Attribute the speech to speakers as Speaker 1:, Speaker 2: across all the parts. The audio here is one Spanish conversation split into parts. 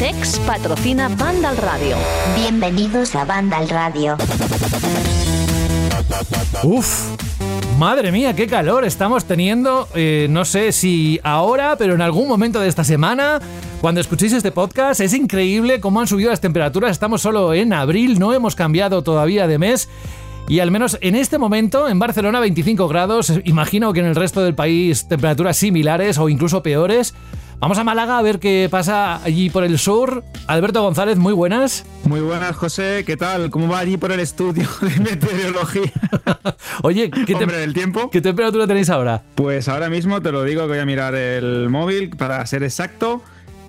Speaker 1: CEX patrocina Banda al Radio.
Speaker 2: Bienvenidos a Banda al Radio.
Speaker 3: Uf, madre mía, qué calor estamos teniendo. Eh, no sé si ahora, pero en algún momento de esta semana, cuando escuchéis este podcast, es increíble cómo han subido las temperaturas. Estamos solo en abril, no hemos cambiado todavía de mes. Y al menos en este momento, en Barcelona 25 grados, imagino que en el resto del país temperaturas similares o incluso peores. Vamos a Málaga a ver qué pasa allí por el sur. Alberto González, muy buenas.
Speaker 4: Muy buenas, José. ¿Qué tal? ¿Cómo va allí por el estudio de meteorología?
Speaker 3: Oye, ¿qué,
Speaker 4: Hombre, del tiempo?
Speaker 3: ¿qué temperatura tenéis ahora?
Speaker 4: Pues ahora mismo te lo digo que voy a mirar el móvil para ser exacto.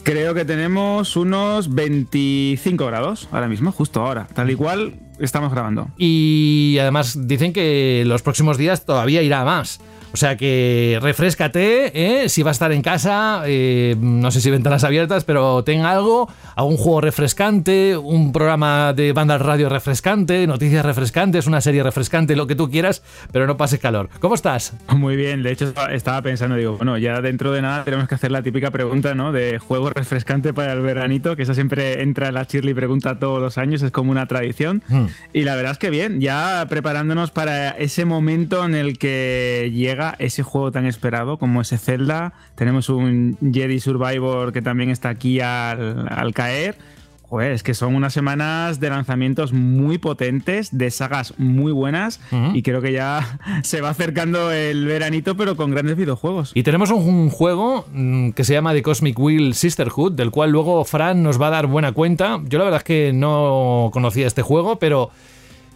Speaker 4: Creo que tenemos unos 25 grados ahora mismo, justo ahora. Tal y cual estamos grabando.
Speaker 3: Y además dicen que los próximos días todavía irá más. O sea que refrescate, ¿eh? si va a estar en casa, eh, no sé si ventanas abiertas, pero ten algo, algún juego refrescante, un programa de banda radio refrescante, noticias refrescantes, una serie refrescante, lo que tú quieras, pero no pases calor. ¿Cómo estás?
Speaker 4: Muy bien, de hecho estaba pensando, digo, bueno, ya dentro de nada tenemos que hacer la típica pregunta, ¿no? De juego refrescante para el veranito, que esa siempre entra la Shirley pregunta todos los años, es como una tradición.
Speaker 3: Hmm.
Speaker 4: Y la verdad es que bien, ya preparándonos para ese momento en el que llega ese juego tan esperado como ese Zelda. Tenemos un Jedi Survivor que también está aquí al, al caer. Joder, es que son unas semanas de lanzamientos muy potentes, de sagas muy buenas, y creo que ya se va acercando el veranito, pero con grandes videojuegos.
Speaker 3: Y tenemos un, un juego mm, que se llama The Cosmic Wheel Sisterhood, del cual luego Fran nos va a dar buena cuenta. Yo la verdad es que no conocía este juego, pero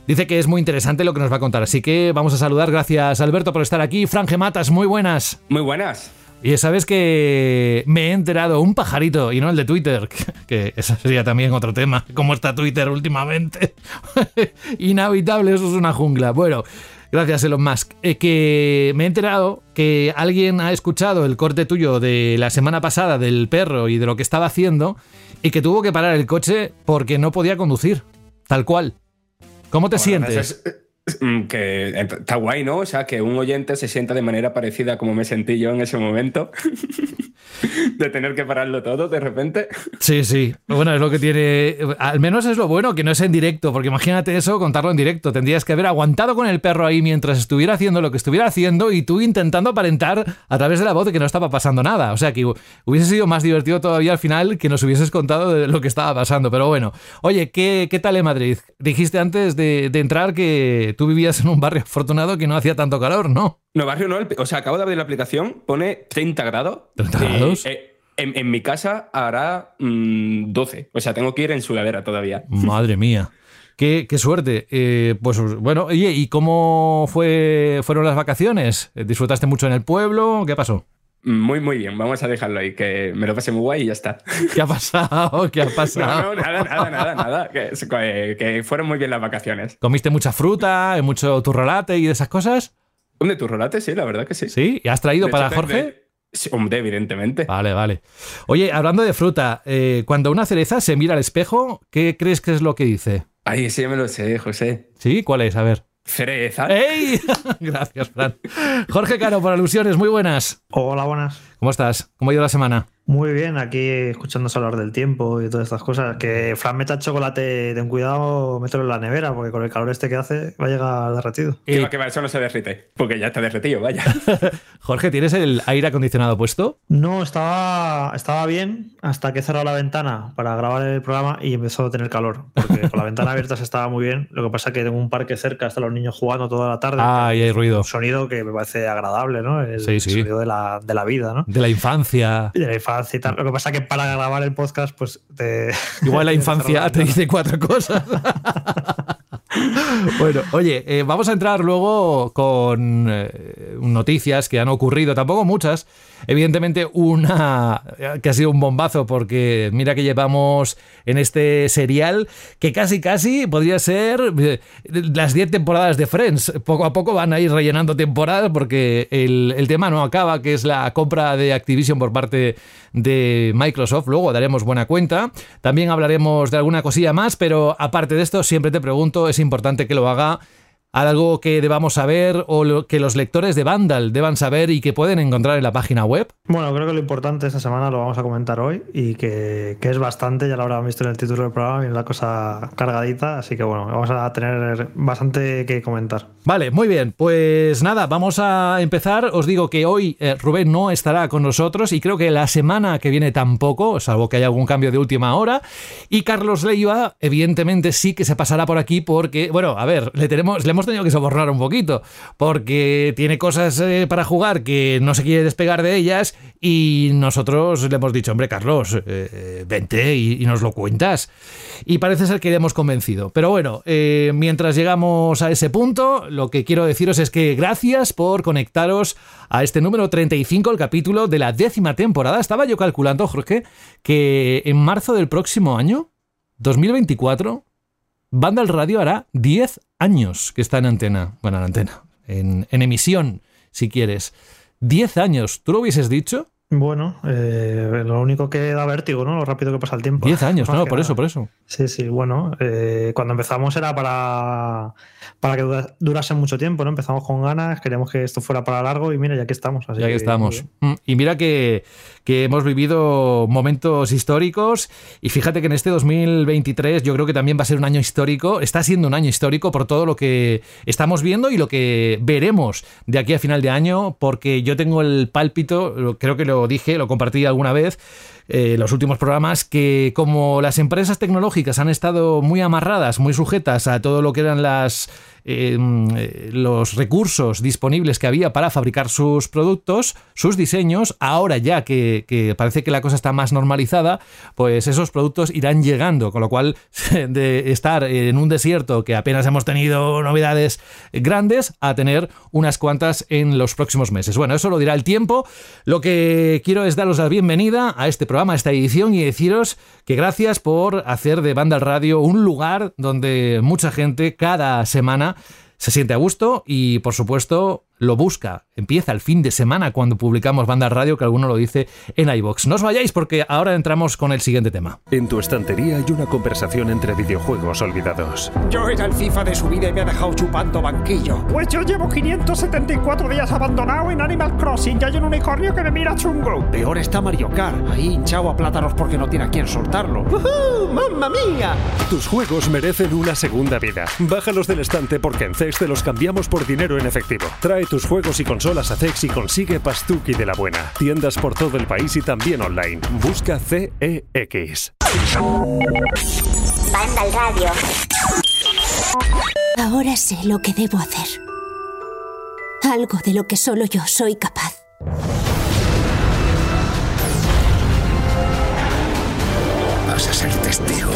Speaker 3: dice que es muy interesante lo que nos va a contar. Así que vamos a saludar. Gracias Alberto por estar aquí. Fran Gematas, muy buenas.
Speaker 5: Muy buenas.
Speaker 3: Y sabes que me he enterado, un pajarito, y no el de Twitter, que, que eso sería también otro tema, cómo está Twitter últimamente. Inhabitable, eso es una jungla. Bueno, gracias Elon Musk. Eh, que me he enterado que alguien ha escuchado el corte tuyo de la semana pasada del perro y de lo que estaba haciendo, y que tuvo que parar el coche porque no podía conducir. Tal cual. ¿Cómo te
Speaker 5: Bueno,
Speaker 3: sientes?
Speaker 5: Que eh, está guay, ¿no? O sea, que un oyente se sienta de manera parecida a como me sentí yo en ese momento. de tener que pararlo todo de repente.
Speaker 3: Sí, sí. Bueno, es lo que tiene. Al menos es lo bueno que no es en directo, porque imagínate eso, contarlo en directo. Tendrías que haber aguantado con el perro ahí mientras estuviera haciendo lo que estuviera haciendo y tú intentando aparentar a través de la voz de que no estaba pasando nada. O sea que hu- hubiese sido más divertido todavía al final que nos hubieses contado lo que estaba pasando. Pero bueno, oye, ¿qué, qué tal en Madrid? Dijiste antes de entrar que tú vivías en un barrio afortunado que no hacía tanto calor, ¿no?
Speaker 5: No, barrio no. O sea, acabo de abrir la aplicación, pone 30 grados.
Speaker 3: 30
Speaker 5: Y,
Speaker 3: grados.
Speaker 5: eh, en, en mi casa hará mm, 12. O sea, tengo que ir en sudadera todavía.
Speaker 3: Madre mía. Qué, qué suerte. Eh, pues bueno, oye, ¿y cómo fue, fueron las vacaciones? ¿Disfrutaste mucho en el pueblo? ¿Qué pasó?
Speaker 5: Muy, muy bien. Vamos a dejarlo ahí, que me lo pasé muy guay y ya está.
Speaker 3: ¿Qué ha pasado? ¿Qué ha pasado?
Speaker 5: no, nada, nada, nada, nada. Que, fueron muy bien las vacaciones.
Speaker 3: ¿Comiste mucha fruta, mucho turrolate y de esas cosas?
Speaker 5: ¿De tu rolate? Sí, la verdad que sí.
Speaker 3: ¿Sí? ¿Y has traído
Speaker 5: De
Speaker 3: para
Speaker 5: hecho,
Speaker 3: Jorge?
Speaker 5: de- sí, hombre, evidentemente.
Speaker 3: Vale, vale. Oye, hablando de fruta, eh, cuando una cereza se mira al espejo, ¿qué crees que es lo que dice?
Speaker 5: Ay, ya me lo sé, José.
Speaker 3: ¿Sí? ¿Cuál es? A ver.
Speaker 5: Cereza.
Speaker 3: ¡Ey! Gracias, Fran. Jorge Caro, por alusiones, muy buenas.
Speaker 6: Hola, buenas.
Speaker 3: ¿Cómo estás? ¿Cómo ha ido la semana?
Speaker 6: Muy bien, aquí escuchándose hablar del tiempo y todas estas cosas. Que Fran meta chocolate, ten cuidado, mételo en la nevera, porque con el calor este que hace va a llegar derretido.
Speaker 5: Que
Speaker 3: Eh,
Speaker 5: va, que va, eso no se derrite. Porque ya está derretido, vaya.
Speaker 3: Jorge, ¿tienes el aire acondicionado puesto?
Speaker 6: No, estaba, estaba bien hasta que he cerrado la ventana para grabar el programa y empezó a tener calor. Porque con la ventana abierta se estaba muy bien. Lo que pasa es que tengo un parque cerca, están los niños jugando toda la tarde.
Speaker 3: Ah, y hay ruido.
Speaker 6: Un sonido que me parece agradable, ¿no? El
Speaker 3: Sí, sí.
Speaker 6: sonido de la, de la vida, ¿no?
Speaker 3: De la infancia.
Speaker 6: Y de la infancia tal. Lo que pasa es que para grabar el podcast, pues te.
Speaker 3: Igual la infancia te dice cuatro cosas. bueno, oye, eh, vamos a entrar luego con eh, noticias que han ocurrido, tampoco muchas. Evidentemente, una que ha sido un bombazo, porque mira que llevamos en este serial que casi, casi podría ser eh, las 10 temporadas de Friends. Poco a poco van a ir rellenando temporadas porque el, tema no acaba, que es la compra de Activision por parte de Microsoft. Luego daremos buena cuenta. También hablaremos de alguna cosilla más, pero aparte de esto, siempre te pregunto, es importante que lo haga algo que debamos saber o lo que los lectores de Vandal deban saber y que pueden encontrar en la página web?
Speaker 6: Bueno, creo que lo importante esta semana lo vamos a comentar hoy y que, que es bastante, ya lo habrán visto en el título del programa, viene la cosa cargadita, así que bueno, vamos a tener bastante que comentar.
Speaker 3: Vale, muy bien, pues nada, vamos a empezar. Os digo que hoy eh, Rubén no estará con nosotros y creo que la semana que viene tampoco, salvo que haya algún cambio de última hora. Y Carlos Leiva, evidentemente sí que se pasará por aquí porque, bueno, a ver, le tenemos, le hemos tenido que sobornar un poquito, porque tiene cosas eh, para jugar que no se quiere despegar de ellas y nosotros le hemos dicho, hombre, Carlos, eh, vente y, nos lo cuentas. Y parece ser que le hemos convencido. Pero bueno, eh, mientras llegamos a ese punto, lo que quiero deciros es que gracias por conectaros a este número 35, el capítulo de la décima temporada. Estaba yo calculando, Jorge, que en marzo del próximo año, 2024, Banda al Radio hará 10 años que está en antena. Bueno, en antena. En, en emisión, si quieres. 10 años. ¿Tú lo hubieses dicho?
Speaker 6: Bueno, eh, lo único que da vértigo, ¿no? Lo rápido que pasa el tiempo.
Speaker 3: 10 años, no, por eso, por eso.
Speaker 6: Sí, sí, bueno, eh, cuando empezamos era para, para que durase mucho tiempo, ¿no? Empezamos con ganas, queríamos que esto fuera para largo y mira, ya que estamos.
Speaker 3: ya que, estamos. Mm, y mira que, que, hemos vivido momentos históricos. Y fíjate que en este 2023 yo creo que también va a ser un año histórico, está siendo un año histórico por todo lo que estamos viendo y lo que veremos de aquí a final de año, porque yo tengo el pálpito, creo que lo dije, lo compartí alguna vez eh, los últimos programas, que como las empresas tecnológicas han estado muy amarradas, muy sujetas a todo lo que eran las eh, los recursos disponibles que había para fabricar sus productos, sus diseños, ahora ya que, parece que la cosa está más normalizada, pues esos productos irán llegando, con lo cual de estar en un desierto que apenas hemos tenido novedades grandes a tener unas cuantas en los próximos meses. Bueno, eso lo dirá el tiempo. Lo que quiero es daros la bienvenida a este programa, a esta edición y deciros que gracias por hacer de Banda al Radio un lugar donde mucha gente cada semana se siente a gusto y, por supuesto, lo busca. Empieza el fin de semana cuando publicamos Banda Radio, que alguno lo dice en iBox. No os vayáis porque ahora entramos con el siguiente tema.
Speaker 7: En tu estantería hay una conversación entre videojuegos olvidados.
Speaker 8: Yo era el FIFA de su vida y me ha dejado chupando banquillo.
Speaker 9: Pues yo llevo 574 días abandonado en Animal Crossing y hay un unicornio que me mira chungo.
Speaker 8: Peor está Mario Kart, ahí hinchado a plátanos porque no tiene a quien soltarlo.
Speaker 9: ¡Uh, ¡Mamma mía!
Speaker 7: Tus juegos merecen una segunda vida. Bájalos del estante porque en CEX te los cambiamos por dinero en efectivo. Trae tus juegos y consolas a CEX y consigue Pastuki de la buena. Tiendas por todo el país y también online. Busca CEX.
Speaker 2: Banda al radio.
Speaker 10: Ahora sé lo que debo hacer. Algo de lo que solo yo soy capaz.
Speaker 11: Vas a ser testigo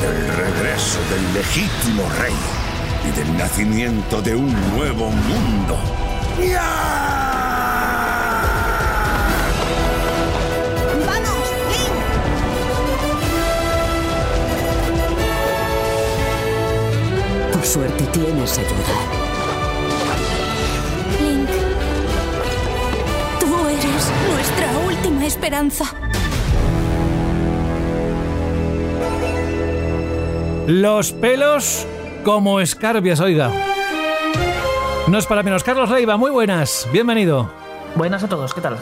Speaker 11: del regreso del legítimo rey y del nacimiento de un nuevo mundo.
Speaker 10: ¡Vamos, Link!
Speaker 12: Por suerte tienes ayuda.
Speaker 10: Link. Tú eres nuestra última esperanza.
Speaker 3: Los pelos como escarbias, oiga. No es para menos. Carlos Leiva, muy buenas. Bienvenido.
Speaker 13: Buenas a todos, ¿qué tal?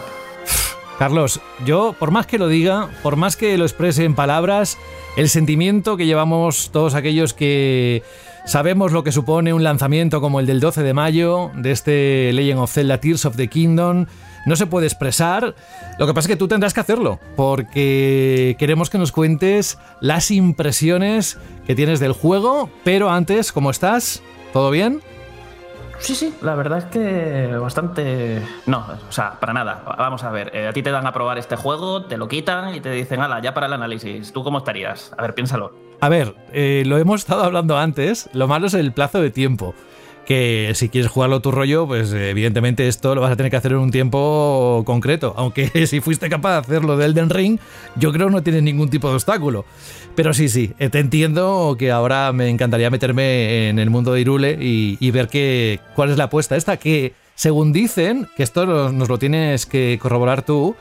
Speaker 3: Carlos, yo, por más que lo diga, por más que lo exprese en palabras, el sentimiento que llevamos todos aquellos que sabemos lo que supone un lanzamiento como el del 12 de mayo de este Legend of Zelda Tears of the Kingdom no se puede expresar. Lo que pasa es que tú tendrás que hacerlo, porque queremos que nos cuentes las impresiones que tienes del juego, pero antes, ¿cómo estás? ¿Todo bien?
Speaker 13: Sí, sí, la verdad es que bastante... No, o sea, para nada. Vamos a ver, eh, a ti te dan a probar este juego, te lo quitan y te dicen, ala, ya para el análisis. ¿Tú cómo estarías? A ver, piénsalo.
Speaker 3: A ver, eh, lo hemos estado hablando antes, lo malo es el plazo de tiempo. Que si quieres jugarlo tu rollo, pues evidentemente esto lo vas a tener que hacer en un tiempo concreto. Aunque si fuiste capaz de hacerlo de Elden Ring, yo creo que no tienes ningún tipo de obstáculo. Pero sí, sí, eh, te entiendo que ahora me encantaría meterme en el mundo de Irule y, ver qué, cuál es la apuesta esta. Que según dicen, que esto nos lo tienes que corroborar tú,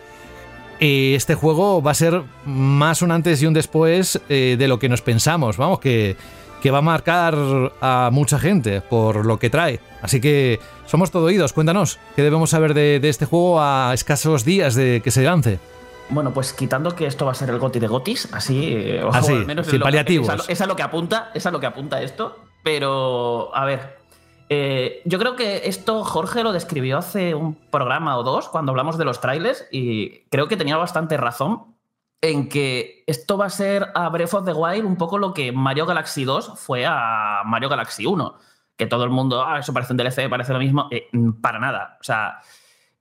Speaker 3: eh, este juego va a ser más un antes y un después eh, de lo que nos pensamos. Vamos, que, que va a marcar a mucha gente por lo que trae. Así que somos todo oídos. Cuéntanos, ¿qué debemos saber de, de este juego a escasos días de que se lance?
Speaker 13: Bueno, pues quitando que esto va a ser el goti de gotis, así, eh, o
Speaker 3: Así,
Speaker 13: al menos
Speaker 3: sin
Speaker 13: es lo-
Speaker 3: paliativos.
Speaker 13: Es a, lo, es a lo que apunta, es a lo que apunta esto. Pero, a ver, eh, yo creo que esto Jorge lo describió hace un programa o dos cuando hablamos de los trailers y creo que tenía bastante razón en que esto va a ser a Breath of the Wild un poco lo que Mario Galaxy 2 fue a Mario Galaxy 1. Que todo el mundo, ah, eso parece un DLC, parece lo mismo. Eh, para nada. O sea,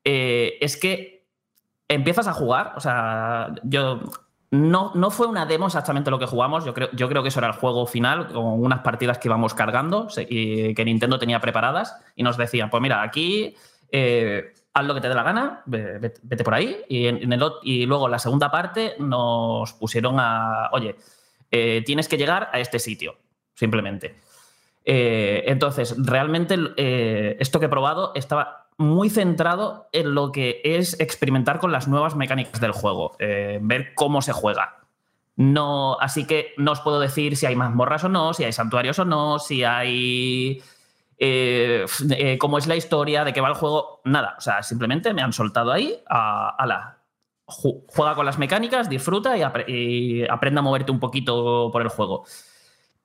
Speaker 13: eh, es que empiezas a jugar, o sea, yo no, no fue una demo exactamente lo que jugamos, yo creo, yo creo que eso era el juego final, con unas partidas que íbamos cargando y que Nintendo tenía preparadas y nos decían, pues mira, aquí eh, haz lo que te dé la gana, ve- vete, por ahí y, luego la segunda parte nos pusieron a, oye, eh, tienes que llegar a este sitio, simplemente. Eh, entonces, realmente eh, esto que he probado estaba muy centrado en lo que es experimentar con las nuevas mecánicas del juego, ver cómo se juega. No, así que no os puedo decir si hay mazmorras o no, si hay santuarios o no, si hay eh, eh, cómo es la historia, de qué va el juego, nada. O sea, simplemente me han soltado ahí a, ju- juega con las mecánicas, disfruta y, apre- y aprende a moverte un poquito por el juego.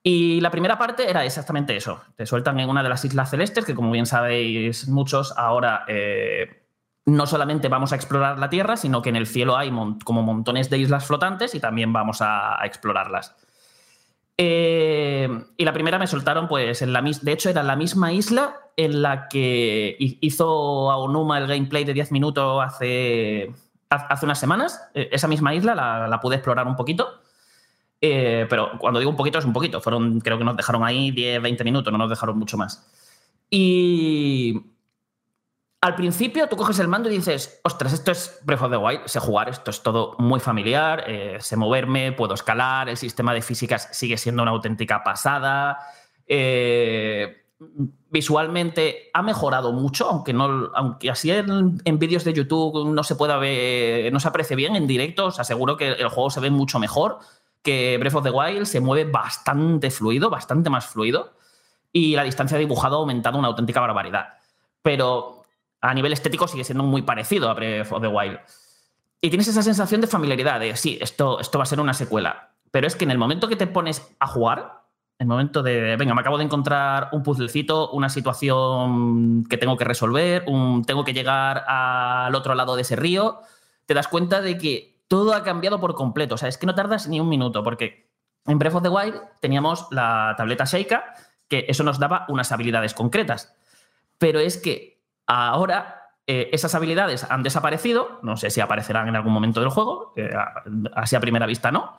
Speaker 13: Y la primera parte era exactamente eso. Te sueltan en una de las Islas Celestes, que como bien sabéis muchos, ahora eh, no solamente vamos a explorar la Tierra, sino que en el cielo hay como montones de islas flotantes y también vamos a explorarlas. Eh, y la primera me soltaron, pues, en la de hecho, era la misma isla en la que hi- hizo Aonuma el gameplay de 10 minutos hace, ha- hace unas semanas. Eh, esa misma isla la, la pude explorar un poquito. Eh, pero cuando digo un poquito, es un poquito. Fueron, creo que nos dejaron ahí 10, 20 minutos, no nos dejaron mucho más. Y al principio tú coges el mando y dices, ostras, esto es Breath of the Wild, sé jugar, esto es todo muy familiar, eh, sé moverme, puedo escalar, el sistema de físicas sigue siendo una auténtica pasada. eh, visualmente ha mejorado mucho, aunque, no, aunque así en, en vídeos de YouTube no se pueda ver, no se aprecie bien en directo, os aseguro que el juego se ve mucho mejor, que Breath of the Wild se mueve bastante fluido, bastante más fluido, y la distancia de dibujado ha aumentado una auténtica barbaridad. Pero a nivel estético sigue siendo muy parecido a Breath of the Wild. Y tienes esa sensación de familiaridad, de sí, esto, esto va a ser una secuela. Pero es que en el momento que te pones a jugar, el momento de, venga, me acabo de encontrar un puzzlecito, una situación que tengo que resolver, tengo que llegar al otro lado de ese río, te das cuenta de que todo ha cambiado por completo. O sea, es que no tardas ni un minuto, porque en Breath of the Wild teníamos la tableta Sheikah, que eso nos daba unas habilidades concretas. Pero es que ahora eh, esas habilidades han desaparecido, no sé si aparecerán en algún momento del juego, así a primera vista no.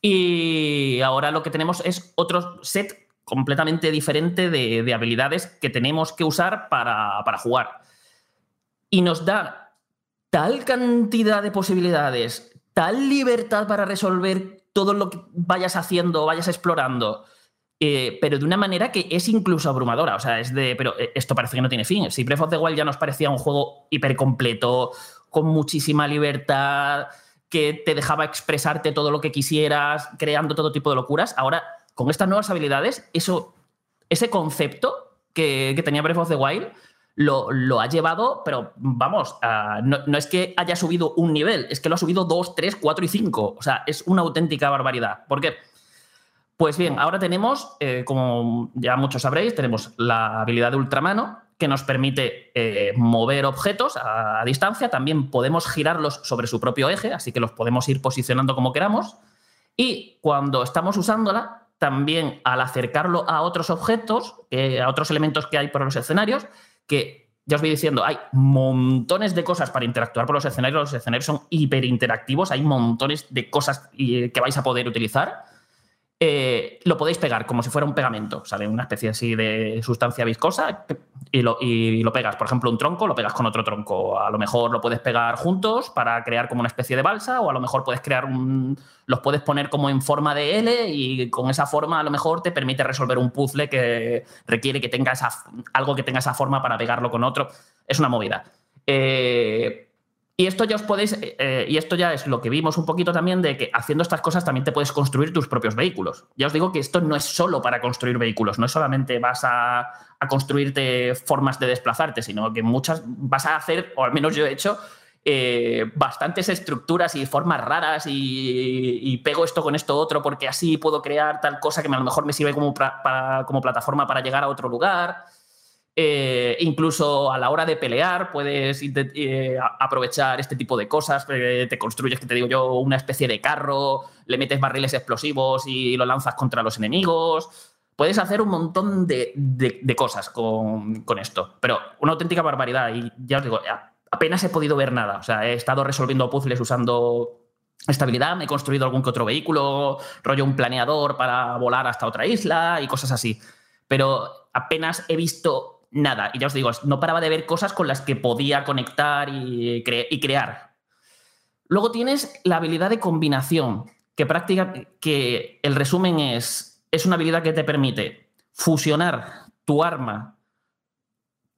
Speaker 13: Y ahora lo que tenemos es otro set completamente diferente de, de habilidades que tenemos que usar para, para jugar. Y nos da tal cantidad de posibilidades, tal libertad para resolver todo lo que vayas haciendo, vayas explorando, eh, pero de una manera que es incluso abrumadora. O sea, es de, pero eh, esto parece que no tiene fin. Si Breath of the Wild ya nos parecía un juego hipercompleto, con muchísima libertad, que te dejaba expresarte todo lo que quisieras, creando todo tipo de locuras, ahora con estas nuevas habilidades, eso, ese concepto que, tenía Breath of the Wild lo, lo ha llevado, pero vamos, no, no es que haya subido un nivel, es que lo ha subido dos, tres, cuatro y cinco. O sea, es una auténtica barbaridad. ¿Por qué? Pues bien, ahora tenemos, eh, como ya muchos sabréis, tenemos la habilidad de ultramano que nos permite eh, mover objetos a, a distancia. También podemos girarlos sobre su propio eje, así que los podemos ir posicionando como queramos. Y cuando estamos usándola, también al acercarlo a otros objetos, eh, a otros elementos que hay por los escenarios, que ya os voy diciendo, hay montones de cosas para interactuar por los escenarios. Los escenarios son hiperinteractivos, hay montones de cosas y- que vais a poder utilizar. Eh, lo podéis pegar como si fuera un pegamento. Sale una especie así de sustancia viscosa y lo, y lo pegas. Por ejemplo, un tronco lo pegas con otro tronco. A lo mejor lo puedes pegar juntos para crear como una especie de balsa o a lo mejor puedes crear un... los puedes poner como en forma de L y con esa forma a lo mejor te permite resolver un puzzle que requiere que tenga esa, algo que tenga esa forma para pegarlo con otro. Es una movida. Eh, y esto ya os podéis, eh, eh, y esto ya es lo que vimos un poquito también de que haciendo estas cosas también te puedes construir tus propios vehículos. Ya os digo que esto no es solo para construir vehículos, no es solamente vas a, a construirte formas de desplazarte, sino que muchas vas a hacer, o al menos yo he hecho, eh, bastantes estructuras y formas raras y, pego esto con esto otro porque así puedo crear tal cosa que a lo mejor me sirve como, como plataforma para llegar a otro lugar. Eh, incluso a la hora de pelear puedes eh, aprovechar este tipo de cosas. Eh, te construyes, que te digo yo, una especie de carro, le metes barriles explosivos y lo lanzas contra los enemigos. Puedes hacer un montón de, de, de cosas con, con, esto, pero una auténtica barbaridad. Y ya os digo, apenas he podido ver nada. O sea, he estado resolviendo puzzles usando estabilidad, me he construido algún que otro vehículo, rollo un planeador para volar hasta otra isla y cosas así. Pero apenas he visto nada. Y ya os digo, no paraba de ver cosas con las que podía conectar y, y crear. Luego tienes la habilidad de combinación, que, práctica, que el resumen es, es una habilidad que te permite fusionar tu arma,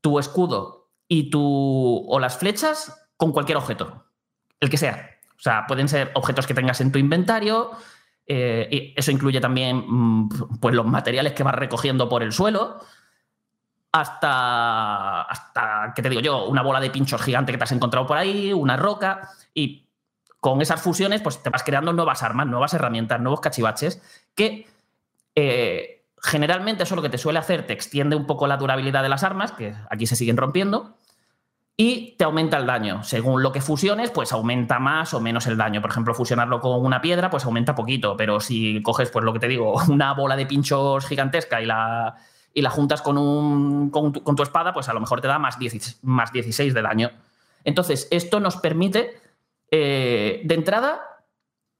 Speaker 13: tu escudo y tu, o las flechas con cualquier objeto, el que sea. O sea, pueden ser objetos que tengas en tu inventario, eh, y eso incluye también mm, pues, los materiales que vas recogiendo por el suelo hasta, hasta, ¿qué te digo yo? Una bola de pinchos gigante que te has encontrado por ahí, una roca, y con esas fusiones pues te vas creando nuevas armas, nuevas herramientas, nuevos cachivaches, que eh, generalmente eso lo que te suele hacer, te extiende un poco la durabilidad de las armas, que aquí se siguen rompiendo, y te aumenta el daño. Según lo que fusiones, pues aumenta más o menos el daño. Por ejemplo, fusionarlo con una piedra, pues aumenta poquito, pero si coges, pues lo que te digo, una bola de pinchos gigantesca y la y la juntas con, un, con, tu, espada, pues a lo mejor te da más 16, más 16 de daño. Entonces, esto nos permite, eh, de entrada,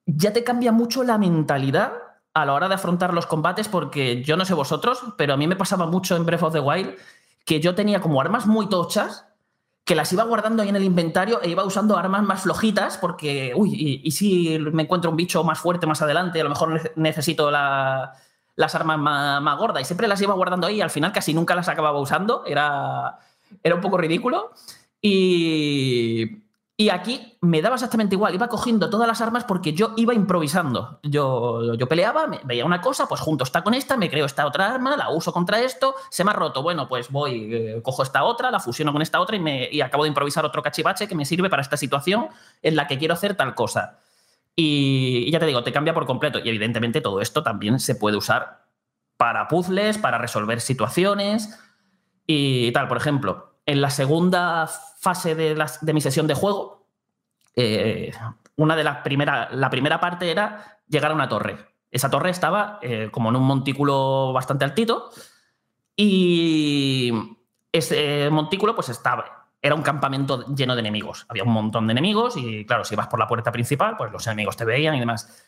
Speaker 13: ya te cambia mucho la mentalidad a la hora de afrontar los combates, porque yo no sé vosotros, pero a mí me pasaba mucho en Breath of the Wild que yo tenía como armas muy tochas que las iba guardando ahí en el inventario e iba usando armas más flojitas porque, uy, y, y si me encuentro un bicho más fuerte más adelante, a lo mejor necesito la, las armas más, más, gordas y siempre las iba guardando ahí y al final casi nunca las acababa usando. Era, era un poco ridículo. Y, y aquí me daba exactamente igual. Iba cogiendo todas las armas porque yo iba improvisando. Yo, yo peleaba, me, veía una cosa, pues junto está con esta, me creo esta otra arma, la uso contra esto, se me ha roto. Bueno, pues voy, eh, cojo esta otra, la fusiono con esta otra y, me, y acabo de improvisar otro cachivache que me sirve para esta situación en la que quiero hacer tal cosa. Y, ya te digo, te cambia por completo. Y evidentemente todo esto también se puede usar para puzzles, para resolver situaciones y tal. Por ejemplo, en la segunda fase de, las, de mi sesión de juego, eh, una de las primeras, la primera parte era llegar a una torre. Esa torre estaba eh, como en un montículo bastante altito y ese montículo pues estaba era un campamento lleno de enemigos. Había un montón de enemigos y, claro, si vas por la puerta principal, pues los enemigos te veían y demás.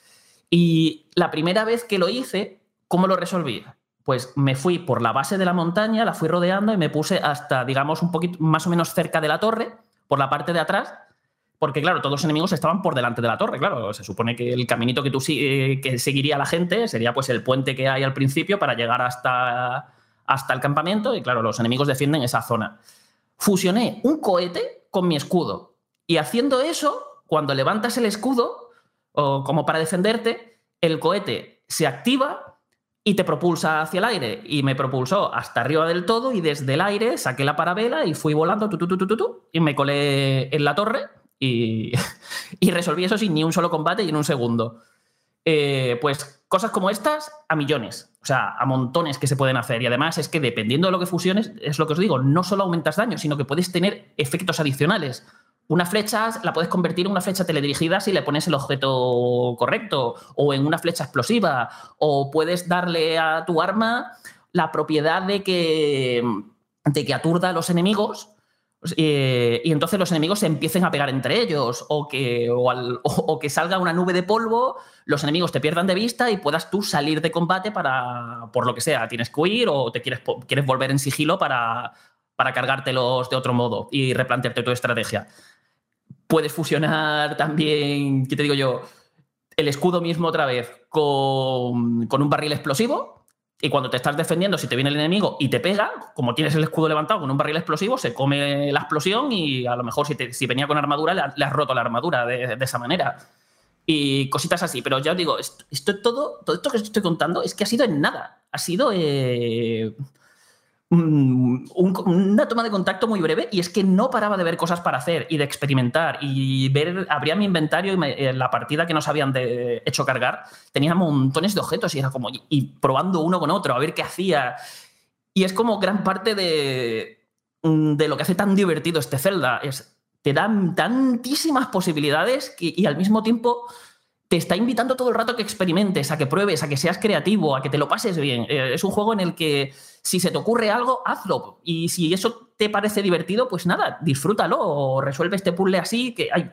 Speaker 13: Y la primera vez que lo hice, ¿cómo lo resolví? Pues me fui por la base de la montaña, la fui rodeando y me puse hasta, digamos, un poquito más o menos cerca de la torre, por la parte de atrás, porque, claro, todos los enemigos estaban por delante de la torre, claro. Se supone que el caminito que tú eh, que seguiría la gente sería pues el puente que hay al principio para llegar hasta, hasta el campamento y, claro, los enemigos defienden esa zona fusioné un cohete con mi escudo. Y haciendo eso, cuando levantas el escudo, o como para defenderte, el cohete se activa y te propulsa hacia el aire. Y me propulsó hasta arriba del todo y desde el aire saqué la parabela y fui volando y me colé en la torre y, y, resolví eso sin ni un solo combate y en un segundo. Eh, pues cosas como estas a millones. O sea, a montones que se pueden hacer. Y además es que dependiendo de lo que fusiones, es lo que os digo, no solo aumentas daño, sino que puedes tener efectos adicionales. Una flecha la puedes convertir en una flecha teledirigida si le pones el objeto correcto, o en una flecha explosiva, o puedes darle a tu arma la propiedad de que, de que aturda a los enemigos Eh, y entonces los enemigos se empiecen a pegar entre ellos o que, o, que salga una nube de polvo, los enemigos te pierdan de vista y puedas tú salir de combate para, por lo que sea, tienes que huir o te quieres, quieres volver en sigilo para, para cargártelos de otro modo y replantearte tu estrategia. Puedes fusionar también, ¿qué te digo yo? El escudo mismo otra vez con, con un barril explosivo y cuando te estás defendiendo, si te viene el enemigo y te pega, como tienes el escudo levantado con un barril explosivo, se come la explosión y a lo mejor si, venía con armadura, le, le has roto la armadura de, de esa manera. Y cositas así. Pero ya os digo, esto, esto todo, todo esto que os estoy contando es que ha sido en nada. Ha sido eh, un- un- una toma de contacto muy breve y es que no paraba de ver cosas para hacer y de experimentar y ver, abría mi inventario y en la partida que nos habían hecho cargar tenía montones de objetos y era como y, probando uno con otro a ver qué hacía. Y es como gran parte de, de lo que hace tan divertido este Zelda es te dan tantísimas posibilidades y al mismo tiempo te está invitando todo el rato a que experimentes, a que pruebes, a que seas creativo, a que te lo pases bien. Eh, es un juego en el que si se te ocurre algo, hazlo. Y si eso te parece divertido, pues nada, disfrútalo o resuelve este puzzle así, que, ay,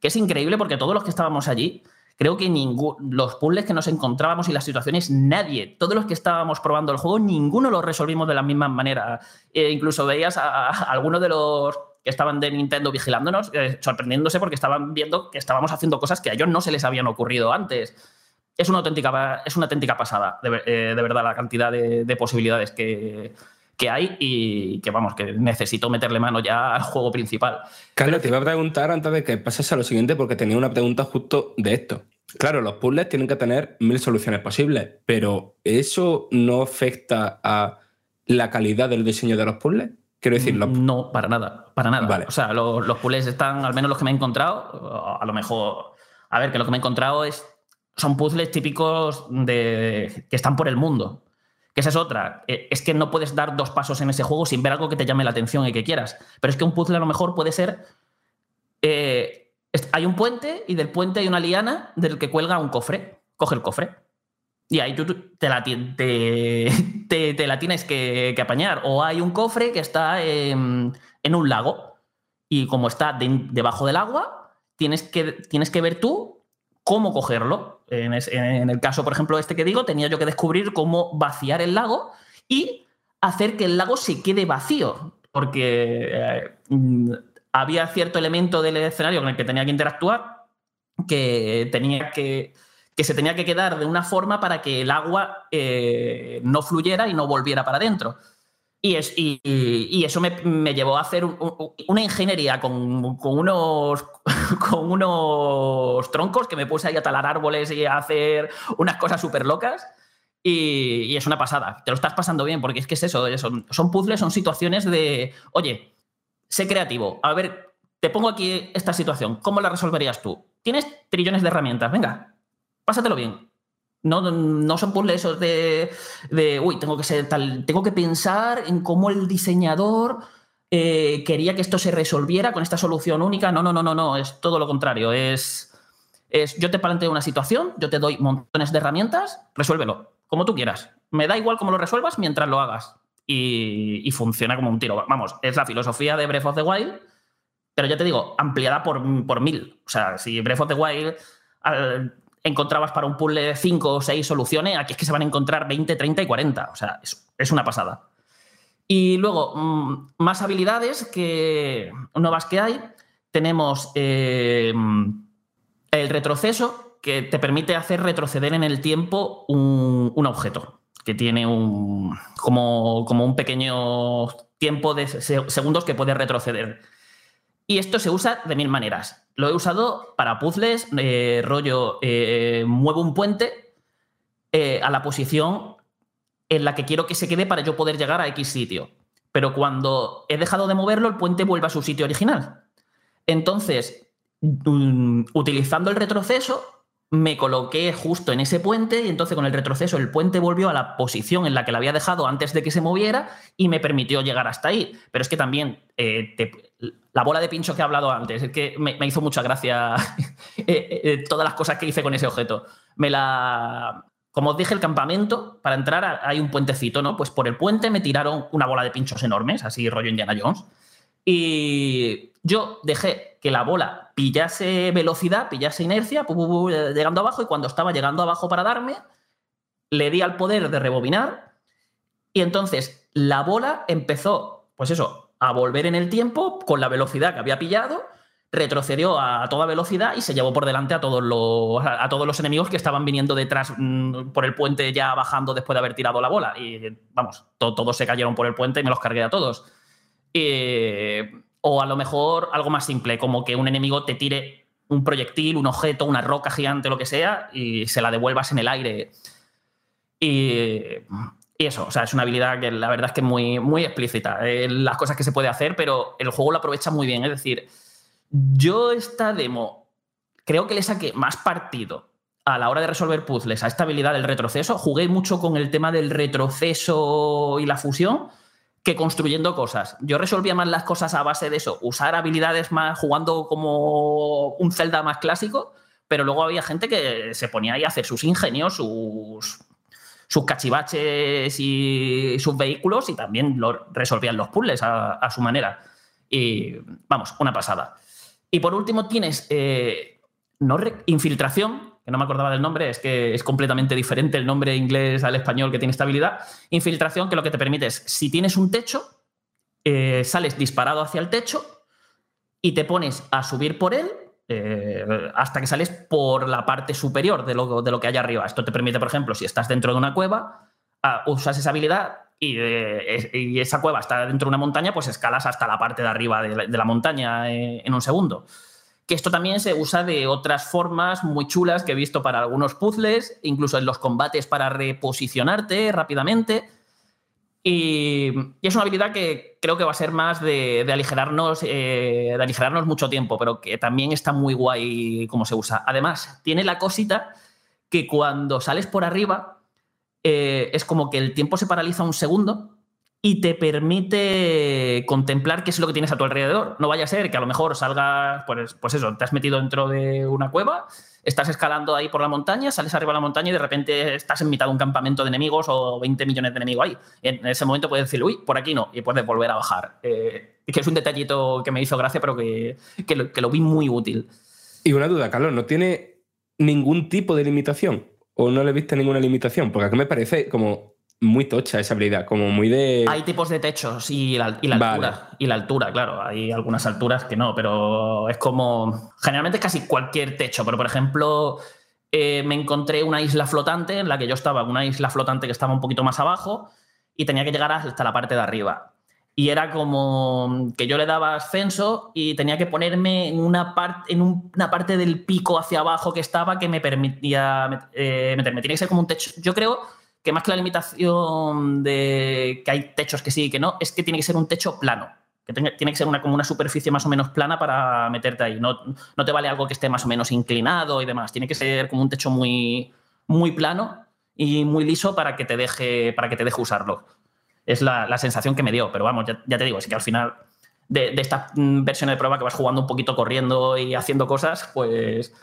Speaker 13: que es increíble porque todos los que estábamos allí, creo que ningún, los puzzles que nos encontrábamos y las situaciones, nadie, todos los que estábamos probando el juego, ninguno lo resolvimos de la misma manera. Eh, incluso veías a, a algunos de los que estaban de Nintendo vigilándonos, eh, sorprendiéndose porque estaban viendo que estábamos haciendo cosas que a ellos no se les habían ocurrido antes. Es una auténtica, es una auténtica pasada, de, eh, de verdad, la cantidad de, de posibilidades que, que hay y que, vamos, que necesito meterle mano ya al juego principal.
Speaker 5: Carlos, te iba a preguntar antes de que pases a lo siguiente, porque tenía una pregunta justo de esto. Claro, los puzzles tienen que tener mil soluciones posibles, pero ¿eso no afecta a la calidad del diseño de los puzzles? Quiero decir,
Speaker 13: No, para nada, para nada. O sea, los, los puzzles están, al menos los que me he encontrado, a lo mejor, a ver, que lo que me he encontrado es, son puzzles típicos de, que están por el mundo. Que esa es otra. Eh, Es que no puedes dar dos pasos en ese juego sin ver algo que te llame la atención y que quieras. Pero es que un puzzle a lo mejor puede ser. eh, hay un puente y del puente hay una liana del que cuelga un cofre. Coge el cofre. Y ahí tú te la, te, te- la tienes que, que apañar. O hay un cofre que está en, en un lago. Y como está de- debajo del agua, tienes que, tienes que ver tú cómo cogerlo. En, el caso, por ejemplo, este que digo, tenía yo que descubrir cómo vaciar el lago y hacer que el lago se quede vacío. Porque eh, había cierto elemento del escenario con el que tenía que interactuar que tenía que que se tenía que quedar de una forma para que el agua eh, no fluyera y no volviera para adentro. Y, es, y, y- y eso me, llevó a hacer un- un- una ingeniería con, unos, con unos troncos que me puse ahí a talar árboles y a hacer unas cosas súper locas. Y, es una pasada. Te lo estás pasando bien, porque es que es eso. Son puzzles, son situaciones de, oye, sé creativo. A ver, te pongo aquí esta situación. ¿Cómo la resolverías tú? Tienes trillones de herramientas. Venga, pásatelo bien. No, no son puzzles esos de, de, uy, tengo que ser tal, tengo que pensar en cómo el diseñador eh, quería que esto se resolviera con esta solución única. No, no, no, no, no, es todo lo contrario. Es, es yo te planteo una situación, yo te doy montones de herramientas, resuélvelo, como tú quieras. Me da igual cómo lo resuelvas mientras lo hagas. Y, y funciona como un tiro. Vamos, es la filosofía de Breath of the Wild, pero ya te digo, ampliada por, por mil. O sea, si Breath of the Wild encontrabas para un puzzle 5 o 6 soluciones, aquí es que se van a encontrar 20, 30 y 40. O sea, es, es una pasada. Y luego, mm, más habilidades que nuevas que hay. Tenemos eh, el retroceso, que te permite hacer retroceder en el tiempo un, objeto, que tiene un, como, como un pequeño tiempo de se- segundos que puede retroceder. Y esto se usa de mil maneras. Lo he usado para puzzles, eh, rollo, eh, muevo un puente eh, a la posición en la que quiero que se quede para yo poder llegar a X sitio. Pero cuando he dejado de moverlo, el puente vuelve a su sitio original. Entonces, mm, utilizando el retroceso, me coloqué justo en ese puente y entonces con el retroceso el puente volvió a la posición en la que la había dejado antes de que se moviera y me permitió llegar hasta ahí. Pero es que también te- la bola de pincho que he hablado antes, es que me, hizo mucha gracia eh, eh, todas las cosas que hice con ese objeto. Me la... Como os dije, el campamento, para entrar hay un puentecito, ¿no? Pues por el puente me tiraron una bola de pinchos enormes, así rollo Indiana Jones. Y yo dejé que la bola pillase velocidad, pillase inercia, llegando abajo, y cuando estaba llegando abajo para darme, le di al poder de rebobinar, y entonces la bola empezó, pues eso, a volver en el tiempo con la velocidad que había pillado, retrocedió a toda velocidad y se llevó por delante a todos los, a todos los enemigos que estaban viniendo detrás mm, por el puente ya bajando después de haber tirado la bola. Y vamos, to- todos se cayeron por el puente y me los cargué a todos. Eh, o a lo mejor algo más simple, como que un enemigo te tire un proyectil, un objeto, una roca gigante, lo que sea, y se la devuelvas en el aire. Y, y eso, o sea, es una habilidad que la verdad es que es muy, muy explícita. eh, las cosas que se puede hacer, pero el juego lo aprovecha muy bien. Es decir, yo esta demo creo que le saqué más partido a la hora de resolver puzzles a esta habilidad del retroceso. Jugué mucho con el tema del retroceso y la fusión que construyendo cosas. Yo resolvía más las cosas a base de eso, usar habilidades más jugando como un Zelda más clásico, pero luego había gente que se ponía ahí a hacer sus ingenios, sus, sus cachivaches y sus vehículos y también lo resolvían los puzzles a, su manera. Y vamos, una pasada. Y por último tienes eh, no infiltración, que no me acordaba del nombre, es que es completamente diferente el nombre inglés al español que tiene esta habilidad. Infiltración que lo que te permite es, si tienes un techo, eh, sales disparado hacia el techo y te pones a subir por él eh, hasta que sales por la parte superior de lo, de lo que hay arriba. Esto te permite, por ejemplo, si estás dentro de una cueva, ah, usas esa habilidad y, eh, y esa cueva está dentro de una montaña, pues escalas hasta la parte de arriba de la, de la montaña eh, en un segundo. Que esto también se usa de otras formas muy chulas que he visto para algunos puzzles, incluso en los combates para reposicionarte rápidamente. Y, es una habilidad que creo que va a ser más de, aligerarnos, eh, de aligerarnos mucho tiempo, pero que también está muy guay cómo se usa. Además, tiene la cosita que cuando sales por arriba eh, es como que el tiempo se paraliza un segundo y te permite contemplar qué es lo que tienes a tu alrededor. No vaya a ser que a lo mejor salgas, pues, pues eso, te has metido dentro de una cueva, estás escalando ahí por la montaña, sales arriba de la montaña y de repente estás en mitad de un campamento de enemigos o 20 millones de enemigos ahí. En ese momento puedes decir, uy, por aquí no, y puedes volver a bajar. Eh, que es un detallito que me hizo gracia, pero que, que lo, vi muy útil.
Speaker 5: Y una duda, Carlos, ¿no tiene ningún tipo de limitación? ¿O no le viste ninguna limitación? Porque aquí me parece como muy tocha esa habilidad, como muy de...
Speaker 13: Hay tipos de techos y la, y la
Speaker 5: Vale.
Speaker 13: altura. Y la altura, claro. Hay algunas alturas que no, pero es como. Generalmente casi cualquier techo. Pero, por ejemplo, eh, me encontré una isla flotante en la que yo estaba, una isla flotante que estaba un poquito más abajo y tenía que llegar hasta la parte de arriba. Y era como que yo le daba ascenso y tenía que ponerme en una, parte en un- una parte del pico hacia abajo que estaba que me permitía eh, meterme. Tiene que ser como un techo. Yo creo que más que la limitación de que hay techos que sí y que no, es que tiene que ser un techo plano. Que tiene que ser una, como una superficie más o menos plana para meterte ahí. No, no te vale algo que esté más o menos inclinado y demás. Tiene que ser como un techo muy, muy plano y muy liso para que te deje, para que te deje usarlo. Es la, la sensación que me dio. Pero vamos, ya, ya te digo, es que al final de, de estas mm, versiones de prueba que vas jugando un poquito corriendo y haciendo cosas, pues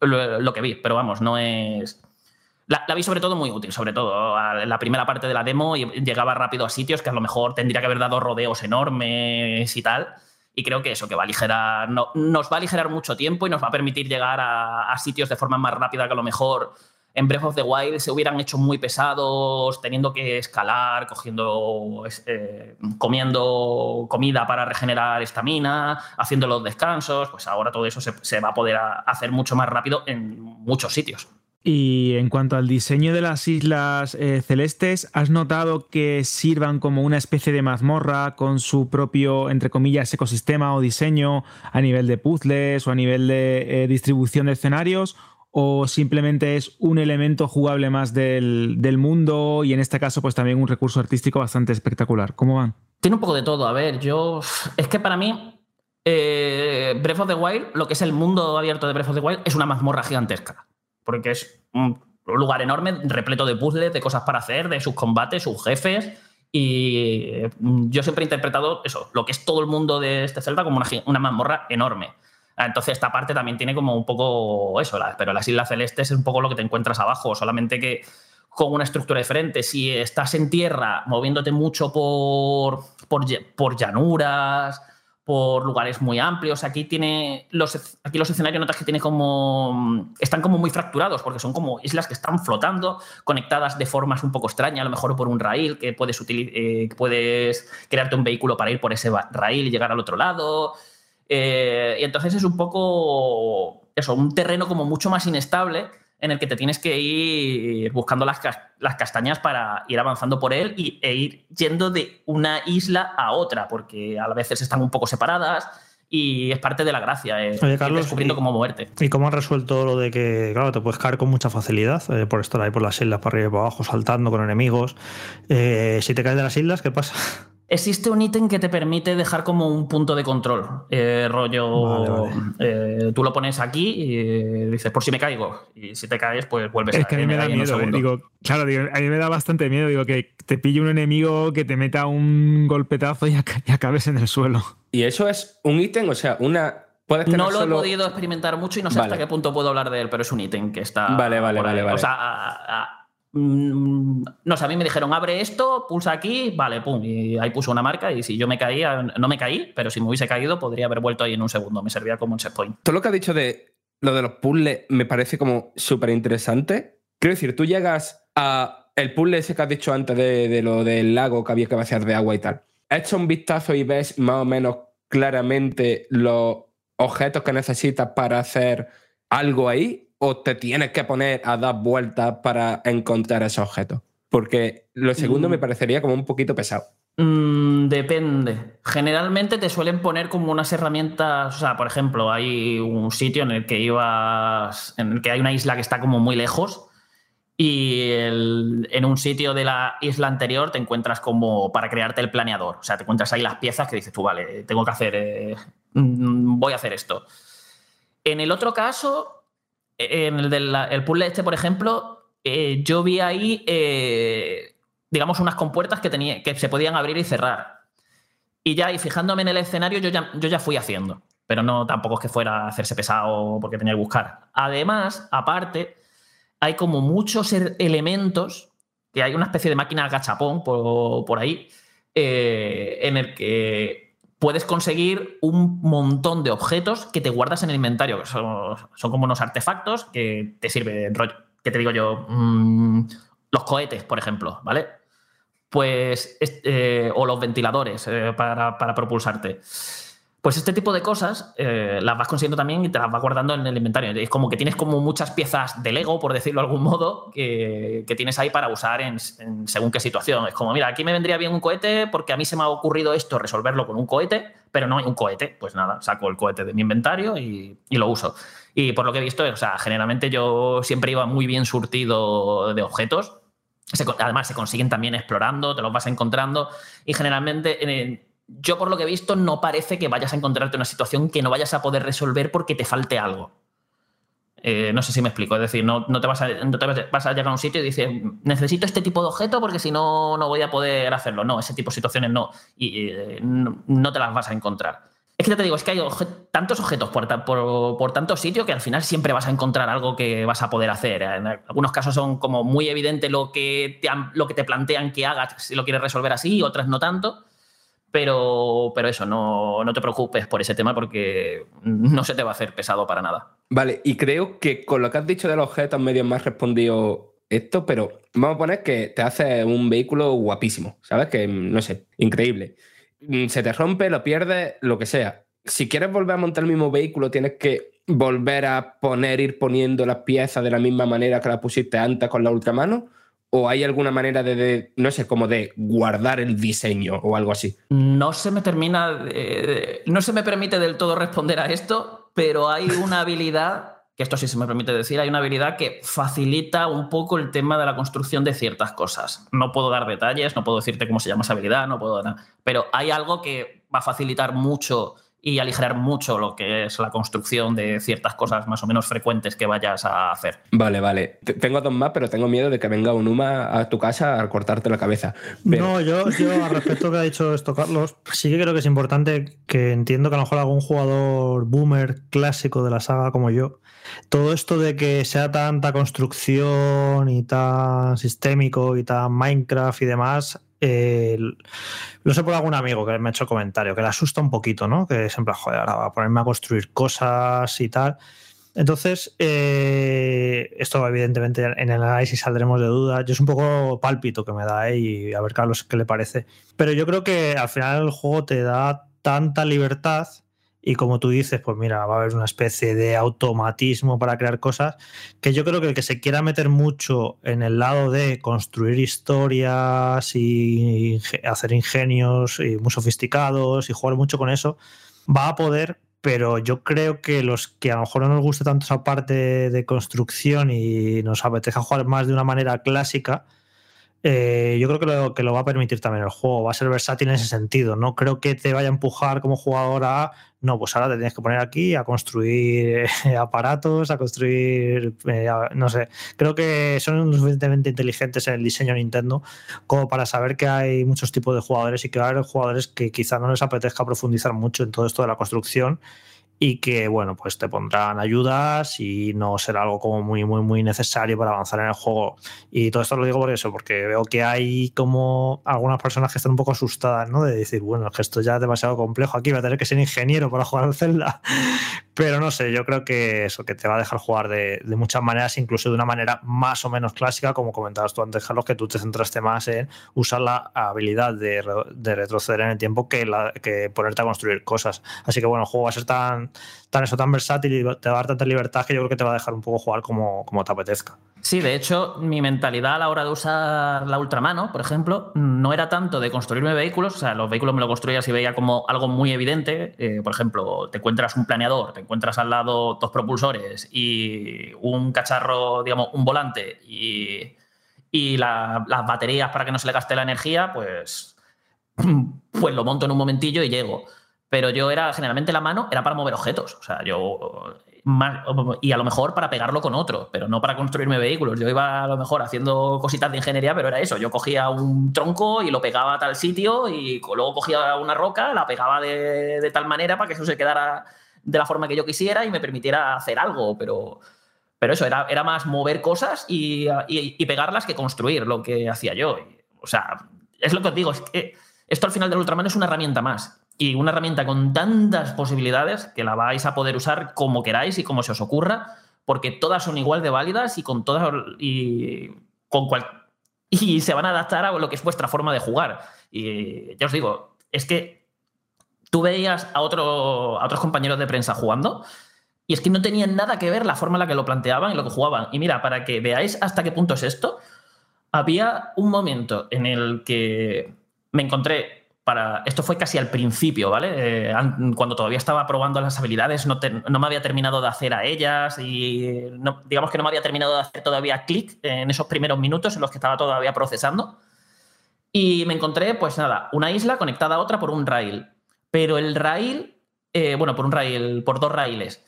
Speaker 13: lo que vi. Pero vamos, no es. La, vi sobre todo muy útil, sobre todo a la primera parte de la demo y llegaba rápido a sitios que a lo mejor tendría que haber dado rodeos enormes y tal. Y creo que eso, que va a aligerar, no- nos va a aligerar mucho tiempo y nos va a permitir llegar a, sitios de forma más rápida que a lo mejor en Breath of the Wild se hubieran hecho muy pesados, teniendo que escalar, cogiendo, eh, comiendo comida para regenerar estamina, haciendo los descansos. Pues ahora todo eso se, va a poder hacer mucho más rápido en muchos sitios.
Speaker 4: Y en cuanto al diseño de las islas eh, celestes, ¿has notado que sirvan como una especie de mazmorra con su propio, entre comillas, ecosistema o diseño a nivel de puzzles o a nivel de eh, distribución de escenarios? ¿O simplemente es un elemento jugable más del, del mundo y en este caso pues también un recurso artístico bastante espectacular? ¿Cómo van?
Speaker 13: Tiene un poco de todo. A ver, yo. Es que para mí, eh, Breath of the Wild, lo que es el mundo abierto de Breath of the Wild, es una mazmorra gigantesca. Porque es un lugar enorme, repleto de puzzles, de cosas para hacer, de sus combates, sus jefes. Y eh, yo siempre he interpretado eso, lo que es todo el mundo de este Zelda, como una, una mazmorra enorme. Ah, Entonces, esta parte también tiene como un poco eso, la- pero las Islas Celestes es un poco lo que te encuentras abajo, solamente que con una estructura diferente. Si estás en tierra moviéndote mucho por, por, por llanuras, por lugares muy amplios. Aquí tiene los, aquí los escenarios notas que tiene como están como muy fracturados porque son como islas que están flotando, conectadas de formas un poco extrañas, a lo mejor por un rail que puedes eh, puedes crearte un vehículo para ir por ese rail y llegar al otro lado. Eh, y entonces es un poco eso, un terreno como mucho más inestable en el que te tienes que ir buscando las, las castañas para ir avanzando por él y, e ir yendo de una isla a otra, porque a veces están un poco separadas y es parte de la gracia, eh,
Speaker 6: Oye, Carlos,
Speaker 13: descubriendo
Speaker 6: y-
Speaker 13: cómo moverte.
Speaker 6: ¿Y cómo han resuelto lo de que, claro, te puedes caer con mucha facilidad eh, por estar ahí por las islas, para arriba y para abajo, saltando con enemigos? Eh, si te caes de las islas, ¿qué pasa?
Speaker 13: Existe un ítem que te permite dejar como un punto de control, eh, rollo, eh, tú lo pones aquí y eh, dices, por si me caigo, y si te caes, pues vuelves
Speaker 4: Es
Speaker 13: a
Speaker 4: que a mí me da miedo, eh. digo, claro, digo, a mí me da bastante miedo, digo, que te pille un enemigo, que te meta un golpetazo y, ac- y acabes en el suelo.
Speaker 5: Y eso es un ítem, o sea, una.
Speaker 13: No lo
Speaker 5: solo-
Speaker 13: he podido experimentar mucho y no sé
Speaker 5: Vale.
Speaker 13: hasta qué punto puedo hablar de él, pero es un ítem que está.
Speaker 5: Vale, vale,
Speaker 13: por ahí.
Speaker 5: vale, vale.
Speaker 13: O sea, a- a- no sé, a mí me dijeron, abre esto, pulsa aquí, vale, pum, y ahí puso una marca y si yo me caía, no me caí, pero si me hubiese caído podría haber vuelto ahí en un segundo, me servía como un checkpoint.
Speaker 5: Todo lo que has dicho de lo de los puzzles me parece como súper interesante. Quiero decir, tú llegas a el puzzle ese que has dicho antes de, de lo del lago que había que vaciar de agua y tal. Hecho un vistazo y ves más o menos claramente los objetos que necesitas para hacer algo ahí o te tienes que poner a dar vueltas para encontrar esos objetos. Porque lo segundo
Speaker 13: Mm.
Speaker 5: me parecería como un poquito pesado.
Speaker 13: Mm, depende. Generalmente te suelen poner como unas herramientas. O sea, por ejemplo, hay un sitio en el que ibas. en el que hay una isla que está como muy lejos. Y el- en un sitio de la isla anterior te encuentras como para crearte el planeador. O sea, te encuentras ahí las piezas que dices tú, vale, tengo que hacer. eh, mm, voy a hacer esto. En el otro caso, en el del el puzzle este, por ejemplo, eh, yo vi ahí, eh, digamos, unas compuertas que, tenía, que se podían abrir y cerrar. Y ya, y fijándome en el escenario, yo ya, yo ya fui haciendo. Pero no tampoco es que fuera a hacerse pesado porque tenía que buscar. Además, aparte, hay como muchos er- elementos, que hay una especie de máquina gachapón por, por ahí, eh, en el que puedes conseguir un montón de objetos que te guardas en el inventario. Son, son como unos artefactos que te sirven, rollo, que te digo yo, mm, los cohetes, por ejemplo, ¿vale? Pues, eh, o los ventiladores eh, para, para propulsarte. Pues este tipo de cosas eh, las vas consiguiendo también y te las vas guardando en el inventario. Es como que tienes como muchas piezas de Lego, por decirlo de algún modo, que, que tienes ahí para usar en, en según qué situación. Es como, mira, aquí me vendría bien un cohete porque a mí se me ha ocurrido esto, resolverlo con un cohete, pero no hay un cohete. Pues nada, saco el cohete de mi inventario y, y lo uso. Y por lo que he visto, o sea, generalmente yo siempre iba muy bien surtido de objetos. Se además, se consiguen también explorando, te los vas encontrando y generalmente... eh, yo por lo que he visto no parece que vayas a encontrarte una situación que no vayas a poder resolver porque te falte algo. Eh, no sé si me explico, es decir, no, no te, vas a, vas a llegar a un sitio y dices, necesito este tipo de objeto porque si no, no voy a poder hacerlo. No, ese tipo de situaciones no. Y eh, no, te las vas a encontrar. Es que ya te digo, es que hay tantos objetos por, por, por tantos sitios que al final siempre vas a encontrar algo que vas a poder hacer. En algunos casos son como muy evidente lo que te, lo que te plantean que hagas si lo quieres resolver así, otras no tanto. Pero, pero eso, no, no te preocupes por ese tema porque no se te va a hacer pesado para nada.
Speaker 5: Vale, y creo que con lo que has dicho de los objetos medio me respondido esto, pero vamos a poner que te hace un vehículo guapísimo, ¿sabes? Que, no sé, increíble. Mm, Se te rompe, lo pierdes, lo que sea. Si quieres volver a montar el mismo vehículo, tienes que volver a poner, ir poniendo las piezas de la misma manera que las pusiste antes con la ultramano. ¿O hay alguna manera de, de, no sé, como de guardar el diseño o algo así?
Speaker 13: No se me termina, de- no se me permite del todo responder a esto, pero hay una habilidad, que esto sí se me permite decir, hay una habilidad que facilita un poco el tema de la construcción de ciertas cosas. No puedo dar detalles, no puedo decirte cómo se llama esa habilidad, no puedo dar, pero hay algo que va a facilitar mucho y aligerar mucho lo que es la construcción de ciertas cosas más o menos frecuentes que vayas a hacer.
Speaker 5: Vale, vale. Te- Tengo dos más, pero tengo miedo de que venga un Uma a tu casa a cortarte la cabeza. Pero-
Speaker 6: No, yo, yo al respecto que ha dicho esto Carlos, sí que creo que es importante que entiendo que a lo mejor algún jugador boomer clásico de la saga como yo, todo esto de que sea tanta construcción y tan sistémico y tan Minecraft y demás, eh, lo sé por algún amigo que me ha hecho comentario, que le asusta un poquito, ¿no? Que siempre, joder, ahora va a ponerme a construir cosas y tal. Entonces, eh, esto evidentemente en el análisis saldremos de dudas. Yo es un poco pálpito que me da ¿eh? y a ver, Carlos, qué le parece. Pero yo creo que al final el juego te da tanta libertad y como tú dices, pues mira, va a haber una especie de automatismo para crear cosas, que yo creo que el que se quiera meter mucho en el lado de construir historias y hacer ingenios y muy sofisticados y jugar mucho con eso, va a poder, pero yo creo que los que a lo mejor no nos guste tanto esa parte de construcción y nos apetezca jugar más de una manera clásica, eh, yo creo que lo, que lo va a permitir también el juego, va a ser versátil en ese sentido. No creo que te vaya a empujar como jugador a, no, pues ahora te tienes que poner aquí a construir aparatos, a construir, eh, no sé, creo que son suficientemente inteligentes en el diseño Nintendo como para saber que hay muchos tipos de jugadores y que va a haber jugadores que quizá no les apetezca profundizar mucho en todo esto de la construcción y que, bueno, pues te pondrán ayudas y no será algo como muy, muy, muy necesario para avanzar en el juego. Y todo esto lo digo por eso, porque veo que hay como algunas personas que están un poco asustadas, ¿no? De decir, bueno, es esto ya es demasiado complejo aquí, voy a tener que ser ingeniero para jugar al Zelda. Pero no sé, yo creo que eso, que te va a dejar jugar de, de muchas maneras, incluso de una manera más o menos clásica, como comentabas tú antes, Carlos, que tú te centraste más en usar la habilidad de, de retroceder en el tiempo que, la, que ponerte a construir cosas. Así que bueno, el juego va a ser tan tan, eso, tan versátil y te va a dar tanta libertad que yo creo que te va a dejar un poco jugar como, como te apetezca.
Speaker 13: Sí, de hecho, mi mentalidad a la hora de usar la ultramano, por ejemplo, no era tanto de construirme vehículos, o sea, los vehículos me lo construía si veía como algo muy evidente. Eh, por ejemplo, te encuentras un planeador, te encuentras al lado dos propulsores y un cacharro, digamos, un volante y, y las baterías para que no se le gaste la energía, pues, pues lo monto en un momentillo y llego pero yo era generalmente la mano era para mover objetos. O sea, yo. y a lo mejor para pegarlo con otro, pero no para construirme vehículos. Yo iba a lo mejor haciendo cositas de ingeniería, pero era eso. Yo cogía un tronco y lo pegaba a tal sitio y luego cogía una roca, la pegaba de, tal manera para que eso se quedara de la forma que yo quisiera y me permitiera hacer algo, pero. Pero eso, era, era más mover cosas y, y, pegarlas que construir lo que hacía yo. O sea, es lo que os digo, es que esto al final del Ultraman es una herramienta más y una herramienta con tantas posibilidades que la vais a poder usar como queráis y como se os ocurra, porque todas son igual de válidas y con todas y con cual, y se van a adaptar a lo que es vuestra forma de jugar. Y ya os digo, es que tú veías a, otro, a otros compañeros de prensa jugando y es que no tenían nada que ver la forma en la que lo planteaban y lo que jugaban. Y mira, para que veáis hasta qué punto es esto, había un momento en el que me encontré esto fue casi al principio, ¿vale? Eh, cuando todavía estaba probando las habilidades, no, me había terminado de hacer a ellas y digamos que no me había terminado de hacer todavía clic en esos primeros minutos en los que estaba todavía procesando. Y me encontré, pues nada, una isla conectada a otra por un rail. Pero el rail, eh, bueno, por un rail, por dos raíles.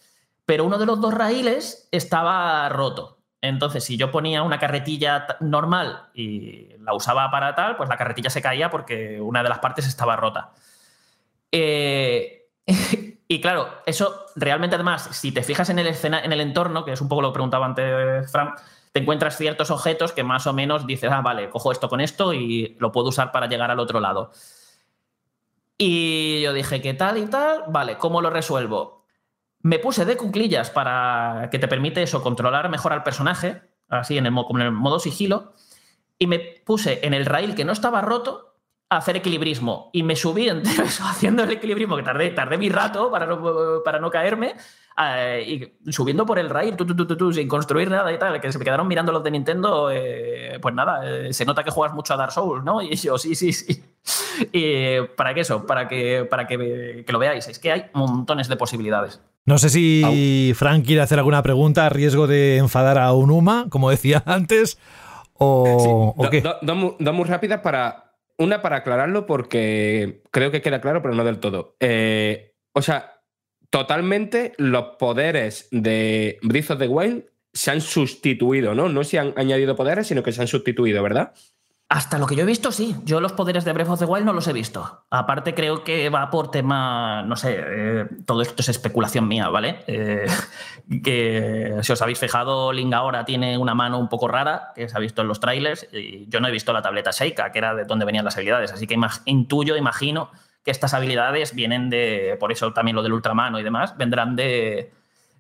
Speaker 13: Pero uno de los dos raíles estaba roto. Entonces, si yo ponía una carretilla normal y la usaba para tal, pues la carretilla se caía porque una de las partes estaba rota. Eh, y claro, eso realmente además, si te fijas en el, escena, en el entorno, que es un poco lo que preguntaba antes Frank, te encuentras ciertos objetos que más o menos dices, ah, vale, cojo esto con esto y lo puedo usar para llegar al otro lado. Y yo dije, ¿qué tal y tal? Vale, ¿cómo lo resuelvo? Me puse de cuclillas para que te permite eso, controlar mejor al personaje, así en el, modo sigilo, y me puse en el rail que no estaba roto a hacer equilibrismo. Y me subí haciendo el equilibrismo, que tardé, tardé mi rato para no, para no caerme, eh, y subiendo por el rail, sin construir nada y tal, que se me quedaron mirando los de Nintendo, eh, pues nada, eh, se nota que juegas mucho a Dark Souls, ¿no? Y yo, sí, sí, sí. Y para que eso, para que, para que, que lo veáis, es que hay montones de posibilidades.
Speaker 3: No sé si Frank quiere hacer alguna pregunta a riesgo de enfadar a Unuma, como decía antes, o, qué.
Speaker 5: Dos muy rápidas para. Una para aclararlo, porque creo que queda claro, pero no del todo. Eh, o sea, totalmente los poderes de Breath of the Wild se han sustituido, ¿no? No se han añadido poderes, sino que se han sustituido, ¿verdad?
Speaker 13: Hasta lo que yo he visto, sí. Yo los poderes de Breath of the Wild no los he visto. Aparte, creo que va por tema, no sé, eh, todo esto es especulación mía, ¿vale? Eh, que si os habéis fijado, Link ahora tiene una mano un poco rara, que se ha visto en los trailers, y yo no he visto la tableta Sheikah, que era de donde venían las habilidades. Así que intuyo, imagino que estas habilidades vienen de, por eso también lo del ultramano y demás, vendrán de,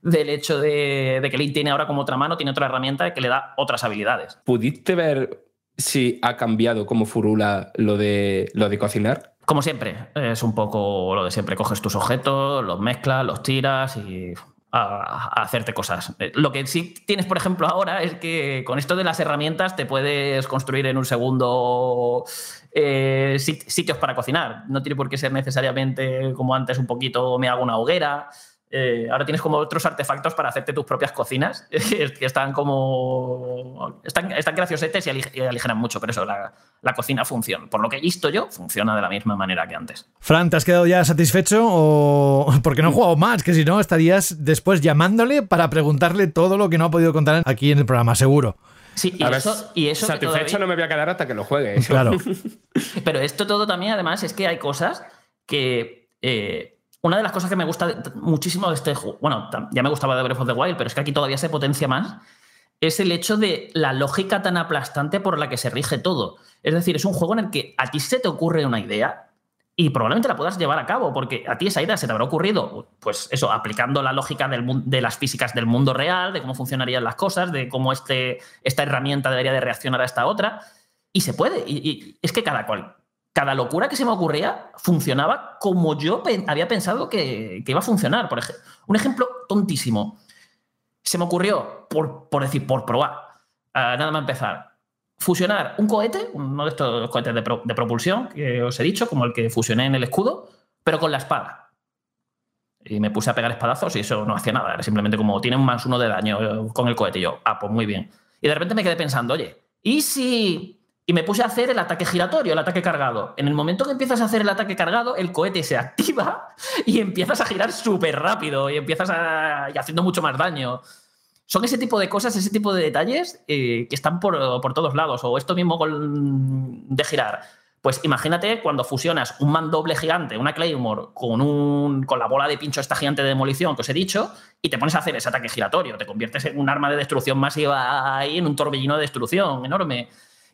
Speaker 13: del hecho de, de que Link tiene ahora como otra mano, tiene otra herramienta que le da otras habilidades.
Speaker 5: ¿Pudiste ver si ha cambiado como furula lo de, lo de cocinar?
Speaker 13: Como siempre, es un poco lo de siempre. Coges tus objetos, los mezclas, los tiras y a, hacerte cosas. Eh, Lo que sí tienes, por ejemplo, ahora es que con esto de las herramientas te puedes construir en un segundo eh, sit- sitios para cocinar. No tiene por qué ser necesariamente como antes un poquito me hago una hoguera. Eh, ahora tienes como otros artefactos para hacerte tus propias cocinas que están como. Están, están graciosetes y ali- y aligeran mucho, pero eso, la, la cocina funciona. Por lo que he visto yo, funciona de la misma manera que antes.
Speaker 3: Fran, ¿te has quedado ya satisfecho o porque no he jugado más? Que si no estarías después llamándole para preguntarle todo lo que no ha podido contar aquí en el programa, seguro.
Speaker 13: Sí, y
Speaker 5: A ver,
Speaker 13: eso, y eso que
Speaker 5: satisfecho
Speaker 13: todavía-
Speaker 5: no me voy a quedar hasta que lo juegue. eso.
Speaker 3: Claro.
Speaker 13: Pero esto todo también, además, es que hay cosas que. eh, una de las cosas que me gusta muchísimo de este juego, bueno, ya me gustaba de Breath of the Wild, pero es que aquí todavía se potencia más, es el hecho de la lógica tan aplastante por la que se rige todo. Es decir, es un juego en el que a ti se te ocurre una idea y probablemente la puedas llevar a cabo, porque a ti esa idea se te habrá ocurrido, pues eso, aplicando la lógica del de las físicas del mundo real, de cómo funcionarían las cosas, de cómo este, esta herramienta debería de reaccionar a esta otra, y se puede. Y es que cada cual, cada locura que se me ocurría funcionaba como yo había pensado que, iba a funcionar. Por ej- un ejemplo tontísimo. Se me ocurrió, por, por decir, por probar, nada más empezar, fusionar un cohete, uno de estos cohetes de propulsión que os he dicho, como el que fusioné en el escudo, pero con la espada. Y me puse a pegar espadazos y eso no hacía nada. Era simplemente como tiene un más uno de daño eh, con el cohete. Y yo, ah, pues muy bien. Y de repente me quedé pensando, oye, ¿y si.? Y me puse a hacer el ataque giratorio, el ataque cargado. En el momento que empiezas a hacer el ataque cargado, el cohete se activa y empiezas a girar súper rápido y empiezas a. y haciendo mucho más daño. Son ese tipo de cosas, ese tipo de detalles eh, que están por, por todos lados. O esto mismo de girar. Pues imagínate cuando fusionas un mandoble gigante, una Claymore, con, un, con la bola de pincho esta gigante de demolición que os he dicho, y te pones a hacer ese ataque giratorio. Te conviertes en un arma de destrucción masiva ahí, en un torbellino de destrucción enorme.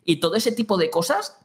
Speaker 13: Y todo ese tipo de cosas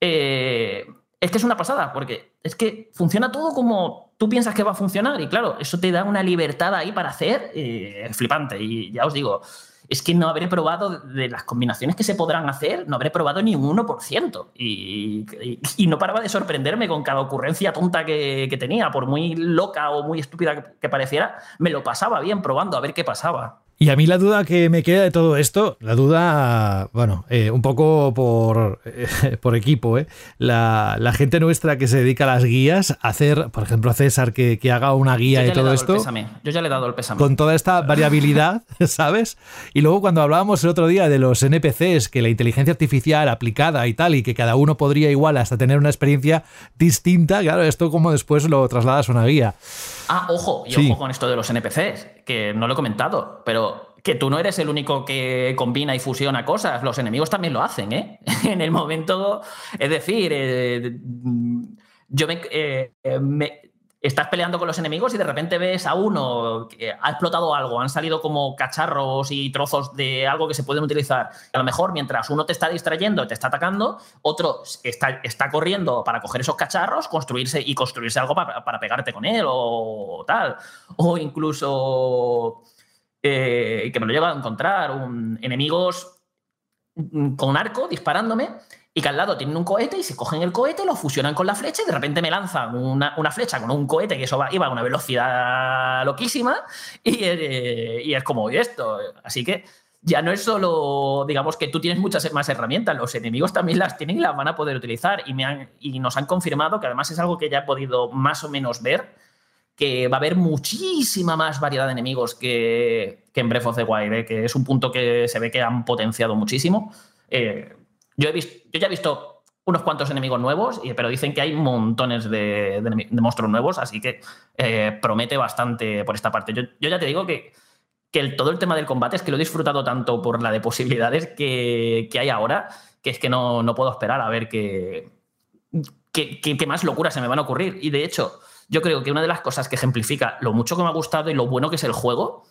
Speaker 13: eh, es que es una pasada, porque es que funciona todo como tú piensas que va a funcionar. Y claro, eso te da una libertad ahí para hacer eh, flipante. Y ya os digo, es que no habré probado de las combinaciones que se podrán hacer, no habré probado ni un 1%. Y, y- y no paraba de sorprenderme con cada ocurrencia tonta que, tenía, por muy loca o muy estúpida que pareciera, me lo pasaba bien probando a ver qué pasaba.
Speaker 3: Y a mí la duda que me queda de todo esto, la duda, bueno, eh, un poco por, eh, por equipo, ¿eh? La, la gente nuestra que se dedica a las guías, hacer, por ejemplo, a César que, que haga una guía de todo esto.
Speaker 13: Yo ya le he dado el pésame.
Speaker 3: con toda esta variabilidad, ¿sabes? Y luego cuando hablábamos el otro día de los NPCs, que la inteligencia artificial aplicada y tal, y que cada uno podría igual hasta tener una experiencia distinta, claro, esto como después lo trasladas a una guía.
Speaker 13: Ah, ojo, y
Speaker 3: Sí.
Speaker 13: ojo con esto de los NPCs, que no lo he comentado, pero que tú no eres el único que combina y fusiona cosas, los enemigos también lo hacen, ¿eh? en el momento, es decir, eh, yo me, eh, eh, me- Estás peleando con los enemigos y de repente ves a uno que ha explotado algo, han salido como cacharros y trozos de algo que se pueden utilizar. A lo mejor mientras uno te está distrayendo, te está atacando, otro está, está corriendo para coger esos cacharros, construirse y construirse algo para, para pegarte con él o tal. O incluso eh, que me lo llegado a encontrar, un- enemigos mm, con arco disparándome y que al lado tienen un cohete y se cogen el cohete, lo fusionan con la flecha y de repente me lanzan una, una flecha con un cohete que eso va- iba a una velocidad loquísima y, eh, y es como ¿y esto. Así que ya no es solo, digamos, que tú tienes muchas más herramientas, los enemigos también las tienen y las van a poder utilizar y, me han- y nos han confirmado que además es algo que ya he podido más o menos ver, que va a haber muchísima más variedad de enemigos que, que en Breath of the Wild, ¿eh? que es un punto que se ve que han potenciado muchísimo. Eh, yo, he visto, yo ya he visto unos cuantos enemigos nuevos, pero dicen que hay montones de, monstruos nuevos, así que eh, promete bastante por esta parte. Yo, ya te digo que, que todo el tema del combate es que lo he disfrutado tanto por la de posibilidades que, que hay ahora que es que no, no puedo esperar a ver qué más locuras se me van a ocurrir. Y de hecho, yo creo que una de las cosas que ejemplifica lo mucho que me ha gustado y lo bueno que es el juego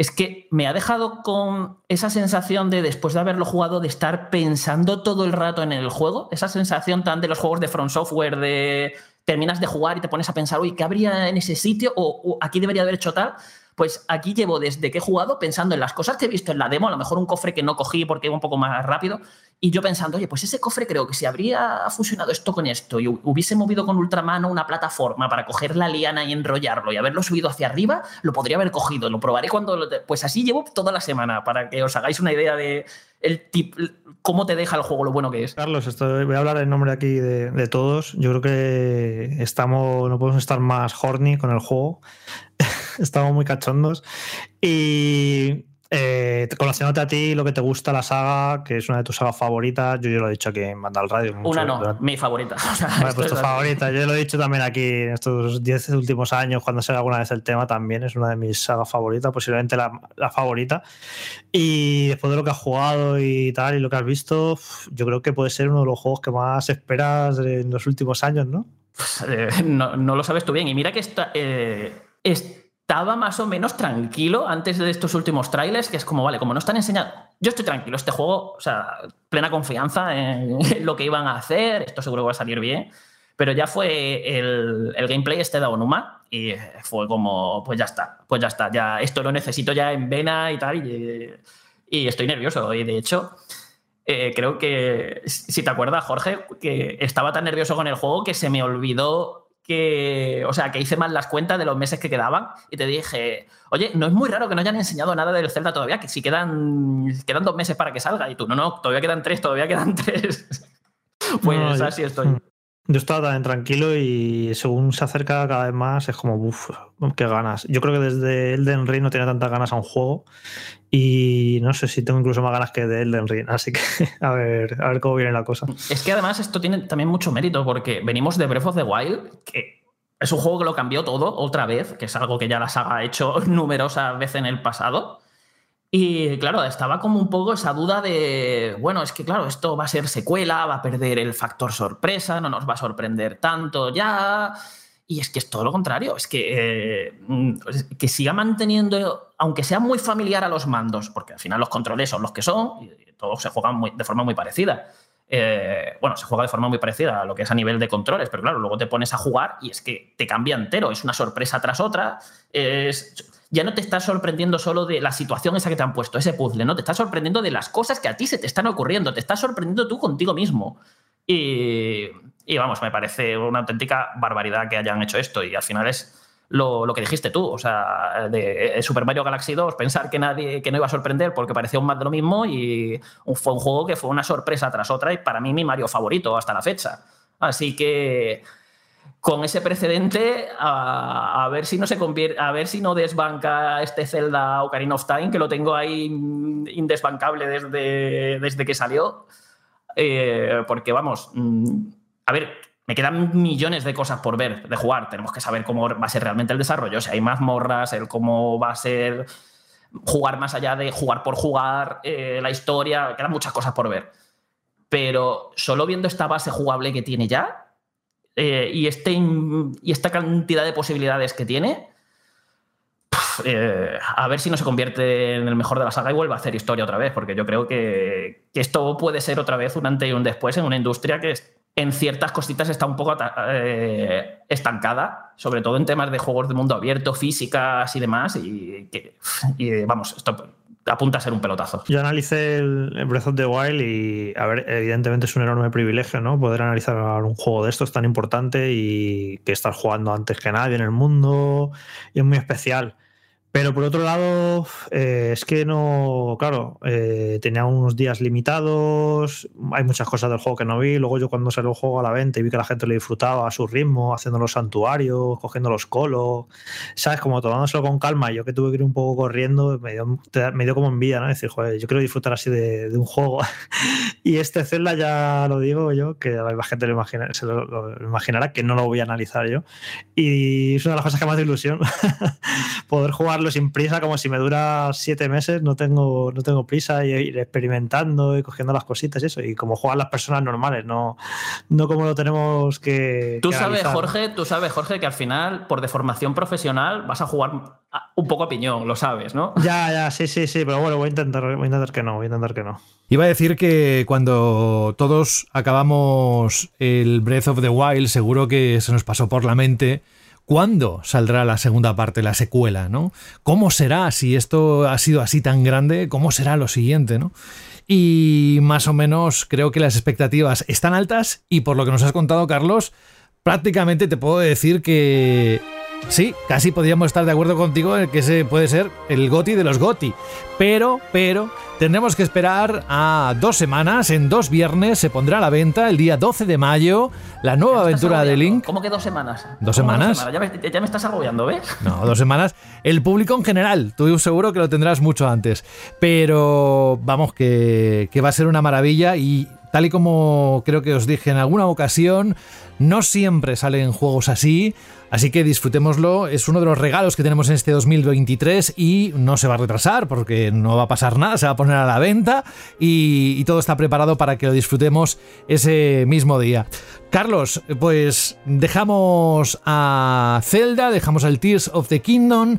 Speaker 13: es que me ha dejado con esa sensación de, después de haberlo jugado, de estar pensando todo el rato en el juego. Esa sensación tan de los juegos de From Software, de terminas de jugar y te pones a pensar, uy, ¿qué habría en ese sitio? O, o aquí debería haber hecho tal. Pues aquí llevo desde que he jugado pensando en las cosas que he visto en la demo, a lo mejor un cofre que no cogí porque iba un poco más rápido, y yo pensando, oye, pues ese cofre creo que si habría fusionado esto con esto y hu- hubiese movido con Ultramano una plataforma para coger la liana y enrollarlo y haberlo subido hacia arriba, lo podría haber cogido. Lo probaré cuando... lo Pues así llevo toda la semana para que os hagáis una idea de cómo te deja el juego, lo bueno que es.
Speaker 6: Carlos, esto, voy a hablar en nombre aquí de, de todos. Yo creo que estamos, no podemos estar más horny con el juego. estamos muy cachondos. Y eh, conociéndote a ti, lo que te gusta la saga, que es una de tus sagas favoritas, yo ya lo he dicho aquí en Banda al Radio. mucho,
Speaker 13: Una no,
Speaker 6: durante-
Speaker 13: mi favorita. O sea,
Speaker 6: Vale, pues
Speaker 13: es
Speaker 6: tu favorita. Yo lo he dicho también aquí en estos 10 últimos años, cuando sale alguna vez el tema, también es una de mis sagas favoritas, posiblemente la, la favorita. Y después de lo que has jugado y tal, y lo que has visto, yo creo que puede ser uno de los juegos que más esperas en los últimos años, ¿no?
Speaker 13: Eh, no, no lo sabes tú bien. Y mira que esta- eh, estaba más o menos tranquilo antes de estos últimos trailers, que es como, vale, como no están enseñando. Yo estoy tranquilo, este juego, o sea, plena confianza en lo que iban a hacer, esto seguro que va a salir bien. Pero ya fue el, el gameplay este de Onuma y fue como, pues ya está, pues ya está, ya esto lo necesito ya en vena y tal. Y, y estoy nervioso. Y de hecho, eh, creo que, si te acuerdas, Jorge, que estaba tan nervioso con el juego que se me olvidó que, o sea, que hice mal las cuentas de los meses que quedaban y te dije, oye, no es muy raro que no hayan enseñado nada del Zelda todavía, que si quedan, quedan dos meses para que salga. Y tú, no, no, todavía quedan tres, todavía quedan tres. pues
Speaker 6: No, yo-
Speaker 13: así estoy.
Speaker 6: Yo estaba también tranquilo y según se acerca cada vez más es como, uff, qué ganas. Yo creo que desde Elden Ring no tenía tantas ganas a un juego y no sé si tengo incluso más ganas que de Elden Ring. Así que a ver, a ver cómo viene la cosa.
Speaker 13: Es que además esto tiene también mucho mérito porque venimos de Breath of the Wild, que es un juego que lo cambió todo otra vez, que es algo que ya la saga ha hecho numerosas veces en el pasado. Y claro, estaba como un poco esa duda de, bueno, es que claro, esto va a ser secuela, va a perder el factor sorpresa, no nos va a sorprender tanto ya. Y es que es todo lo contrario, es que, eh, mm, que siga manteniendo, aunque sea muy familiar a los mandos, porque al final los controles son los que son y todos se juegan de forma muy parecida. Eh, bueno, se juega de forma muy parecida a lo que es a nivel de controles, pero claro, luego te pones a jugar y es que te cambia entero, es una sorpresa tras otra. Ya no te estás sorprendiendo solo de la situación esa que te han puesto, ese puzzle, ¿no? Te estás sorprendiendo de las cosas que a ti se te están ocurriendo, te estás sorprendiendo tú contigo mismo. Y, y vamos, me parece una auténtica barbaridad que hayan hecho esto y al final es lo, lo que dijiste tú, o sea, de eh, Super Mario Galaxy 2, pensar que nadie que no iba a sorprender porque parecía un más de lo mismo y fue un juego que fue una sorpresa tras otra y para mí mi Mario favorito hasta la fecha. Así que con ese precedente, a, ver si no se convierte, a ver si no desbanca este Zelda Ocarina of Time, que lo tengo ahí indesbancable desde, desde que salió. Eh, porque vamos, mm, a ver, me quedan millones de cosas por ver, de jugar. Tenemos que saber cómo va a ser realmente el desarrollo, si hay más morras, el cómo va a ser jugar más allá de jugar por jugar, eh, la historia, quedan muchas cosas por ver. Pero solo viendo esta base jugable que tiene ya eh, y, este, y esta cantidad de posibilidades que tiene, eh, a ver si no se convierte en el mejor de la saga y vuelve a hacer historia otra vez, porque yo creo que esto puede ser otra vez un antes y un después en una industria que es- en ciertas cositas está un poco eh, estancada, sobre todo en temas de juegos de mundo abierto, físicas y demás, y, vamos, esto apunta a ser un pelotazo.
Speaker 6: Yo analicé el Breath of the Wild y, a ver, evidentemente es un enorme privilegio, ¿no? Poder analizar un juego de estos tan importante y que estás jugando antes que nadie en el mundo y es muy especial. Pero por otro lado, eh, es que no, claro, eh, tenía unos días limitados, hay muchas cosas del juego que no vi. Luego yo cuando salió el juego a la venta y vi que la gente lo disfrutaba a su ritmo, haciendo los santuarios, cogiendo los colos, ¿sabes? Como tomándoselo con calma. Yo que tuve que ir un poco corriendo, me dio, me dio como envidia, ¿no? Decir, joder, yo quiero disfrutar así de, de un juego. y este Zelda ya lo digo yo, que la gente lo imagina, se lo, lo imaginará, que no lo voy a analizar yo. Y es una de las cosas que más de ilusión, poder jugarlo jugarlo sin prisa, como si me dura siete meses, no tengo, no tengo prisa y ir experimentando y cogiendo las cositas y eso. Y como juegan las personas normales, no, no como lo tenemos que.
Speaker 13: Tú
Speaker 6: que
Speaker 13: sabes,
Speaker 6: analizar.
Speaker 13: Jorge, tú sabes, Jorge, que al final, por deformación profesional, vas a jugar un poco a piñón, lo sabes, ¿no?
Speaker 6: Ya, ya, sí, sí, sí, pero bueno, voy a intentar, voy a intentar que no, voy a intentar que no.
Speaker 3: Iba a decir que cuando todos acabamos el Breath of the Wild, seguro que se nos pasó por la mente cuándo saldrá la segunda parte, la secuela, ¿no? ¿Cómo será si esto ha sido así tan grande? ¿Cómo será lo siguiente, ¿no? Y más o menos creo que las expectativas están altas y por lo que nos has contado, Carlos, prácticamente te puedo decir que sí, casi podríamos estar de acuerdo contigo en que ese puede ser el GOTI de los GOTI. Pero, pero, tendremos que esperar a dos semanas. En dos viernes se pondrá a la venta el día 12 de mayo la nueva aventura de Link.
Speaker 13: ¿Cómo que dos semanas?
Speaker 3: ¿Dos
Speaker 13: ¿Cómo
Speaker 3: semanas?
Speaker 13: Ya, me, ya me estás agobiando, ¿ves?
Speaker 3: No, dos semanas. El público en general, tú seguro que lo tendrás mucho antes. Pero vamos, que, que va a ser una maravilla y tal y como creo que os dije en alguna ocasión, no siempre salen juegos así. Así que disfrutémoslo, es uno de los regalos que tenemos en este 2023 y no se va a retrasar porque no va a pasar nada, se va a poner a la venta y, todo está preparado para que lo disfrutemos ese mismo día. Carlos, pues dejamos a Zelda, dejamos el Tears of the Kingdom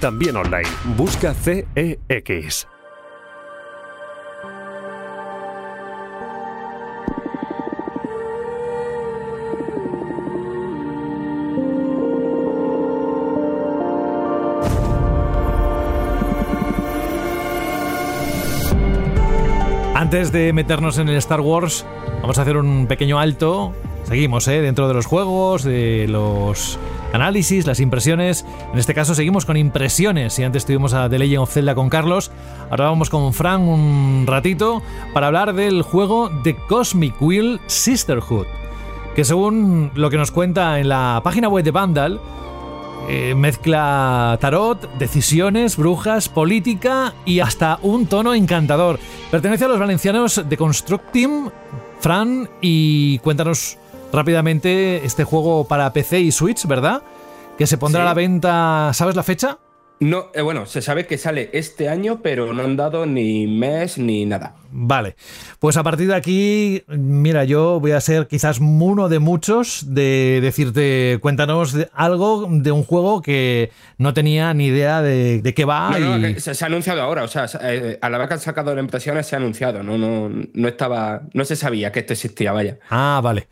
Speaker 7: también online. Busca CEX.
Speaker 3: Antes de meternos en el Star Wars, vamos a hacer un pequeño alto. Seguimos, ¿eh? Dentro de los juegos, de los análisis, las impresiones. En este caso seguimos con impresiones. Y antes tuvimos a The Legend of Zelda con Carlos. Ahora vamos con Frank un ratito para hablar del juego The Cosmic Wheel Sisterhood. Que según lo que nos cuenta en la página web de Vandal, eh, mezcla tarot, decisiones, brujas, política y hasta un tono encantador. Pertenece a los valencianos de Construct Team, Fran, y cuéntanos rápidamente este juego para PC y Switch, ¿verdad? Que se pondrá
Speaker 5: Sí.
Speaker 3: a la venta, ¿sabes la fecha?
Speaker 5: No, eh, bueno, se sabe que sale este año, pero no han dado ni mes ni nada.
Speaker 3: Vale, pues a partir de aquí, mira, yo voy a ser quizás uno de muchos de decirte, cuéntanos algo de un juego que no tenía ni idea de, de qué va.
Speaker 5: No,
Speaker 3: y-
Speaker 5: que se, se ha anunciado ahora, o sea, se- eh, a la vez que han sacado las impresiones se ha anunciado, no, no, no estaba, no se sabía que esto existía, vaya.
Speaker 3: Ah, vale.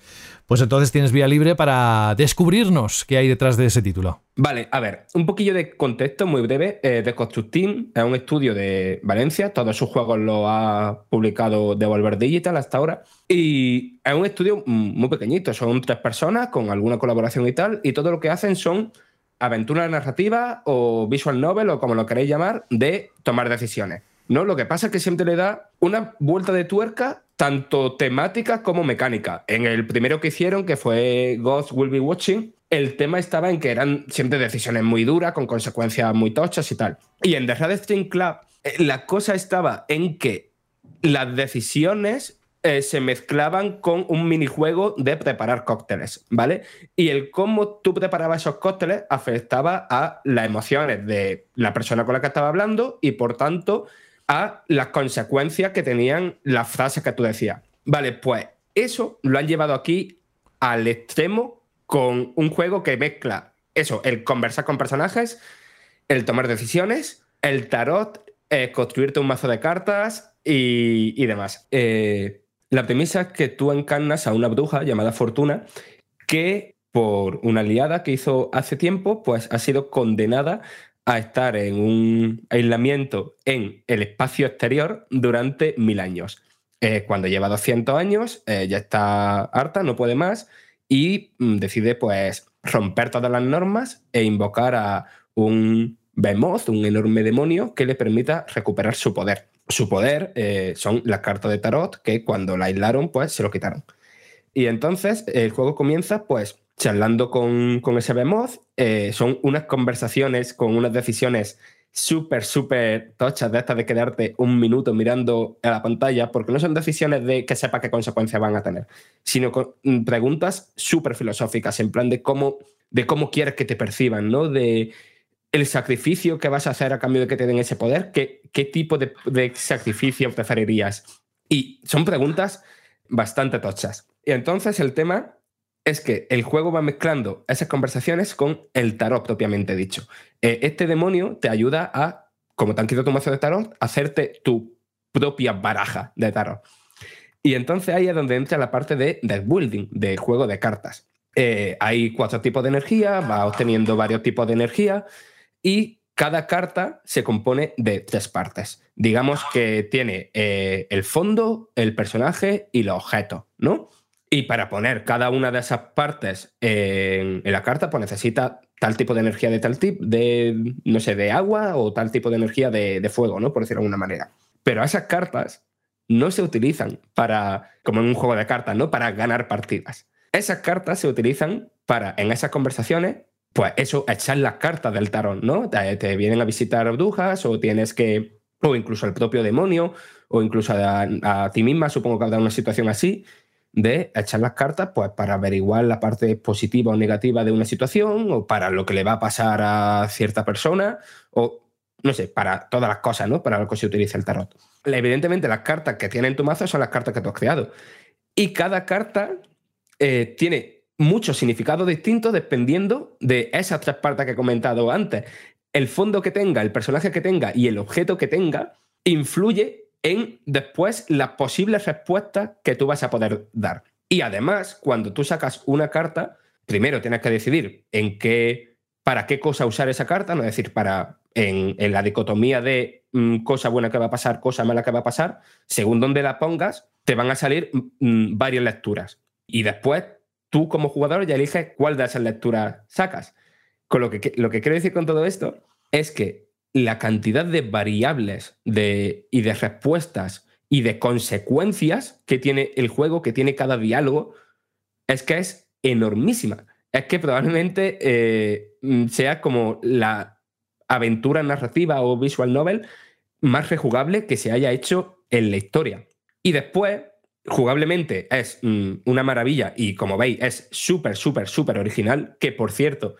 Speaker 3: Pues entonces tienes vía libre para descubrirnos qué hay detrás de ese título.
Speaker 5: Vale, a ver, un poquillo de contexto muy breve. Eh, The Construct Team es un estudio de Valencia, todos sus juegos los ha publicado Devolver Digital hasta ahora. Y es un estudio muy pequeñito, son tres personas con alguna colaboración y tal, y todo lo que hacen son aventuras narrativas o visual novel o como lo queréis llamar, de tomar decisiones. ¿no? Lo que pasa es que siempre le da una vuelta de tuerca, tanto temática como mecánica. En el primero que hicieron, que fue Ghost Will Be Watching, el tema estaba en que eran siempre decisiones muy duras, con consecuencias muy tochas y tal. Y en The Red String Club, la cosa estaba en que las decisiones eh, se mezclaban con un minijuego de preparar cócteles, ¿vale? Y el cómo tú preparabas esos cócteles afectaba a las emociones de la persona con la que estaba hablando y por tanto a las consecuencias que tenían las frases que tú decías. Vale, pues eso lo han llevado aquí al extremo con un juego que mezcla eso, el conversar con personajes, el tomar decisiones, el tarot, eh, construirte un mazo de cartas y, y demás. Eh, la premisa es que tú encarnas a una bruja llamada Fortuna que por una liada que hizo hace tiempo, pues ha sido condenada a estar en un aislamiento en el espacio exterior durante mil años. Eh, cuando lleva 200 años, eh, ya está harta, no puede más y mm, decide pues romper todas las normas e invocar a un Behemoth, un enorme demonio que le permita recuperar su poder. Su poder eh, son las cartas de tarot que cuando la aislaron, pues se lo quitaron. Y entonces el juego comienza, pues, charlando con, con ese Behemoth. Eh, son unas conversaciones con unas decisiones súper, súper tochas de estas de quedarte un minuto mirando a la pantalla, porque no son decisiones de que sepa qué consecuencias van a tener, sino con mm, preguntas súper filosóficas, en plan de cómo, de cómo quieres que te perciban, ¿no? De el sacrificio que vas a hacer a cambio de que te den ese poder, qué, qué tipo de, de sacrificio preferirías. Y son preguntas bastante tochas. Y entonces el tema es que el juego va mezclando esas conversaciones con el tarot propiamente dicho. Eh, este demonio te ayuda a, como te han quitado tu mazo de tarot, hacerte tu propia baraja de tarot. Y entonces ahí es donde entra la parte de deck building, de juego de cartas. Eh, hay cuatro tipos de energía, va obteniendo varios tipos de energía y cada carta se compone de tres partes. Digamos que tiene eh, el fondo, el personaje y los objetos, ¿no? Y para poner cada una de esas partes en, la carta, pues necesita tal tipo de energía de tal tipo, de, no sé, de agua o tal tipo de energía de, de, fuego, ¿no? Por decirlo de alguna manera. Pero esas cartas no se utilizan para, como en un juego de cartas, ¿no? Para ganar partidas. Esas cartas se utilizan para, en esas conversaciones, pues eso, echar las cartas del tarot, ¿no? Te, vienen a visitar brujas o tienes que, o incluso el propio demonio, o incluso a, a ti misma, supongo que habrá una situación así, de echar las cartas pues, para averiguar la parte positiva o negativa de una situación o para lo que le va a pasar a cierta persona o, no sé, para todas las cosas, ¿no? Para lo que se utiliza el tarot. Evidentemente, las cartas que tiene en tu mazo son las cartas que tú has creado. Y cada carta eh, tiene mucho significado distinto dependiendo de esas tres partes que he comentado antes. El fondo que tenga, el personaje que tenga y el objeto que tenga influye en después las posibles respuestas que tú vas a poder dar. Y además, cuando tú sacas una carta, primero tienes que decidir en qué, para qué cosa usar esa carta, no es decir, para en, la dicotomía de mmm, cosa buena que va a pasar, cosa mala que va a pasar, según donde la pongas, te van a salir mmm, varias lecturas. Y después, tú como jugador ya eliges cuál de esas lecturas sacas. Con lo que, lo que quiero decir con todo esto es que la cantidad de variables de, y de respuestas y de consecuencias que tiene el juego, que tiene cada diálogo, es que es enormísima. Es que probablemente eh, sea como la aventura narrativa o visual novel más rejugable que se haya hecho en la historia. Y después, jugablemente, es mm, una maravilla y como veis, es súper, súper, súper original, que por cierto,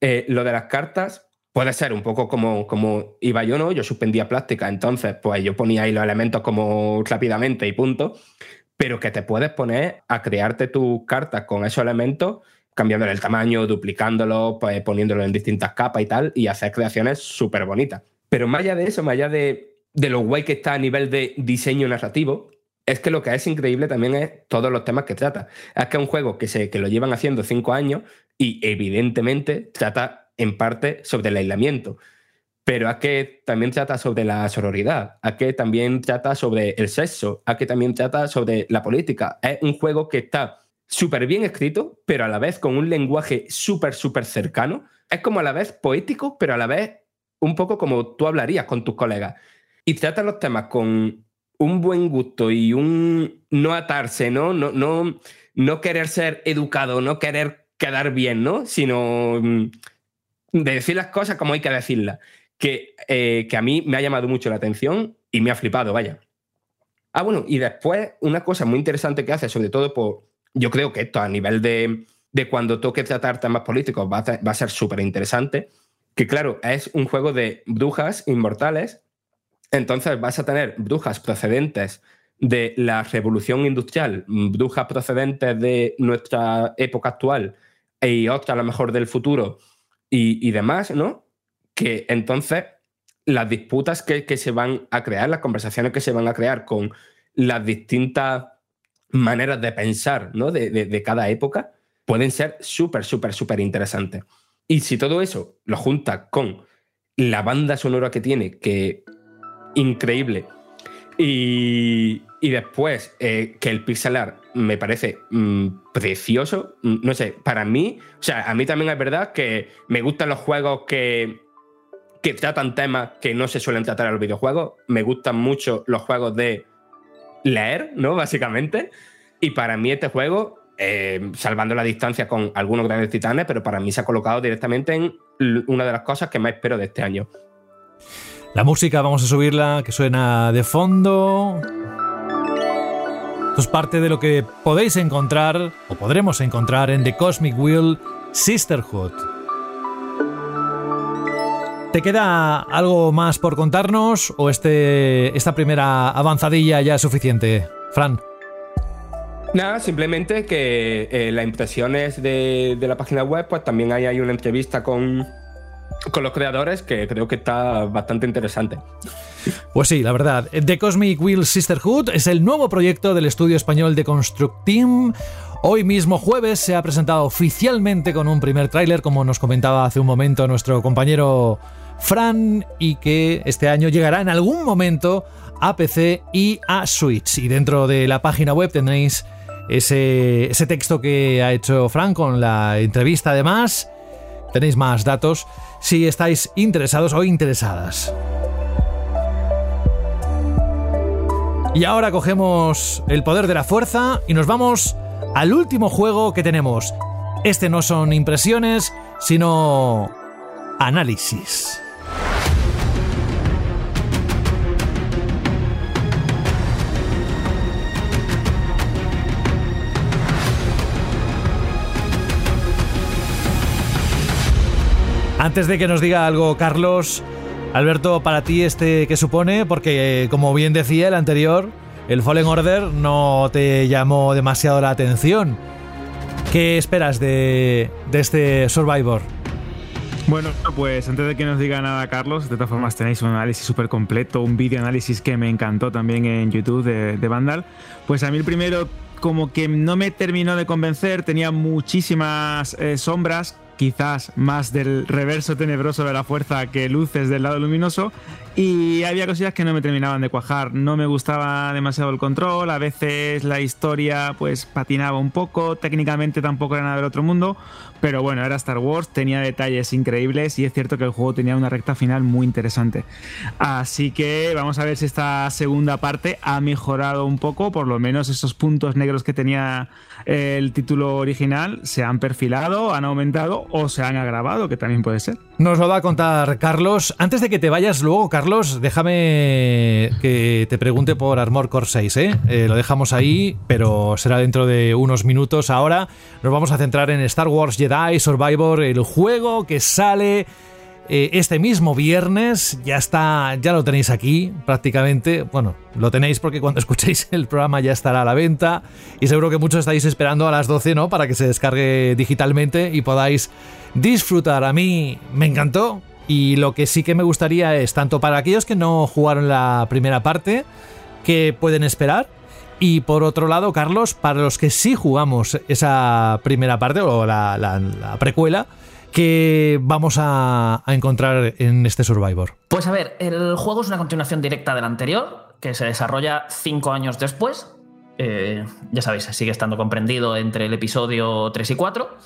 Speaker 5: eh, lo de las cartas puede ser un poco como, como iba yo, ¿no? Yo suspendía plástica, entonces pues yo ponía ahí los elementos como rápidamente y punto, pero que te puedes poner a crearte tus cartas con esos elementos, cambiándole el tamaño, duplicándolo, pues poniéndolo en distintas capas y tal, y hacer creaciones súper bonitas. Pero más allá de eso, más allá de, de lo guay que está a nivel de diseño narrativo, es que lo que es increíble también es todos los temas que trata. Es que es un juego que, se, que lo llevan haciendo cinco años y evidentemente trata en parte sobre el aislamiento, pero a que también trata sobre la sororidad, a que también trata sobre el sexo, a que también trata sobre la política. Es un juego que está súper bien escrito, pero a la vez con un lenguaje súper, súper cercano. Es como a la vez poético, pero a la vez un poco como tú hablarías con tus colegas. Y trata los temas con un buen gusto y un no atarse, ¿no? No, no, no querer ser educado, no querer quedar bien, ¿no? Sino mm, de decir las cosas como hay que decirlas, que, eh, que a mí me ha llamado mucho la atención y me ha flipado, vaya. Ah, bueno, y después una cosa muy interesante que hace, sobre todo, por, yo creo que esto a nivel de, de cuando toque tratar temas políticos va a, va a ser súper interesante, que claro, es un juego de brujas inmortales, entonces vas a tener brujas procedentes de la revolución industrial, brujas procedentes de nuestra época actual y otras a lo mejor del futuro y, y demás, ¿no? Que entonces las disputas que, que, se van a crear, las conversaciones que se van a crear con las distintas maneras de pensar ¿no? de, de, de cada época pueden ser súper, súper, súper interesantes. Y si todo eso lo junta con la banda sonora que tiene, que increíble, y, y después eh, que el pixel art me parece mmm, precioso, no sé, para mí, o sea, a mí también es verdad que me gustan los juegos que, que tratan temas que no se suelen tratar en los videojuegos. Me gustan mucho los juegos de leer, ¿no? Básicamente. Y para mí este juego, eh, salvando la distancia con algunos grandes titanes, pero para mí se ha colocado directamente en una de las cosas que más espero de este año.
Speaker 3: La música vamos a subirla, que suena de fondo. Esto es parte de lo que podéis encontrar, o podremos encontrar en The Cosmic Wheel Sisterhood. ¿Te queda algo más por contarnos o este, esta primera avanzadilla ya es suficiente, Fran?
Speaker 5: Nada, simplemente que eh, las impresiones de, de, la página web, pues también hay, hay una entrevista con, con los creadores que creo que está bastante interesante.
Speaker 3: Pues sí, la verdad. The Cosmic Wheel Sisterhood es el nuevo proyecto del estudio español de Construct Team. Hoy mismo jueves se ha presentado oficialmente con un primer tráiler, como nos comentaba hace un momento nuestro compañero Fran, y que este año llegará en algún momento a PC y a Switch. Y dentro de la página web tendréis ese, ese texto que ha hecho Fran con la entrevista además. Tenéis más datos si estáis interesados o interesadas. Y ahora cogemos el poder de la fuerza y nos vamos al último juego que tenemos. Este no son impresiones, sino análisis. Antes de que nos diga algo Carlos, Alberto, para ti este qué supone, porque como bien decía el anterior, el Fallen Order no te llamó demasiado la atención. ¿Qué esperas de, este Survivor?
Speaker 4: Bueno, pues antes de que nos diga nada Carlos, de todas formas tenéis un análisis súper completo, un vídeo análisis que me encantó también en YouTube de, de Vandal. Pues a mí el primero como que no me terminó de convencer, tenía muchísimas eh, sombras quizás más del reverso tenebroso de la fuerza que luces del lado luminoso. Y había cosillas que no me terminaban de cuajar. No me gustaba demasiado el control, a veces la historia pues patinaba un poco, técnicamente tampoco era nada del otro mundo, pero bueno, era Star Wars, tenía detalles increíbles y es cierto que el juego tenía una recta final muy interesante. Así que vamos a ver si esta segunda parte ha mejorado un poco, por lo menos esos puntos negros que tenía el título original se han perfilado, han aumentado o se han agravado, que también puede ser.
Speaker 3: Nos lo va a contar Carlos. Antes de que te vayas luego, Carlos, déjame que te pregunte por Armor Core 6. ¿eh? Eh, lo dejamos ahí, pero será dentro de unos minutos. Ahora nos vamos a centrar en Star Wars Jedi Survivor, el juego que sale eh, este mismo viernes. Ya está, ya lo tenéis aquí prácticamente. Bueno, lo tenéis porque cuando escuchéis el programa ya estará a la venta. Y seguro que muchos estáis esperando a las 12, ¿no? Para que se descargue digitalmente y podáis disfrutar. A mí me encantó. Y lo que sí que me gustaría es, tanto para aquellos que no jugaron la primera parte, que pueden esperar. Y por otro lado, Carlos, para los que sí jugamos esa primera parte o la, la, la precuela, que vamos a, a, encontrar en este Survivor?
Speaker 13: Pues a ver, el juego es una continuación directa del anterior, que se desarrolla cinco años después. Eh, ya sabéis, sigue estando comprendido entre el episodio 3 y 4.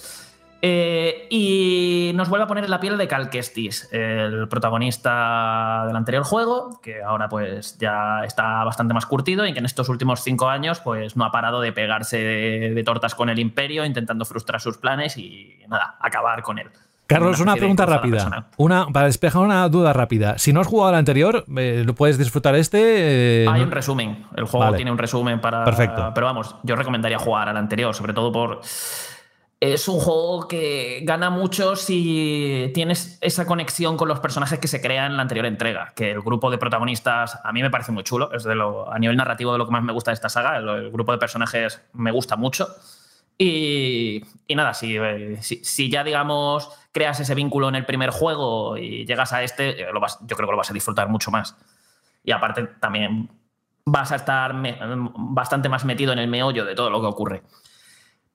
Speaker 13: Eh, y nos vuelve a poner en la piel de Cal Kestis, el protagonista del anterior juego, que ahora pues ya está bastante más curtido y que en estos últimos cinco años pues no ha parado de pegarse de, de tortas con el imperio, intentando frustrar sus planes y nada, acabar con él.
Speaker 3: Carlos, una, una pregunta rápida. Una, para despejar una duda rápida. Si no has jugado al anterior, eh, ¿puedes disfrutar este?
Speaker 13: Eh, Hay un resumen. El juego vale. tiene un resumen para.
Speaker 3: Perfecto.
Speaker 13: Pero vamos, yo recomendaría jugar al anterior, sobre todo por es un juego que gana mucho si tienes esa conexión con los personajes que se crean en la anterior entrega. Que el grupo de protagonistas a mí me parece muy chulo. Es de lo, a nivel narrativo de lo que más me gusta de esta saga. El, grupo de personajes me gusta mucho. Y, nada, si, si, si, ya digamos creas ese vínculo en el primer juego y llegas a este, lo vas, yo creo que lo vas a disfrutar mucho más. Y aparte también vas a estar bastante más metido en el meollo de todo lo que ocurre.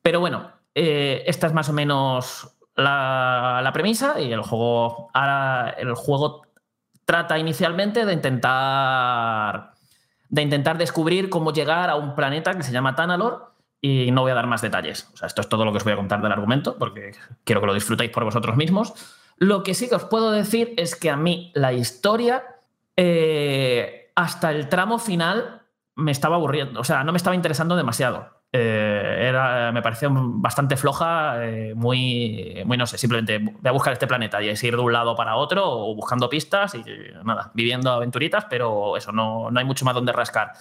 Speaker 13: Pero bueno, eh, esta es más o menos la, premisa y el juego, ahora el juego trata inicialmente de intentar, de intentar descubrir cómo llegar a un planeta que se llama Tanalor y no voy a dar más detalles. O sea, esto es todo lo que os voy a contar del argumento porque quiero que lo disfrutéis por vosotros mismos. Lo que sí que os puedo decir es que a mí la historia, eh, hasta el tramo final, me estaba aburriendo. O sea, no me estaba interesando demasiado. Eh, era, me parecía bastante floja, eh, muy, muy, no sé, simplemente voy a buscar este planeta y es ir de un lado para otro o buscando pistas y nada, viviendo aventuritas, pero eso, no, no hay mucho más donde rascar.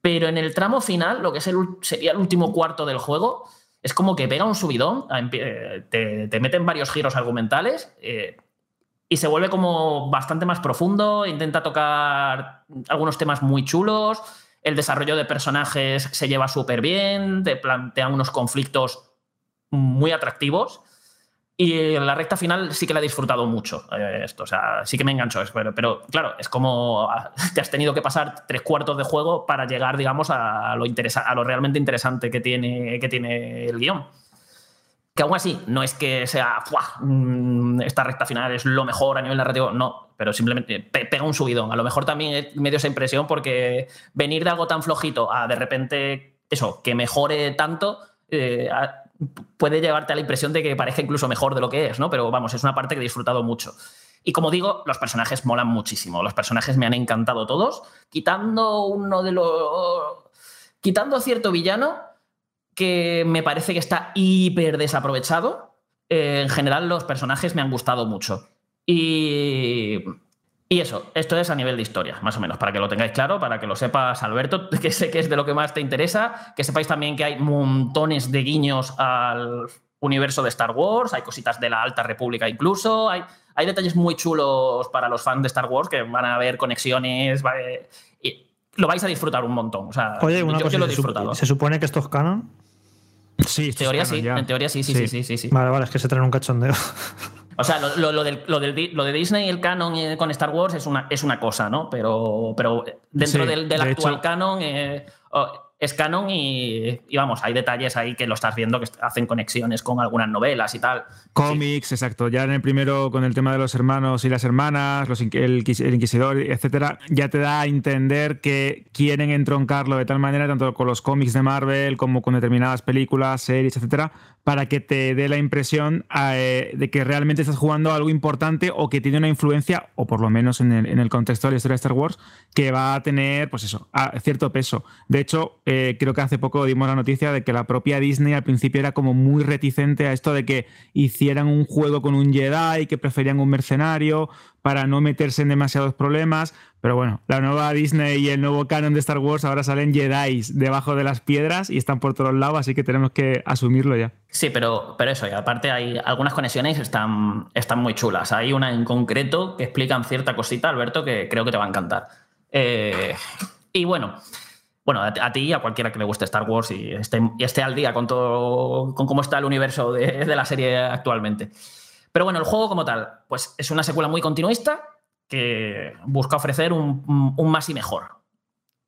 Speaker 13: Pero en el tramo final, lo que es el, sería el último cuarto del juego, es como que pega un subidón, eh, te, te meten varios giros argumentales y se vuelve como bastante más profundo, intenta tocar algunos temas muy chulos el desarrollo de personajes se lleva súper bien, te plantea unos conflictos muy atractivos. Y la recta final sí que la he disfrutado mucho. Eh, esto, sí que me enganchó. Pero, pero, claro, es como te has tenido que pasar tres cuartos de juego para llegar, digamos, a lo, a lo realmente interesante que tiene, que tiene el guion que aún así no es que sea mm, esta recta final es lo mejor a nivel narrativo, no, pero simplemente pega un subidón. A lo mejor también me dio esa impresión porque venir de algo tan flojito a de repente eso, que mejore tanto, eh, puede llevarte a la impresión de que parezca incluso mejor de lo que es, ¿no? Pero vamos, es una parte que he disfrutado mucho. Y como digo, los personajes molan muchísimo. Los personajes me han encantado todos, quitando uno de los. Quitando cierto villano, que me parece que está hiper desaprovechado. Eh, en general, los personajes me han gustado mucho. Y, y eso, esto es a nivel de historia, más o menos, para que lo tengáis claro, para que lo sepas, Alberto, que sé que es de lo que más te interesa, que sepáis también que hay montones de guiños al universo de Star Wars, hay cositas de la Alta República incluso, hay, hay detalles muy chulos para los fans de Star Wars que van a haber conexiones, y lo vais a disfrutar un montón. O sea,
Speaker 6: Oye, una cosa, lo he disfrutado. ¿se supone que esto es canon?
Speaker 4: Sí,
Speaker 13: en teoría sí, en teoría sí, sí, sí, sí, sí,
Speaker 6: Vale, vale, es que se traen un cachondeo.
Speaker 13: O sea, lo, lo, del, lo, de Disney y el canon con Star Wars es una, es una cosa, ¿no? Pero, pero dentro del, actual canon eh, es canon y, vamos, hay detalles ahí que lo estás viendo que hacen conexiones con algunas novelas y tal.
Speaker 4: Cómics, exacto. Ya en el primero con el tema de los hermanos y las hermanas, los, el, Inquisidor, etcétera, ya te da a entender que quieren entroncarlo de tal manera, tanto con los cómics de Marvel como con determinadas películas, series, etcétera, para que te dé la impresión eh, de que realmente estás jugando algo importante o que tiene una influencia, o por lo menos en el, contexto de la historia de Star Wars, que va a tener, pues eso, cierto peso. De hecho, eh, creo que hace poco dimos la noticia de que la propia Disney al principio era como muy reticente a esto de que hicieran un juego con un Jedi, que preferían un mercenario, para no meterse en demasiados problemas. Pero bueno, la nueva Disney y el nuevo canon de Star Wars ahora salen Jedi debajo de las piedras y están por todos lados, así que tenemos que asumirlo ya.
Speaker 13: Sí, pero, pero eso, y aparte hay algunas conexiones están, están muy chulas. Hay una en concreto que explican cierta cosita, Alberto, que creo que te va a encantar. Eh, y bueno, bueno, a, ti y a cualquiera que le guste Star Wars y esté, esté al día con todo, con cómo está el universo de la serie actualmente. Pero bueno, el juego como tal, pues es una secuela muy continuista que busca ofrecer un, más y mejor.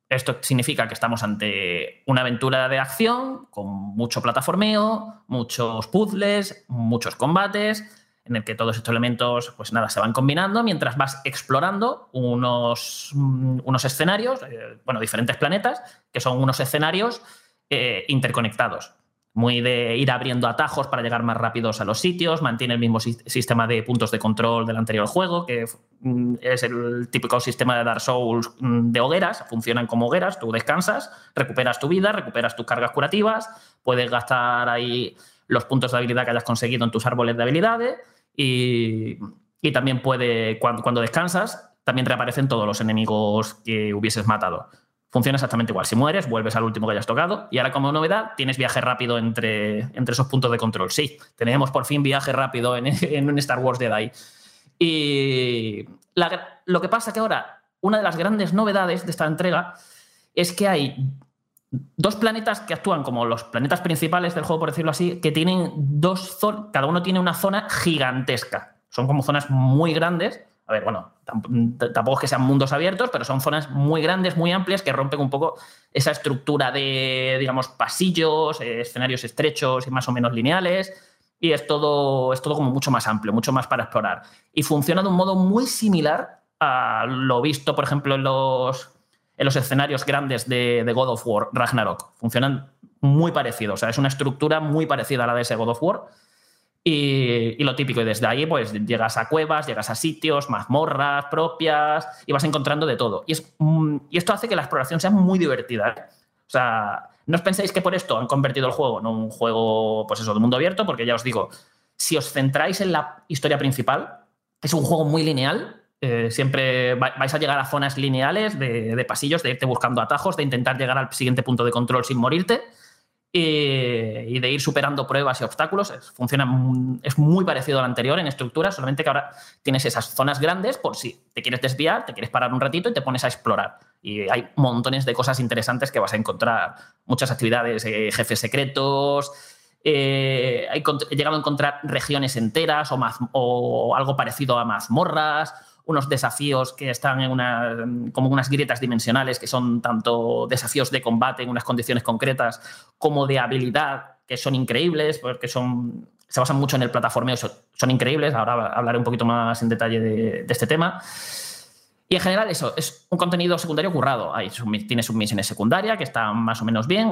Speaker 13: Esto significa que estamos ante una aventura de acción con mucho plataformeo, muchos puzzles, muchos combates, en el que todos estos elementos, pues nada, se van combinando mientras vas explorando unos, unos escenarios, eh, bueno, diferentes planetas, que son unos escenarios eh, interconectados muy de ir abriendo atajos para llegar más rápidos a los sitios, mantiene el mismo sistema de puntos de control del anterior juego, que mm, es el típico sistema de Dark Souls mm, de hogueras, funcionan como hogueras, tú descansas, recuperas tu vida, recuperas tus cargas curativas, puedes gastar ahí los puntos de habilidad que hayas conseguido en tus árboles de habilidades y, también puede, cuando, cuando descansas, también reaparecen todos los enemigos que hubieses matado funciona exactamente igual. Si mueres, vuelves al último que hayas tocado. Y ahora, como novedad, tienes viaje rápido entre, entre esos puntos de control. Sí, tenemos por fin viaje rápido en, en un Star Wars Jedi. Y lo que pasa que ahora, una de las grandes novedades de esta entrega es que hay dos planetas que actúan como los planetas principales del juego, por decirlo así, que tienen dos zonas, cada uno tiene una zona gigantesca. Son como zonas muy grandes a ver, bueno, tampoco es que sean mundos abiertos, pero son zonas muy grandes, muy amplias, que rompen un poco esa estructura de, digamos, pasillos, eh, escenarios estrechos y más o menos lineales. Y es todo, es todo como mucho más amplio, mucho más para explorar. Y funciona de un modo muy similar a lo visto, por ejemplo, en los, en los escenarios grandes de, de God of War, Ragnarok. Funcionan muy parecidos. O sea, es una estructura muy parecida a la de ese God of War Y, lo típico, y desde ahí pues llegas a cuevas, llegas a sitios, mazmorras propias y vas encontrando de todo. Y, mm, esto hace que la exploración sea muy divertida. ¿eh? O sea, no os penséis que por esto han convertido el juego en un juego, pues eso, de mundo abierto, porque ya os digo, si os centráis en la historia principal, es un juego muy lineal. Eh, siempre vais a llegar a zonas lineales de, pasillos, de irte buscando atajos, de intentar llegar al siguiente punto de control sin morirte y, y de ir superando pruebas y obstáculos. Es, funciona, es muy parecido al anterior en estructura, solamente que ahora tienes esas zonas grandes por si te quieres desviar, te quieres parar un ratito y te pones a explorar. Y hay montones de cosas interesantes que vas a encontrar, muchas actividades, eh, jefes secretos, eh, he llegado a encontrar regiones enteras o, o, algo parecido a mazmorras, unos desafíos que están en una, como unas grietas dimensionales, que son tanto desafíos de combate en unas condiciones concretas como de habilidad, que son increíbles, porque son, se basan mucho en el plataformeo, son, increíbles. Ahora hablaré un poquito más en detalle de, este tema. Y en general eso, es un contenido secundario currado. Hay, tiene submisiones secundarias que están más o menos bien.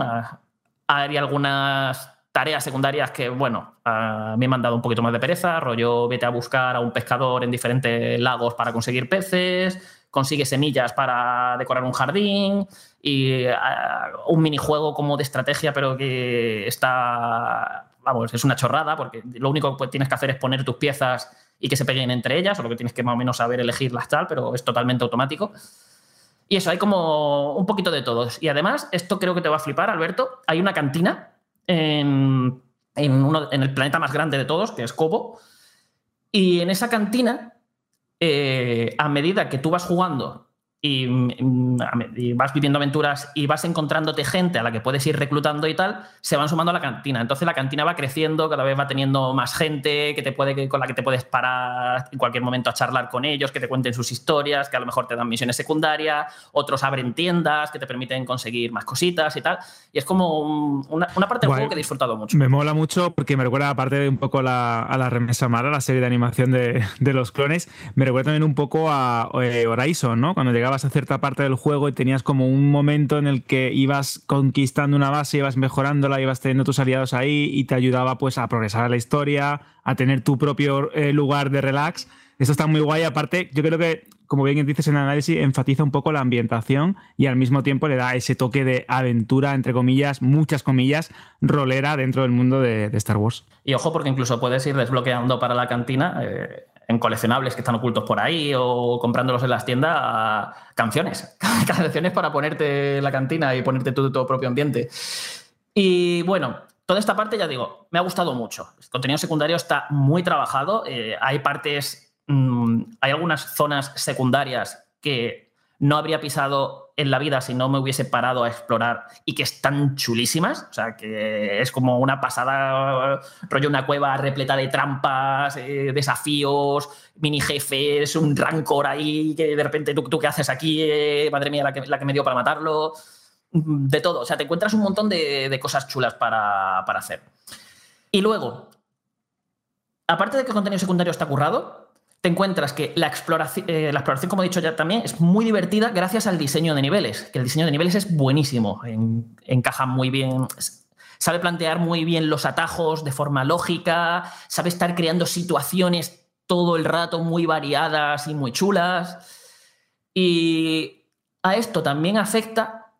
Speaker 13: Hay algunas tareas secundarias que, bueno, a mí me han dado un poquito más de pereza, rollo vete a buscar a un pescador en diferentes lagos para conseguir peces, consigue semillas para decorar un jardín y un minijuego como de estrategia, pero que está, vamos, es una chorrada porque lo único que tienes que hacer es poner tus piezas y que se peguen entre ellas, o lo que tienes que más o menos saber elegirlas tal, pero es totalmente automático. Y eso, hay como un poquito de todos. Y además, esto creo que te va a flipar, Alberto, hay una cantina en, el planeta más grande de todos, que es Cobo. Y en esa cantina, eh, a medida que tú vas jugando y, y, vas viviendo aventuras y vas encontrándote gente a la que puedes ir reclutando y tal, se van sumando a la cantina. Entonces la cantina va creciendo, cada vez va teniendo más gente que te puede, con la que te puedes parar en cualquier momento a charlar con ellos, que te cuenten sus historias, que a lo mejor te dan misiones secundarias, otros abren tiendas que te permiten conseguir más cositas y tal. Y es como un, una, una, parte del juego que he disfrutado mucho.
Speaker 4: Me mola mucho porque me recuerda, aparte de un poco la, a la remesa Mara, la serie de animación de, de, los clones, me recuerda también un poco a eh, Horizon, ¿no? Cuando llegaba a cierta parte del juego y tenías como un momento en el que ibas conquistando una base, ibas mejorándola, ibas teniendo tus aliados ahí y te ayudaba pues a progresar a la historia, a tener tu propio eh, lugar de relax. Esto está muy guay. Aparte, yo creo que, como bien dices en el análisis, enfatiza un poco la ambientación y al mismo tiempo le da ese toque de aventura, entre comillas, muchas comillas, rolera dentro del mundo de, de Star Wars.
Speaker 13: Y ojo, porque incluso puedes ir desbloqueando para la cantina. Eh en coleccionables que están ocultos por ahí o comprándolos en las tiendas canciones, canciones para ponerte la cantina y ponerte tu, tu propio ambiente. Y bueno, toda esta parte ya digo, me ha gustado mucho. El contenido secundario está muy trabajado. Eh, hay partes, mmm, hay algunas zonas secundarias que no habría pisado en la vida si no me hubiese parado a explorar y que están chulísimas. O sea, que es como una pasada, rollo una cueva repleta de trampas, eh, desafíos, mini jefes, un rancor ahí que de repente tú, tú qué haces aquí, eh, madre mía, la que, la que, me dio para matarlo. De todo. O sea, te encuentras un montón de, de cosas chulas para, para hacer. Y luego, aparte de que el contenido secundario está currado, te encuentras que la exploración, eh, la exploración, como he dicho ya también, es muy divertida gracias al diseño de niveles, que el diseño de niveles es buenísimo, en, encaja muy bien, sabe plantear muy bien los atajos de forma lógica, sabe estar creando situaciones todo el rato muy variadas y muy chulas. Y a esto también afecta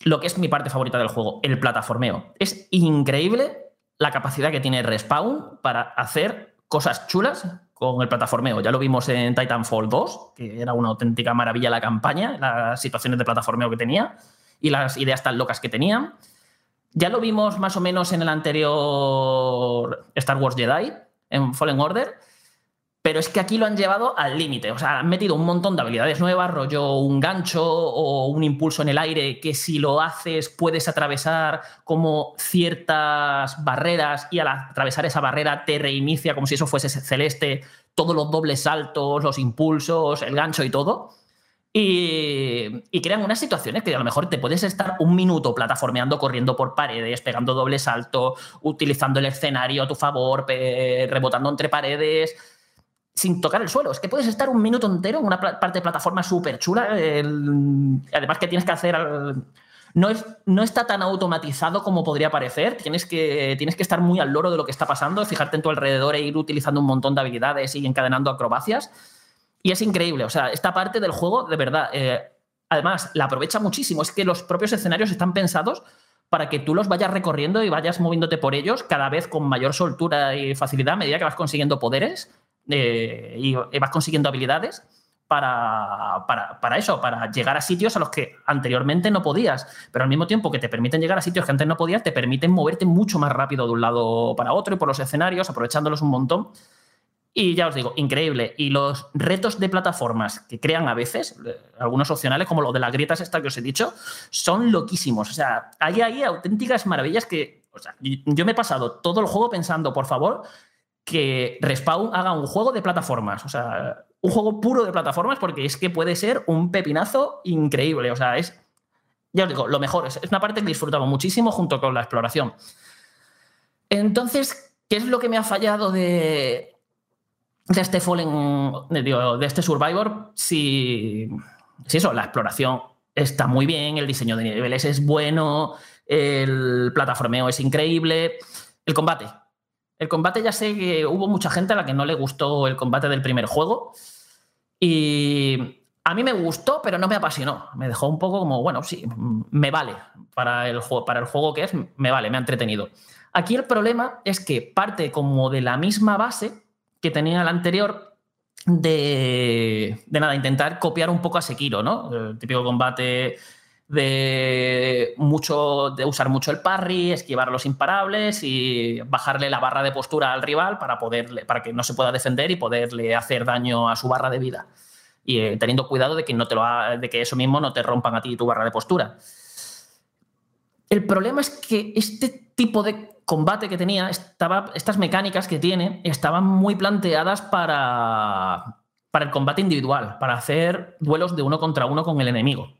Speaker 13: lo que es mi parte favorita del juego, el plataformeo. Es increíble la capacidad que tiene Respawn para hacer cosas chulas con el plataformeo. Ya lo vimos en Titanfall 2, que era una auténtica maravilla la campaña, las situaciones de plataformeo que tenía y las ideas tan locas que tenían. Ya lo vimos más o menos en el anterior Star Wars Jedi, en Fallen Order, pero es que aquí lo han llevado al límite. O sea, han metido un montón de habilidades nuevas, rollo un gancho o un impulso en el aire que si lo haces puedes atravesar como ciertas barreras y al atravesar esa barrera te reinicia como si eso fuese celeste todos los dobles saltos, los impulsos, el gancho y todo. Y, y, crean unas situaciones que a lo mejor te puedes estar un minuto plataformeando, corriendo por paredes, pegando doble salto, utilizando el escenario a tu favor, rebotando entre paredes sin tocar el suelo. Es que puedes estar un minuto entero en una parte de plataforma súper chula. Además que tienes que hacer no, es, no está tan automatizado como podría parecer. Tienes que, tienes que estar muy al loro de lo que está pasando, fijarte en tu alrededor e ir utilizando un montón de habilidades y encadenando acrobacias. Y es increíble. O sea, esta parte del juego, de verdad, eh, además, la aprovecha muchísimo. Es que los propios escenarios están pensados para que tú los vayas recorriendo y vayas moviéndote por ellos cada vez con mayor soltura y facilidad a medida que vas consiguiendo poderes eh, y vas consiguiendo habilidades para, para, eso, para llegar a sitios a los que anteriormente no podías, pero al mismo tiempo que te permiten llegar a sitios que antes no podías, te permiten moverte mucho más rápido de un lado para otro y por los escenarios, aprovechándolos un montón. Y ya os digo, increíble. Y los retos de plataformas que crean a veces, eh, algunos opcionales, como lo de las grietas esta que os he dicho, son loquísimos. O sea, hay ahí auténticas maravillas que... O sea, yo me he pasado todo el juego pensando, por favor, que Respawn haga un juego de plataformas. O sea, un juego puro de plataformas porque es que puede ser un pepinazo increíble. O sea, es, ya os digo, lo mejor. Es, una parte que disfrutamos muchísimo junto con la exploración. Entonces, ¿qué es lo que me ha fallado de, de este Fallen, de, de este Survivor? Si, si eso, la exploración está muy bien, el diseño de niveles es bueno, el plataformeo es increíble, el combate el combate ya sé que hubo mucha gente a la que no le gustó el combate del primer juego. Y a mí me gustó, pero no me apasionó. Me dejó un poco como, bueno, sí, me vale para el juego, para el juego que es, me vale, me ha entretenido. Aquí el problema es que parte como de la misma base que tenía el anterior de, de nada, intentar copiar un poco a Sekiro, ¿no? El típico combate de, mucho, de usar mucho el parry, esquivar los imparables y bajarle la barra de postura al rival para, poderle, para que no se pueda defender y poderle hacer daño a su barra de vida. Y eh, teniendo cuidado de que, no te lo de que eso mismo no te rompan a ti tu barra de postura. El problema es que este tipo de combate que tenía, estaba, estas mecánicas que tiene, estaban muy planteadas para, para el combate individual, para hacer duelos de uno contra uno con el enemigo.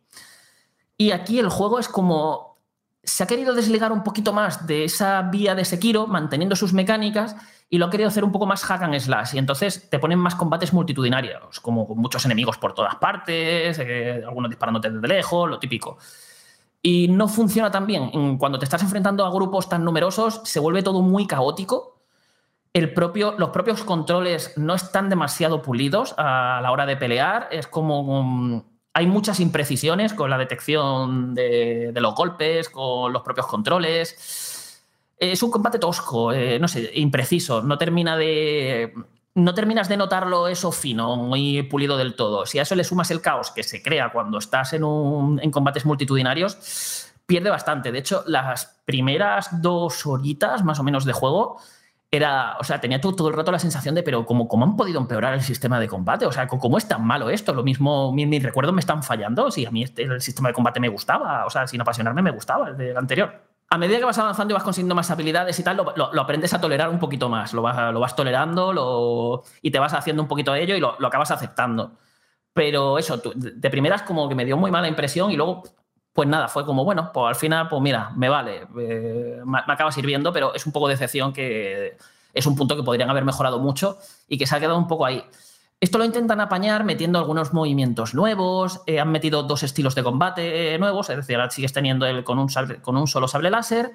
Speaker 13: Y aquí el juego es como. Se ha querido desligar un poquito más de esa vía de Sekiro, manteniendo sus mecánicas, y lo ha querido hacer un poco más hack and slash. Y entonces te ponen más combates multitudinarios, como con muchos enemigos por todas partes, eh, algunos disparándote desde lejos, lo típico. Y no funciona tan bien. Cuando te estás enfrentando a grupos tan numerosos, se vuelve todo muy caótico. El propio, los propios controles no están demasiado pulidos a la hora de pelear. Es como hay muchas imprecisiones con la detección de, los golpes, con los propios controles. Es un combate tosco, eh, no sé, impreciso. No terminas de notarlo eso fino, muy pulido del todo. Si a eso le sumas el caos que se crea cuando estás en combates multitudinarios, pierde bastante. De hecho, las primeras dos horitas más o menos de juego era, o sea, tenía todo, el rato la sensación de, pero ¿cómo, ¿cómo, han podido empeorar el sistema de combate? O sea, ¿cómo es tan malo esto? Lo mismo, mis, recuerdos me están fallando. Si a mí este, el sistema de combate me gustaba, o sea, sin apasionarme me gustaba el del anterior. A medida que vas avanzando y vas consiguiendo más habilidades y tal, lo, aprendes a tolerar un poquito más. Lo vas, lo vas tolerando y te vas haciendo un poquito de ello y lo, acabas aceptando. Pero eso, de primeras como que me dio muy mala impresión y luego pues nada, fue como, bueno, pues al final, pues mira, me vale, eh, me, acaba sirviendo, pero es un poco de decepción que es un punto que podrían haber mejorado mucho y que se ha quedado un poco ahí. Esto lo intentan apañar metiendo algunos movimientos nuevos, eh, han metido dos estilos de combate nuevos, es decir, ahora sigues teniendo el con un, con un solo sable láser,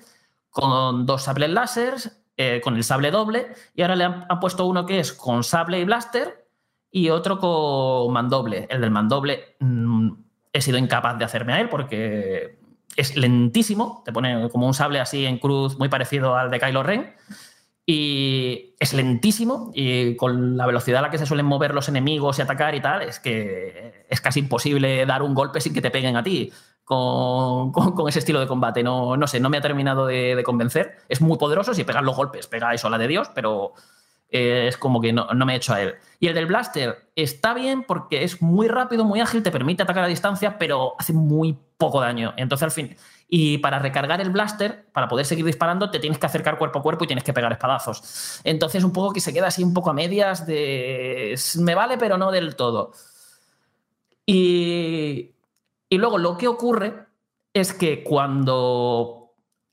Speaker 13: con dos sables láser, eh, con el sable doble, y ahora le han, puesto uno que es con sable y blaster y otro con mandoble. El del mandoble mmm, he sido incapaz de hacerme a él porque es lentísimo, te pone como un sable así en cruz muy parecido al de Kylo Ren. Y es lentísimo y con la velocidad a la que se suelen mover los enemigos y atacar y tal, es que es casi imposible dar un golpe sin que te peguen a ti con, ese estilo de combate. No, no sé, no me ha terminado de, de, convencer. Es muy poderoso si pegas los golpes, pega eso a la de Dios, pero es como que no, me he hecho a él. Y el del blaster está bien porque es muy rápido, muy ágil, te permite atacar a distancia, pero hace muy poco daño. Entonces, al fin. Y para recargar el blaster, para poder seguir disparando, te tienes que acercar cuerpo a cuerpo y tienes que pegar espadazos. Entonces, un poco que se queda así un poco a medias de. Me vale, pero no del todo. Y, y luego lo que ocurre es que cuando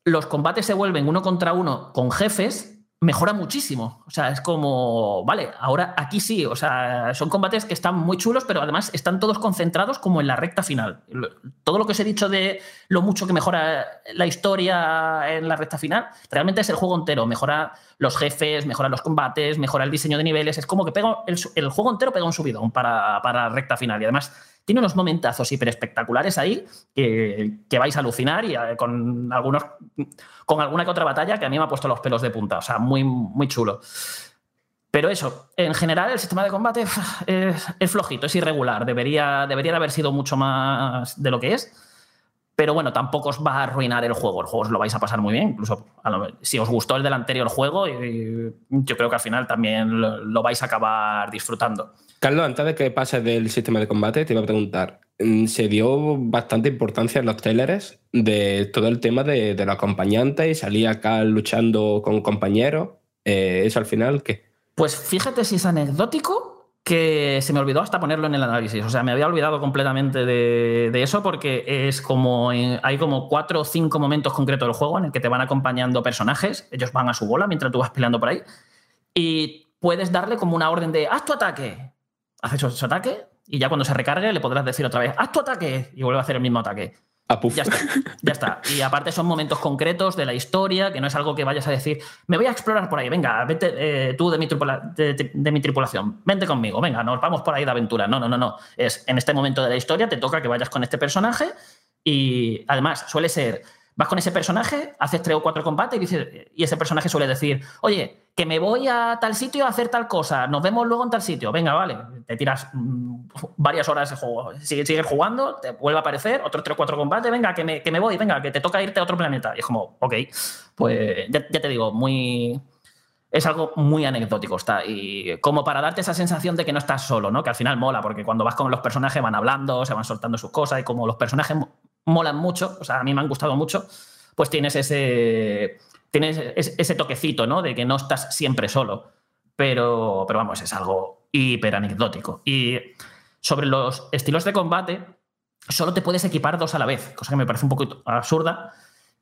Speaker 13: los combates se vuelven uno contra uno con jefes, mejora muchísimo. O sea, es como, vale, ahora aquí sí, o sea, son combates que están muy chulos, pero además están todos concentrados como en la recta final. Todo lo que os he dicho de lo mucho que mejora la historia en la recta final, realmente es el juego entero. Mejora los jefes, mejora los combates, mejora el diseño de niveles. Es como que pega el, juego entero pega un subidón para, para la recta final. Y además tiene unos momentazos hiper espectaculares ahí que, vais a alucinar y eh, con algunos con alguna que otra batalla que a mí me ha puesto los pelos de punta. O sea, muy, muy chulo. Pero eso, en general el sistema de combate es, flojito, es irregular. Debería, debería de haber sido mucho más de lo que es. Pero bueno, tampoco os va a arruinar el juego. El juego os lo vais a pasar muy bien. Incluso si os gustó el del anterior juego, yo creo que al final también lo vais a acabar disfrutando.
Speaker 5: Carlos, antes de que pases del sistema de combate, te iba a preguntar, mm, se dio bastante importancia en los trailers de todo el tema de, los acompañantes y salía acá luchando con compañeros. Eh, ¿Eso al final qué?
Speaker 13: Pues fíjate si es anecdótico que se me olvidó hasta ponerlo en el análisis. O sea, me había olvidado completamente de, eso porque es como hay como cuatro o cinco momentos concretos del juego en el que te van acompañando personajes. Ellos van a su bola mientras tú vas peleando por ahí. Y puedes darle como una orden de haz tu ataque hace su, ataque y ya cuando se recargue le podrás decir otra vez, haz tu ataque y vuelve a hacer el mismo ataque. Ya está, ya está. Y aparte son momentos concretos de la historia, que no es algo que vayas a decir, me voy a explorar por ahí, venga, vete eh, tú de mi, de, mi, tripulación, vente conmigo, venga, nos vamos por ahí de aventura. No, no, no, no. Es en este momento de la historia te toca que vayas con este personaje y además suele ser, vas con ese personaje, haces tres o cuatro combates y, dices, y ese personaje suele decir, oye, que me voy a tal sitio a hacer tal cosa, nos vemos luego en tal sitio, venga, vale, te tiras mm, varias horas de juego, sigues, jugando, te vuelve a aparecer, otros tres o cuatro combates, venga, que me, que me, voy, venga, que te toca irte a otro planeta. Y es como, ok, pues ya, te digo, muy... Es algo muy anecdótico, está. Y como para darte esa sensación de que no estás solo, ¿no? Que al final mola, porque cuando vas con los personajes van hablando, se van soltando sus cosas, y como los personajes molan mucho, o sea, a mí me han gustado mucho, pues tienes ese, tienes ese toquecito, ¿no? De que no estás siempre solo. Pero, pero vamos, es algo hiper anecdótico. Y sobre los estilos de combate, solo te puedes equipar dos a la vez, cosa que me parece un poco absurda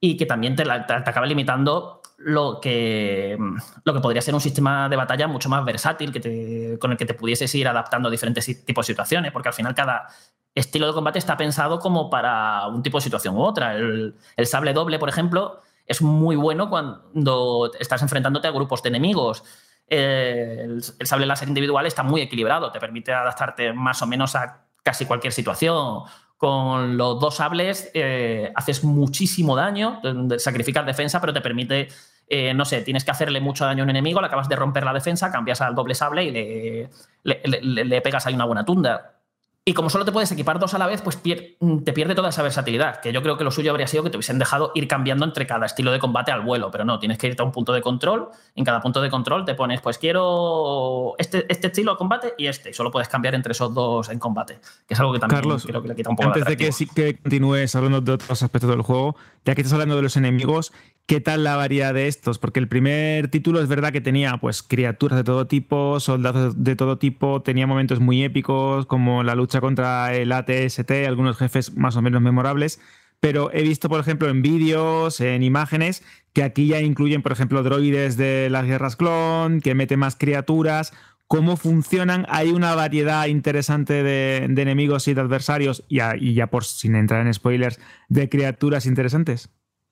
Speaker 13: y que también te, acaba limitando lo que, lo que podría ser un sistema de batalla mucho más versátil que con el que te pudieses ir adaptando a diferentes tipos de situaciones, porque al final cada estilo de combate está pensado como para un tipo de situación u otra. el sable doble, por ejemplo, es muy bueno cuando estás enfrentándote a grupos de enemigos. El, sable láser individual está muy equilibrado, te permite adaptarte más o menos a casi cualquier situación. Con los dos sables eh, haces muchísimo daño, sacrificas defensa, pero te permite, eh, no sé, tienes que hacerle mucho daño a un enemigo, le acabas de romper la defensa, cambias al doble sable y le, le, le pegas ahí una buena tunda. Y como solo te puedes equipar dos a la vez, pues mm, te pierde toda esa versatilidad, que yo creo que lo suyo habría sido que te hubiesen dejado ir cambiando entre cada estilo de combate al vuelo, pero no, tienes que irte a un punto de control, en cada punto de control te pones, pues quiero este, este estilo de combate y este, y solo puedes cambiar entre esos dos en combate, que es algo que también creo que le quita un poco
Speaker 4: Antes de que, que continúes hablando de otros aspectos del juego, ya que estás hablando de los enemigos, ¿Qué tal la variedad de estos? Porque el primer título es verdad que tenía pues criaturas de todo tipo, soldados de todo tipo, tenía momentos muy épicos como la lucha contra el ATST, algunos jefes más o menos memorables, pero he visto por ejemplo en vídeos, en imágenes, que aquí ya incluyen por ejemplo droides de las guerras clon, que mete más criaturas, cómo funcionan, hay una variedad interesante de, enemigos y de adversarios y ya por sin entrar en spoilers, de criaturas interesantes.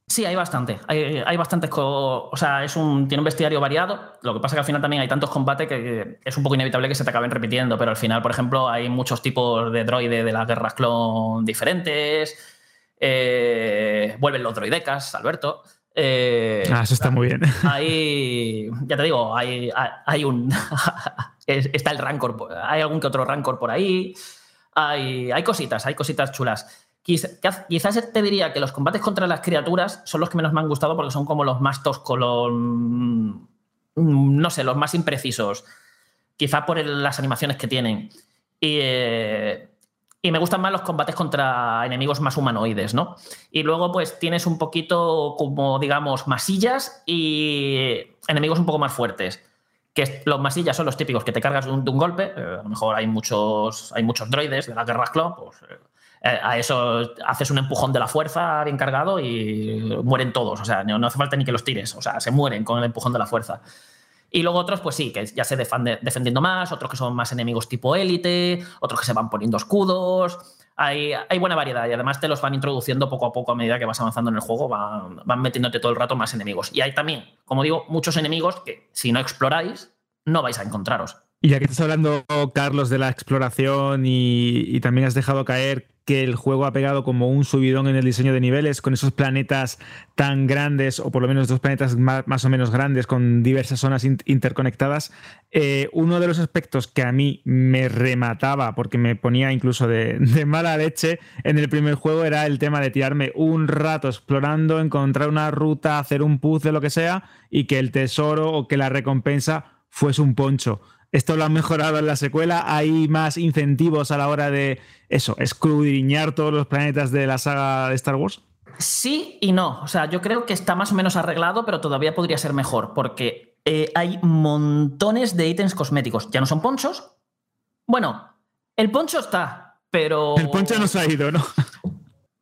Speaker 13: Sí, hay bastante. Hay, bastantes. O sea, tiene un bestiario variado. Lo que pasa es que al final también hay tantos combates que es un poco inevitable que se te acaben repitiendo. Pero al final, por ejemplo, hay muchos tipos de droide de las guerras clon diferentes. Eh, vuelven los droidecas, Alberto.
Speaker 4: Eh, ah, eso está muy bien.
Speaker 13: Hay, ya te digo, hay, hay un. está el Rancor, hay algún que otro Rancor por ahí. Hay, hay cositas, hay cositas chulas. Quizás te diría que los combates contra las criaturas son los que menos me han gustado porque son como los más toscos, los, mm, no sé, los más imprecisos. Quizá por las animaciones que tienen. Eh, y, me gustan más los combates contra enemigos más humanoides, ¿no? Y luego, pues tienes un poquito como, digamos, masillas y enemigos un poco más fuertes. Que los masillas son los típicos que te cargas de un, golpe. Eh, a lo mejor hay muchos, hay muchos droides de la guerra Club, pues, Eh, a eso haces un empujón de la fuerza bien cargado y mueren todos. O sea, no, no hace falta ni que los tires. O sea, se mueren con el empujón de la fuerza. Y luego otros, pues sí, que ya se defendiendo más, otros que son más enemigos tipo élite, otros que se van poniendo escudos. Hay, hay buena variedad y además te los van introduciendo poco a poco a medida que vas avanzando en el juego, van, van metiéndote todo el rato más enemigos. Y hay también, como digo, muchos enemigos que si no exploráis, no vais a encontraros.
Speaker 4: Y ya que estás hablando, Carlos, de la exploración y también has dejado caer que el juego ha pegado como un subidón en el diseño de niveles con esos planetas tan grandes, o por lo menos dos planetas más, o menos grandes con diversas zonas in- interconectadas, eh, uno de los aspectos que a mí me remataba, porque me ponía incluso de, de mala leche en el primer juego, era el tema de tirarme un rato explorando, encontrar una ruta, hacer un puzzle, lo que sea, y que el tesoro o que la recompensa fuese un poncho. Esto lo han mejorado en la secuela. Hay más incentivos a la hora de eso, escudriñar todos los planetas de la saga de Star Wars.
Speaker 13: Sí y no. O sea, yo creo que está más o menos arreglado, pero todavía podría ser mejor, porque eh, hay montones de ítems cosméticos. Ya no son ponchos. Bueno, el poncho está, pero.
Speaker 4: El poncho no se ha ido, ¿no?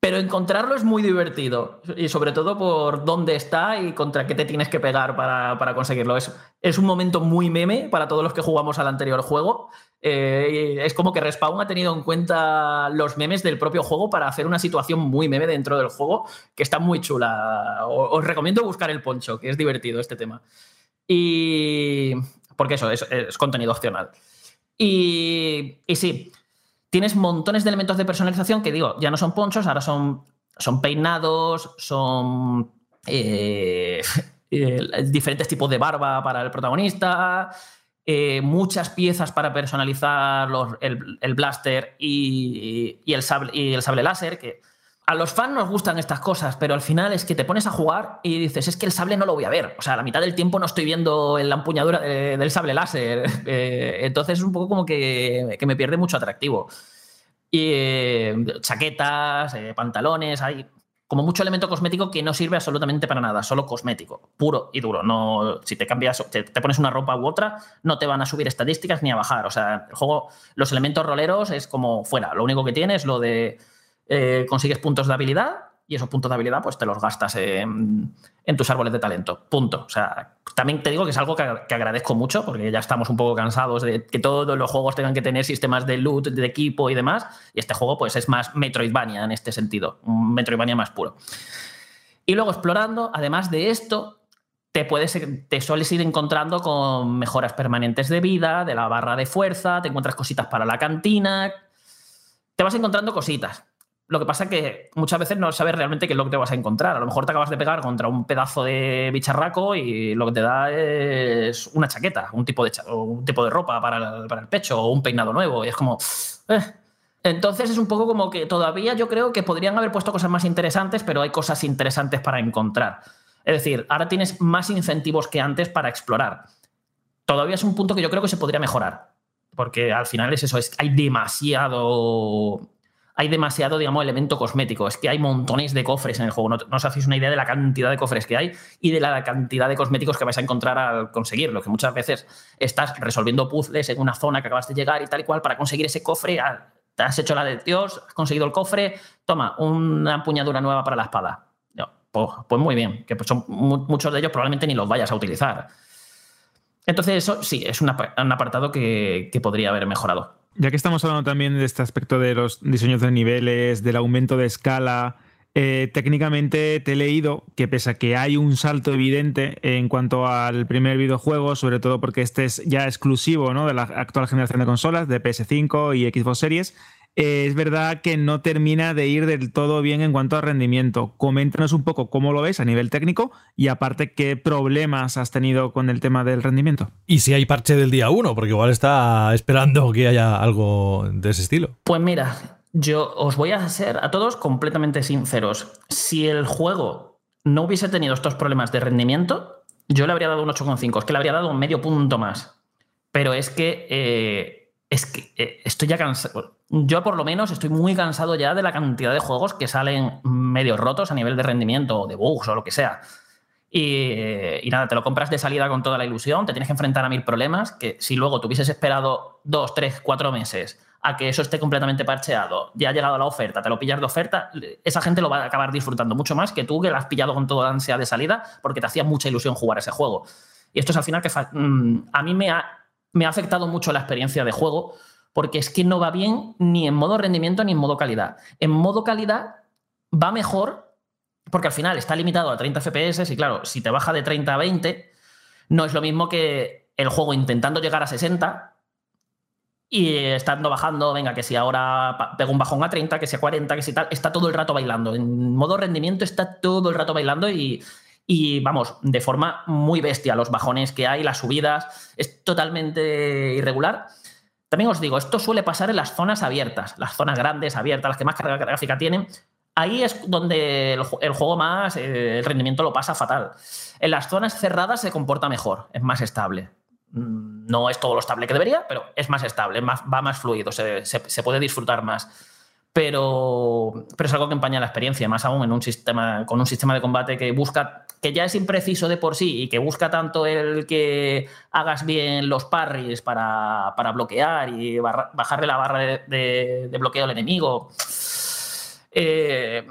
Speaker 13: Pero encontrarlo es muy divertido. Y sobre todo por dónde está y contra qué te tienes que pegar para, para conseguirlo. Es, es un momento muy meme para todos los que jugamos al anterior juego. Eh, es como que Respawn ha tenido en cuenta los memes del propio juego para hacer una situación muy meme dentro del juego que está muy chula. Os recomiendo buscar el poncho, que es divertido este tema. Y. Porque eso es, es contenido opcional. Y, y sí, tienes montones de elementos de personalización que digo, ya no son ponchos, ahora son, son peinados, son eh, eh, diferentes tipos de barba para el protagonista, eh, muchas piezas para personalizar el, el blaster y, y el sable, y el sable láser, que a los fans nos gustan estas cosas, pero al final es que te pones a jugar y dices, es que el sable no lo voy a ver. O sea, la mitad del tiempo no estoy viendo la empuñadura de- del sable láser. Eh, entonces es un poco como que, que me pierde mucho atractivo. Y eh, chaquetas, eh, pantalones, hay como mucho elemento cosmético que no sirve absolutamente para nada, solo cosmético, puro y duro. No, si te cambias, te, te pones una ropa u otra, no te van a subir estadísticas ni a bajar. O sea, el juego, los elementos roleros es como fuera. Lo único que tienes es lo de eh, consigues puntos de habilidad y esos puntos de habilidad pues te los gastas en, tus árboles de talento. Punto. O sea, también te digo que es algo que, que agradezco mucho porque ya estamos un poco cansados de que todos los juegos tengan que tener sistemas de loot, de equipo y demás. Y este juego pues es más Metroidvania en este sentido, un Metroidvania más puro. Y luego explorando, además de esto, te, puedes, te sueles ir encontrando con mejoras permanentes de vida, de la barra de fuerza, te encuentras cositas para la cantina, te vas encontrando cositas. Lo que pasa es que muchas veces no sabes realmente qué es lo que te vas a encontrar. A lo mejor te acabas de pegar contra un pedazo de bicharraco y lo que te da es una chaqueta, un tipo de, un tipo de ropa para el, para el pecho o un peinado nuevo. Y es como... eh. Entonces es un poco como que todavía yo creo que podrían haber puesto cosas más interesantes, pero hay cosas interesantes para encontrar. Es decir, ahora tienes más incentivos que antes para explorar. Todavía es un punto que yo creo que se podría mejorar. Porque al final es eso, es, hay demasiado hay demasiado, digamos, elemento cosmético. Es que hay montones de cofres en el juego. No, no os hacéis una idea de la cantidad de cofres que hay y de la cantidad de cosméticos que vais a encontrar al conseguirlo. Que muchas veces estás resolviendo puzzles en una zona que acabas de llegar y tal y cual para conseguir ese cofre. ah, Te has hecho la de Dios, has conseguido el cofre, toma, una empuñadura nueva para la espada. Pues, pues muy bien, que son mu- muchos de ellos probablemente ni los vayas a utilizar. Entonces, eso sí, es un apa- un apartado que podría haber mejorado.
Speaker 4: Ya que estamos hablando también de este aspecto de los diseños de niveles, del aumento de escala, eh, técnicamente te he leído que pese a que hay un salto evidente en cuanto al primer videojuego, sobre todo porque este es ya exclusivo ¿no? de la actual generación de consolas, de PS5 y Xbox Series, eh, es verdad que no termina de ir del todo bien en cuanto a rendimiento. Coméntanos un poco cómo lo ves a nivel técnico y aparte qué problemas has tenido con el tema del rendimiento.
Speaker 3: Y si hay parche del día 1, porque igual está esperando que haya algo de ese estilo.
Speaker 13: Pues mira, yo os voy a ser a todos completamente sinceros. Si el juego no hubiese tenido estos problemas de rendimiento, yo le habría dado un 8,5. Es que le habría dado un medio punto más. Pero es que, eh, es que eh, estoy ya cansado. Yo por lo menos estoy muy cansado ya de la cantidad de juegos que salen medio rotos a nivel de rendimiento o de bugs o lo que sea. Y, nada, te lo compras de salida con toda la ilusión, te tienes que enfrentar a mil problemas que si luego tuvieses esperado dos, tres, cuatro meses a que eso esté completamente parcheado, ya ha llegado la oferta, te lo pillas de oferta, esa gente lo va a acabar disfrutando mucho más que tú que lo has pillado con toda ansia de salida porque te hacía mucha ilusión jugar ese juego. Y esto es al final que mm, a mí me ha, me ha afectado mucho la experiencia de juego porque es que no va bien ni en modo rendimiento ni en modo calidad. En modo calidad va mejor porque al final está limitado a 30 FPS y claro, si te baja de 30 a 20, no es lo mismo que el juego intentando llegar a 60 y estando bajando, venga, que si ahora pego un bajón a 30, que si a 40, que si tal, está todo el rato bailando. En modo rendimiento está todo el rato bailando y, y vamos, de forma muy bestia, los bajones que hay, las subidas, es totalmente irregular. También os digo, esto suele pasar en las zonas abiertas, las zonas grandes, abiertas, las que más carga gráfica tienen. Ahí es donde el, juego más, eh, el rendimiento lo pasa fatal. En las zonas cerradas se comporta mejor, es más estable. Mm, no es todo lo estable que debería, pero es más estable, va más fluido, se, puede disfrutar más. Pero, pero, es algo que empaña la experiencia, más aún en un sistema, con un sistema de combate que busca, que ya es impreciso de por sí y que busca tanto el que hagas bien los parries para, bloquear y bajarle la barra de, bloqueo al enemigo. Eh,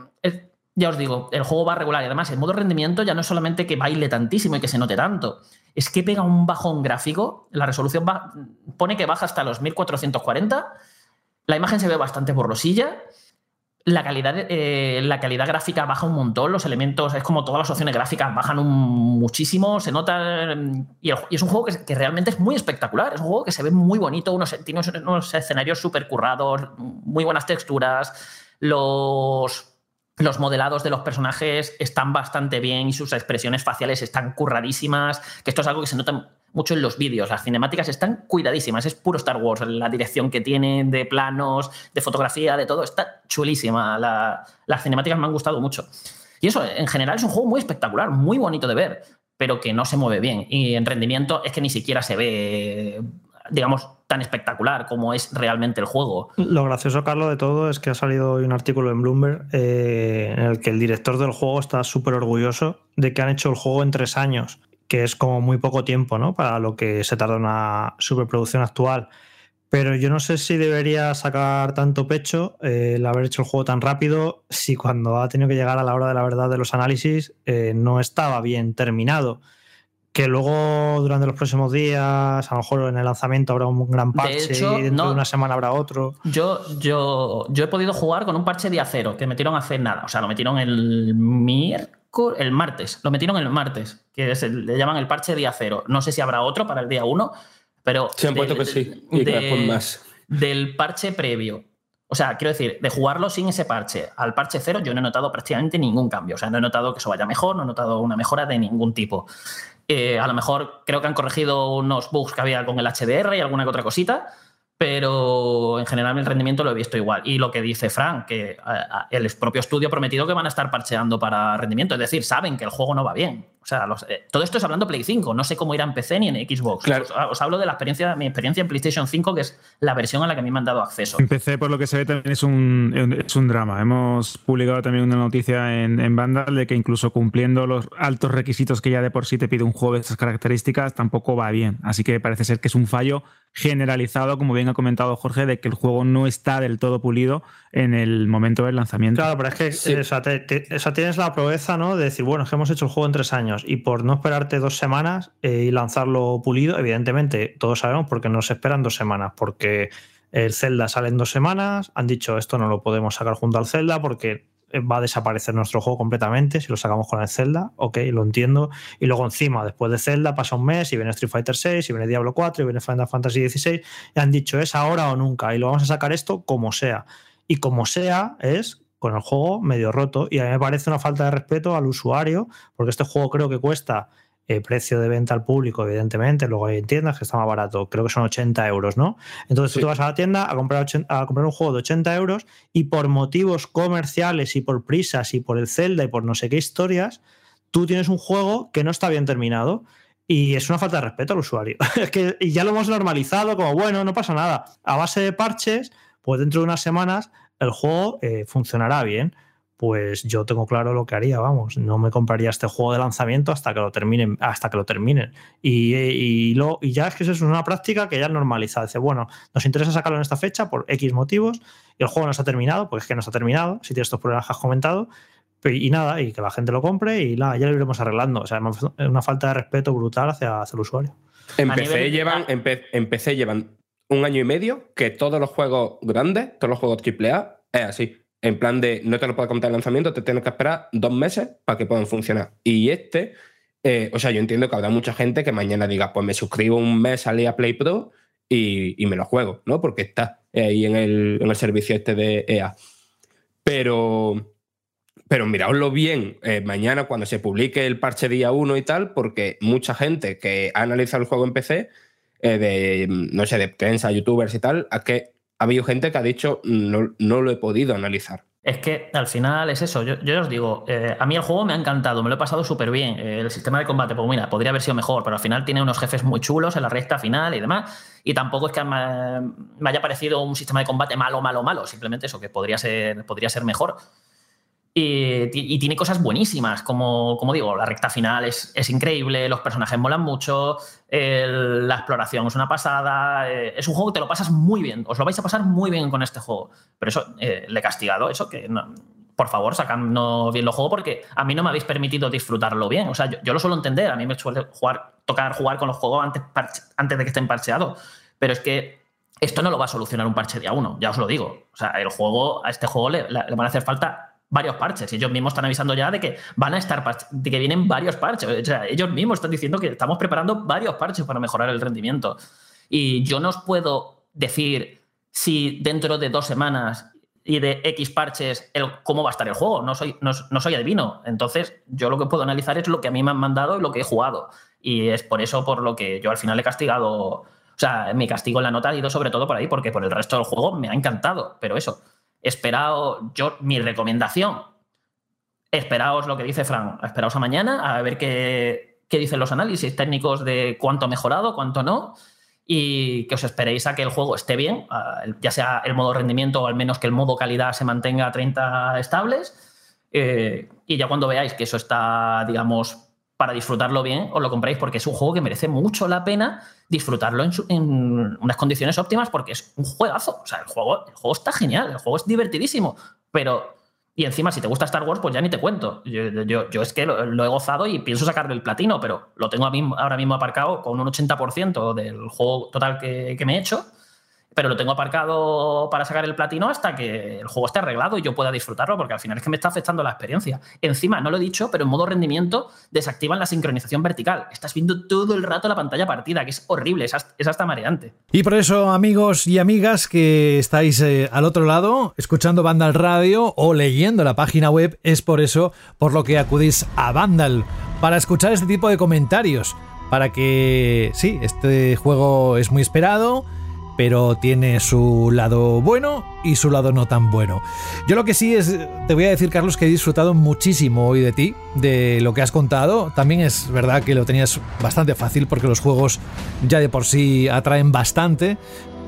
Speaker 13: ya os digo, el juego va regular y además el modo rendimiento ya no es solamente que baile tantísimo y que se note tanto, es que pega un bajón gráfico, la resolución pone que baja hasta los 1440, la imagen se ve bastante borrosilla, la calidad, eh, la calidad gráfica baja un montón, los elementos, es como todas las opciones gráficas bajan muchísimo, se nota, y, es un juego que, realmente es muy espectacular, es un juego que se ve muy bonito, unos, tiene unos escenarios súper currados, muy buenas texturas, los los modelados de los personajes están bastante bien y sus expresiones faciales están curradísimas, que esto es algo que se nota mucho en los vídeos. Las cinemáticas están cuidadísimas, es puro Star Wars, la dirección que tienen de planos, de fotografía, de todo, está chulísima. las cinemáticas me han gustado mucho. Y eso, en general, es un juego muy espectacular, muy bonito de ver, pero que no se mueve bien. Y en rendimiento es que ni siquiera se ve, digamos, tan espectacular como es realmente el juego.
Speaker 6: Lo gracioso, Carlos, de todo es que ha salido hoy un artículo en Bloomberg eh, en el que el director del juego está súper orgulloso de que han hecho el juego en tres años, que es como muy poco tiempo ¿no? para lo que se tarda una superproducción actual. Pero yo no sé si debería sacar tanto pecho eh, el haber hecho el juego tan rápido si cuando ha tenido que llegar a la hora de la verdad de los análisis eh, no estaba bien terminado que luego durante los próximos días, a lo mejor en el lanzamiento habrá un gran parche y dentro de una semana habrá otro.
Speaker 13: Yo, yo, yo he podido jugar con un parche día cero que metieron hace nada. O sea, lo metieron el miércoles, el martes. Lo metieron el martes, que le llaman el parche día cero. No sé si habrá otro para el día uno, pero.
Speaker 5: Se han puesto que sí. Y después más.
Speaker 13: Del parche previo. O sea, quiero decir, de jugarlo sin ese parche al parche cero, yo no he notado prácticamente ningún cambio. O sea, no he notado que eso vaya mejor, no he notado una mejora de ningún tipo. Eh, a lo mejor creo que han corregido unos bugs que había con el HDR y alguna que otra cosita, pero en general el rendimiento lo he visto igual. Y lo que dice Frank, que el propio estudio ha prometido que van a estar parcheando para rendimiento, es decir, saben que el juego no va bien. O sea, eh, todo esto es hablando Play 5, no sé cómo irá en PC ni en Xbox. Os, hablo de la experiencia, mi experiencia en PlayStation 5, que es la versión a la que a mí me han dado acceso.
Speaker 4: En PC, por lo que se ve, también es un, es un drama. Hemos publicado también una noticia en, en Vandal de que incluso cumpliendo los altos requisitos que ya de por sí te pide un juego de estas características, tampoco va bien. Así que parece ser que es un fallo generalizado, como bien ha comentado Jorge, de que el juego no está del todo pulido en el momento del lanzamiento.
Speaker 6: Claro, pero es que o tienes la proeza ¿no? de decir, bueno, es que hemos hecho el juego en tres años y por no esperarte dos semanas eh, y lanzarlo pulido, evidentemente todos sabemos por qué no se esperan dos semanas, porque el Zelda sale en dos semanas, han dicho esto no lo podemos sacar junto al Zelda porque va a desaparecer nuestro juego completamente si lo sacamos con el Zelda, ok, lo entiendo. Y luego encima, después de Zelda, pasa un mes y viene Street Fighter 6, y viene Diablo 4, y viene Final Fantasy XVI, y han dicho es ahora o nunca, y lo vamos a sacar esto como sea. Y como sea es con el juego medio roto, y a mí me parece una falta de respeto al usuario, porque este juego creo que cuesta eh, precio de venta al público, evidentemente. Luego hay tiendas que está más barato, creo que son 80 euros, ¿no? Entonces tú te vas a la tienda a comprar, a comprar un juego de 80 euros y por motivos comerciales y por prisas y por el Zelda y por no sé qué historias, tú tienes un juego que no está bien terminado. Y es una falta de respeto al usuario. es que y ya lo hemos normalizado como, bueno, no pasa nada. A base de parches, pues dentro de unas semanas el juego eh, funcionará bien pues yo tengo claro lo que haría, vamos, no me compraría este juego de lanzamiento hasta que lo terminen, hasta que lo terminen. Y, y, lo, y ya es que eso es una práctica que ya es normalizada. Dice, bueno, nos interesa sacarlo en esta fecha por X motivos y el juego no se ha terminado, pues es que no se ha terminado, si tienes estos problemas que has comentado, y nada, y que la gente lo compre y nada, ya lo iremos arreglando. O sea, es una falta de respeto brutal hacia, hacia el usuario.
Speaker 5: En PC, llevan, en, en PC llevan un año y medio que todos los juegos grandes, todos los juegos AAA, es así en plan de no te lo puedo contar el lanzamiento, te tienes que esperar dos meses para que puedan funcionar. Y este, eh, o sea, yo entiendo que habrá mucha gente que mañana diga, pues me suscribo un mes al EA Play Pro y, me lo juego, ¿no? Porque está ahí en el, en el servicio este de EA. Pero, pero miraoslo bien eh, mañana cuando se publique el parche día 1 y tal, porque mucha gente que ha analizado el juego en PC, eh, de, no sé, de prensa, youtubers y tal, a que ha habido gente que ha dicho no, no lo he podido analizar.
Speaker 13: Es que al final es eso. Yo, yo os digo, eh, a mí el juego me ha encantado, me lo he pasado súper bien. el sistema de combate, pues mira, podría haber sido mejor, pero al final tiene unos jefes muy chulos en la recta final y demás. Y tampoco es que me haya parecido un sistema de combate malo, malo, malo. Simplemente eso, que podría ser, podría ser mejor. Y, tiene cosas buenísimas, como, como digo, la recta final es, es increíble, los personajes molan mucho, la exploración es una pasada, eh, es un juego que te lo pasas muy bien, os lo vais a pasar muy bien con este juego. Pero eso, eh, le he castigado, eso que... por favor, sacando bien los juegos porque a mí no me habéis permitido disfrutarlo bien. O sea, yo, lo suelo entender, a mí me suele jugar, tocar jugar con los juegos antes, antes de que estén parcheados. Pero es que esto no lo va a solucionar un parche día uno, ya os lo digo. O sea, el juego, a este juego le van a hacer falta varios parches. Ellos mismos están avisando ya de que van a estar de que vienen varios parches. Ellos mismos están diciendo que estamos preparando varios parches para mejorar el rendimiento. Y yo no os puedo decir si dentro de dos semanas y de X parches el, cómo va a estar el juego. No soy, no, soy adivino. Entonces, yo lo que puedo analizar es lo que a mí me han mandado y lo que he jugado. Y es por eso por lo que yo al final he castigado. O sea, mi castigo en la nota ha ido sobre todo por ahí, porque por el resto del juego me ha encantado. Pero eso, esperaos, yo, mi recomendación, esperaos lo que dice Fran, esperaos a mañana a ver qué, qué dicen los análisis técnicos de cuánto ha mejorado, cuánto no, y que os esperéis a que el juego esté bien, ya sea el modo rendimiento o al menos que el modo calidad se mantenga a 30 estables. Eh, y ya cuando veáis que eso está, digamos, para disfrutarlo bien, os lo compréis porque es un juego que merece mucho la pena disfrutarlo en, unas condiciones óptimas porque es un juegazo. O sea, el juego, el juego está genial, el juego es divertidísimo, pero... Y encima, si te gusta Star Wars, pues ya ni te cuento. Yo, yo, es que lo, he gozado y pienso sacarle el platino, pero lo tengo ahora mismo aparcado con un 80% del juego total que me he hecho pero lo tengo aparcado para sacar el platino hasta que el juego esté arreglado y yo pueda disfrutarlo, porque al final es que me está afectando la experiencia. Encima, no lo he dicho, pero en modo rendimiento desactivan la sincronización vertical. Estás viendo todo el rato la pantalla partida, que es horrible, es hasta, mareante.
Speaker 3: Y por eso, amigos y amigas que estáis eh, al otro lado, escuchando Vandal Radio o leyendo la página web, es por eso por lo que acudís a Vandal, para escuchar este tipo de comentarios, para que, sí, este juego es muy esperado, pero tiene su lado bueno y su lado no tan bueno. Yo lo que sí es, te voy a decir Carlos que he disfrutado muchísimo hoy de ti, de lo que has contado. También es verdad que lo tenías bastante fácil porque los juegos ya de por sí atraen bastante,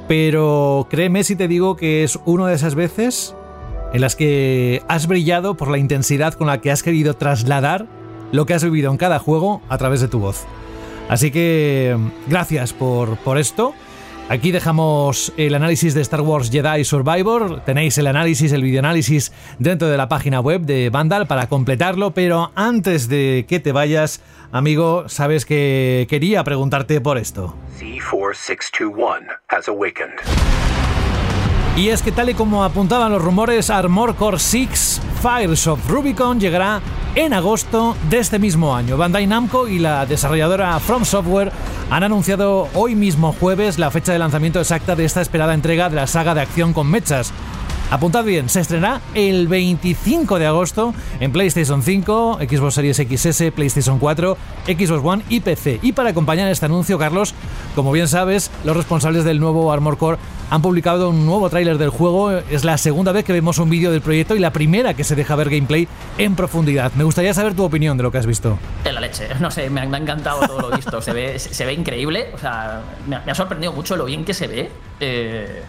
Speaker 3: pero créeme si te digo que es una de esas veces en las que has brillado por la intensidad con la que has querido trasladar lo que has vivido en cada juego a través de tu voz. Así que gracias por, por esto. Aquí dejamos el análisis de Star Wars Jedi Survivor. Tenéis el análisis, el videoanálisis dentro de la página web de Vandal para completarlo. Pero antes de que te vayas, amigo, sabes que quería preguntarte por esto. C4621 has awakened. Y es que tal y como apuntaban los rumores, Armor Core 6 Fires of Rubicon llegará en agosto de este mismo año. Bandai Namco y la desarrolladora From Software han anunciado hoy mismo jueves la fecha de lanzamiento exacta de esta esperada entrega de la saga de acción con mechas. Apuntad bien, se estrenará el 25 de agosto en PlayStation 5, Xbox Series XS, PlayStation 4, Xbox One y PC. Y para acompañar este anuncio, Carlos, como bien sabes, los responsables del nuevo Armor Core han publicado un nuevo tráiler del juego. Es la segunda vez que vemos un vídeo del proyecto y la primera que se deja ver gameplay en profundidad. Me gustaría saber tu opinión de lo que has visto.
Speaker 13: En la leche, no sé, me ha, encantado todo lo visto. Se ve, se, ve increíble, o sea, me ha, sorprendido mucho lo bien que se ve. Eh,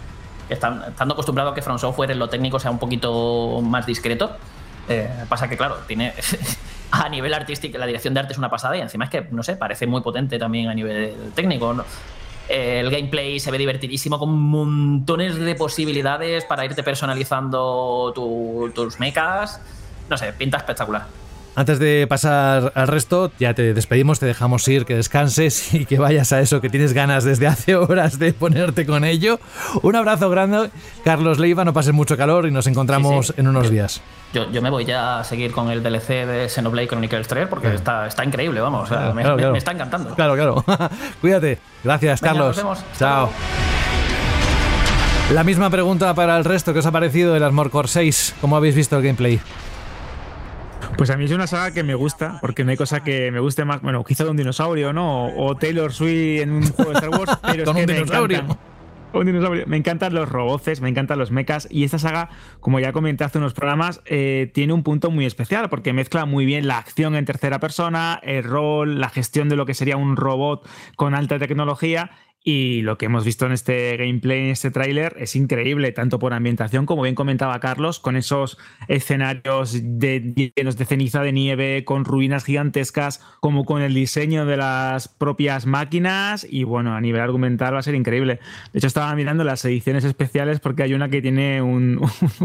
Speaker 13: estando acostumbrado a que From Software en lo técnico sea un poquito más discreto. Eh, pasa que, claro, tiene. a nivel artístico, la dirección de arte es una pasada y encima es que, no sé, parece muy potente también a nivel técnico. ¿no? El gameplay se ve divertidísimo con montones de posibilidades para irte personalizando tu- tus mechas. No sé, pinta espectacular.
Speaker 3: Antes de pasar al resto, ya te despedimos, te dejamos ir, que descanses y que vayas a eso que tienes ganas desde hace horas de ponerte con ello. Un abrazo grande, Carlos Leiva, no pases mucho calor y nos encontramos
Speaker 13: Sí, sí.
Speaker 3: en unos días.
Speaker 13: Yo, yo me voy ya a seguir con el DLC de Xenoblade Chronicles 3 porque está, está increíble, vamos. o sea,
Speaker 3: Claro,
Speaker 13: me,
Speaker 3: claro,
Speaker 13: me-
Speaker 3: claro.
Speaker 13: me está encantando.
Speaker 3: Claro, claro. Cuídate. Gracias,
Speaker 13: Venga,
Speaker 3: Carlos.
Speaker 13: nos vemos.
Speaker 3: Chao. La misma pregunta para el resto. ¿Qué os ha parecido el Armor Core 6? ¿Cómo habéis visto el gameplay?
Speaker 4: Pues a mí es una saga que me gusta, porque no hay cosa que me guste más. Bueno, quizá de un dinosaurio, ¿no? O, o Taylor Swift en un juego de Star Wars, pero es que
Speaker 3: un
Speaker 4: me
Speaker 3: dinosaurio.
Speaker 4: encantan. Un dinosaurio. Me encantan los roboces, me encantan los mechas. Y esta saga, como ya comenté hace unos programas, eh, tiene un punto muy especial, porque mezcla muy bien la acción en tercera persona, el rol, la gestión de lo que sería un robot con alta tecnología. Y lo que hemos visto en este gameplay, en este tráiler, es increíble, tanto por ambientación, como bien comentaba Carlos, con esos escenarios de- llenos de ceniza de nieve, con ruinas gigantescas, como con el diseño de las propias máquinas. Y bueno, a nivel argumental va a ser increíble. De hecho, estaba mirando las ediciones especiales porque hay una que tiene un,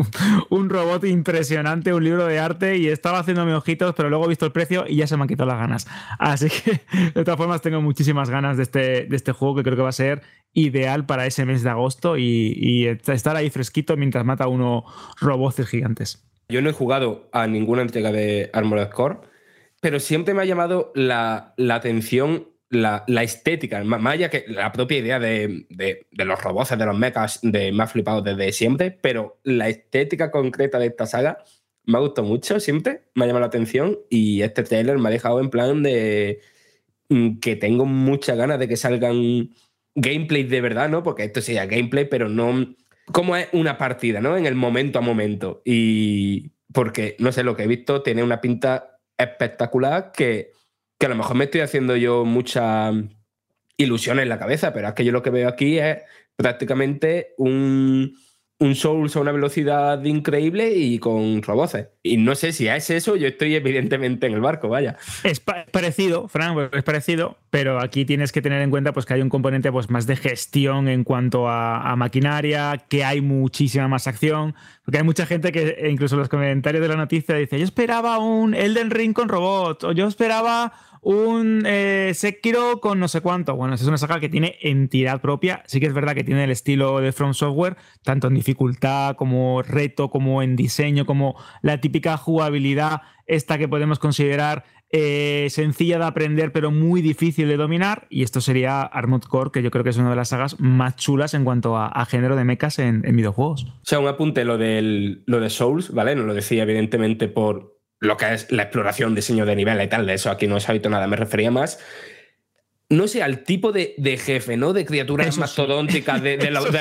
Speaker 4: un robot impresionante, un libro de arte, y estaba haciéndome ojitos, pero luego he visto el precio y ya se me han quitado las ganas. Así que, de todas formas, tengo muchísimas ganas de este, de este juego que creo que va a ser ideal para ese mes de agosto y, estar ahí fresquito mientras mata a uno robots gigantes.
Speaker 5: Yo no he jugado a ninguna entrega de Armored Core, pero siempre me ha llamado la, la atención la, la estética, más más allá que la propia idea de, de- los robots, de los mechas, de ha flipado desde siempre, pero la estética concreta de esta saga me ha gustado mucho siempre, me ha llamado la atención y este trailer me ha dejado en plan de mm, que tengo muchas ganas de que salgan gameplay de verdad, ¿no? Porque esto sería gameplay, pero no como es una partida, ¿no? En el momento a momento. Y porque, no sé, lo que he visto tiene una pinta espectacular que, que a lo mejor me estoy haciendo yo muchas ilusiones en la cabeza, pero es que yo lo que veo aquí es prácticamente un, un Souls a una velocidad increíble y con roboces. Y no sé si es eso, yo estoy evidentemente en el barco, vaya.
Speaker 4: Es pa- parecido, Frank, es parecido, pero aquí tienes que tener en cuenta pues, que hay un componente pues, más de gestión en cuanto a, maquinaria, que hay muchísima más acción, porque hay mucha gente que e incluso en los comentarios de la noticia dice, yo esperaba un Elden Ring con robots, o yo esperaba un eh, Sekiro con no sé cuánto. Bueno, es una saga que tiene entidad propia. Sí que es verdad que tiene el estilo de From Software, tanto en dificultad como reto, como en diseño, como la típica jugabilidad, esta que podemos considerar eh, sencilla de aprender, pero muy difícil de dominar. Y esto sería Armored Core, que yo creo que es una de las sagas más chulas en cuanto a, a género de mechas en, en videojuegos.
Speaker 5: O sea, un apunte lo, del, lo de Souls, ¿vale? No lo decía evidentemente por lo que es la exploración, diseño de nivel y tal, de eso aquí no se ha visto nada, me refería más, no sé, al tipo de, de jefe, ¿no? De criaturas
Speaker 4: Eso sí.
Speaker 5: mastodónticas, de, de de,
Speaker 4: sí.
Speaker 5: los,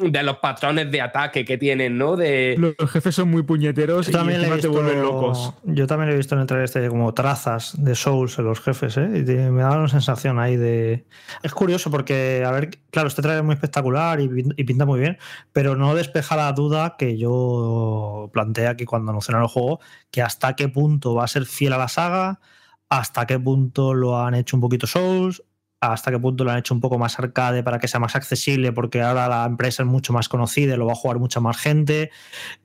Speaker 5: de los patrones de ataque que tienen, ¿no? De...
Speaker 4: Los jefes son muy puñeteros
Speaker 6: Yo también,
Speaker 4: y te vuelven locos.
Speaker 6: yo también he visto en el trailer este como trazas de Souls en los jefes, ¿eh? Y te- me da una sensación ahí de. Es curioso porque, a ver, claro, este trailer es muy espectacular y, pin- y pinta muy bien, pero no despeja la duda que yo planteé aquí cuando anunciaron el juego, que hasta qué punto va a ser fiel a la saga, hasta qué punto lo han hecho un poquito Souls, hasta qué punto lo han hecho un poco más arcade para que sea más accesible, porque ahora la empresa es mucho más conocida lo va a jugar mucha más gente.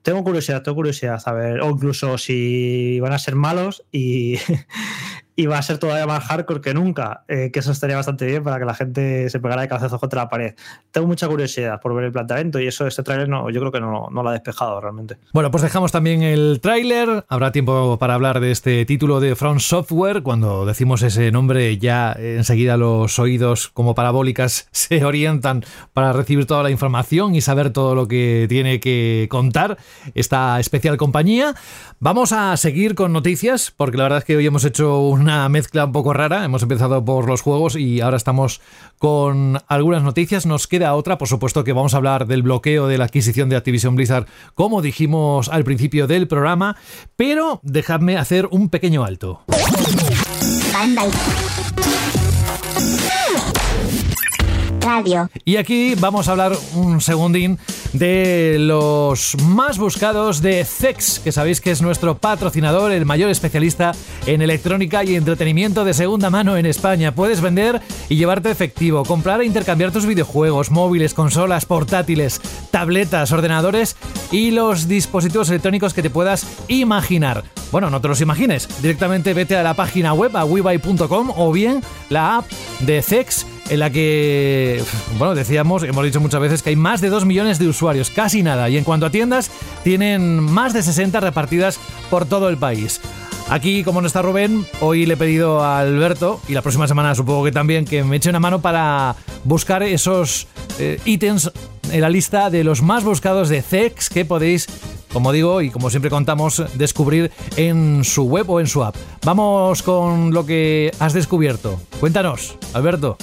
Speaker 6: Tengo curiosidad, tengo curiosidad a ver, o incluso si van a ser malos y, y va a ser todavía más hardcore que nunca, eh, que eso estaría bastante bien para que la gente se pegara de cabezazos contra la pared. Tengo mucha curiosidad por ver el planteamiento y eso, este trailer no, yo creo que no, no lo ha despejado realmente.
Speaker 3: Bueno, pues dejamos también el tráiler. Habrá tiempo para hablar de este título de Front Software. Cuando decimos ese nombre, ya enseguida los oídos como parabólicas se orientan para recibir toda la información y saber todo lo que tiene que contar esta especial compañía. Vamos a seguir con noticias, porque la verdad es que hoy hemos hecho una mezcla un poco rara. Hemos empezado por los juegos y ahora estamos con algunas noticias. Nos queda otra, por supuesto que vamos a hablar del bloqueo de la adquisición de Activision Blizzard, como dijimos al principio del programa, pero dejadme hacer un pequeño alto. Y aquí vamos a hablar un segundín de los más buscados de CEX, que sabéis que es nuestro patrocinador, el mayor especialista en electrónica y entretenimiento de segunda mano en España. Puedes vender y llevarte efectivo, comprar e intercambiar tus videojuegos, móviles, consolas, portátiles, tabletas, ordenadores y los dispositivos electrónicos que te puedas imaginar. Bueno, no te los imagines, directamente vete a la página web a webuy.com o bien la app de CEX en la que, bueno, decíamos, hemos dicho muchas veces que hay más de 2 millones de usuarios, casi nada. Y en cuanto a tiendas, tienen más de 60 repartidas por todo el país. Aquí, como no está Rubén, hoy le he pedido a Alberto, y la próxima semana supongo que también, que me eche una mano para buscar esos eh, ítems en la lista de los más buscados de CEX que podéis como digo y como siempre contamos, descubrir en su web o en su app. Vamos con lo que has descubierto. Cuéntanos, Alberto.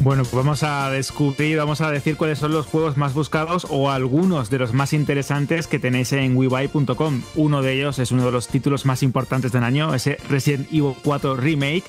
Speaker 4: Bueno, pues vamos a descubrir, vamos a decir cuáles son los juegos más buscados o algunos de los más interesantes que tenéis en webuy.com. Uno de ellos es uno de los títulos más importantes del año, ese Resident Evil 4 Remake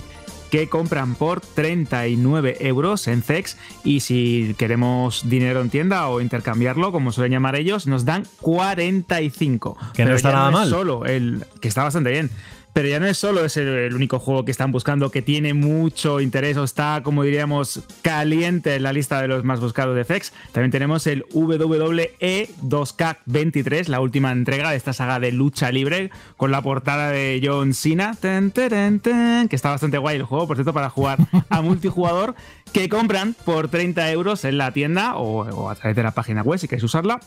Speaker 4: que compran por 39 euros en CEX y si queremos dinero en tienda o intercambiarlo, como suelen llamar ellos, nos dan 45.
Speaker 3: Que no está nada mal.
Speaker 4: Solo el que está bastante bien. Pero ya no es solo es el, único juego que están buscando que tiene mucho interés o está, como diríamos, caliente en la lista de los más buscados de FX. También tenemos el WWE 2K23, la última entrega de esta saga de lucha libre, con la portada de John Cena, que está bastante guay el juego, por cierto, para jugar a multijugador, que compran por 30 euros en la tienda o, o a través de la página web si queréis usarla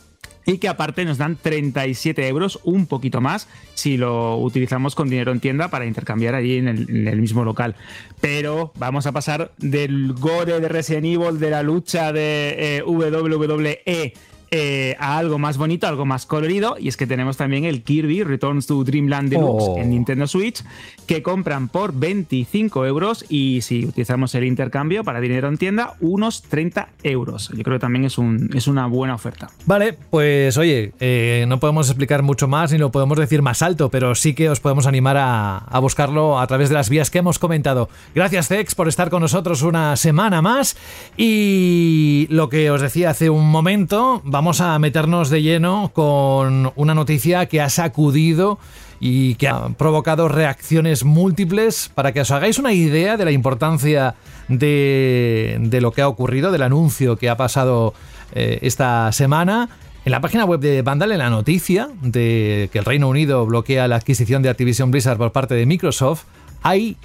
Speaker 4: y que aparte nos dan 37 euros, un poquito más, si lo utilizamos con dinero en tienda para intercambiar allí en el, mismo local. Pero vamos a pasar del gore de Resident Evil, de la lucha de eh, WWE eh, a algo más bonito, algo más colorido. Y es que tenemos también el Kirby Returns to Dreamland Deluxe
Speaker 3: Oh.
Speaker 4: en Nintendo Switch, que compran por 25 euros y si utilizamos el intercambio para dinero en tienda, unos 30 euros. Yo creo que también es, un, es una buena oferta.
Speaker 3: Vale, pues oye, eh, no podemos explicar mucho más ni lo podemos decir más alto, pero sí que os podemos animar a, a buscarlo a través de las vías que hemos comentado. Gracias, Zex, por estar con nosotros una semana más. Y lo que os decía hace un momento, vamos a meternos de lleno con una noticia que ha sacudido y que ha provocado reacciones múltiples para que os hagáis una idea de la importancia de, de lo que ha ocurrido, del anuncio que ha pasado eh, esta semana. En la página web de Vandal, en la noticia de que el Reino Unido bloquea la adquisición de Activision Blizzard por parte de Microsoft, hay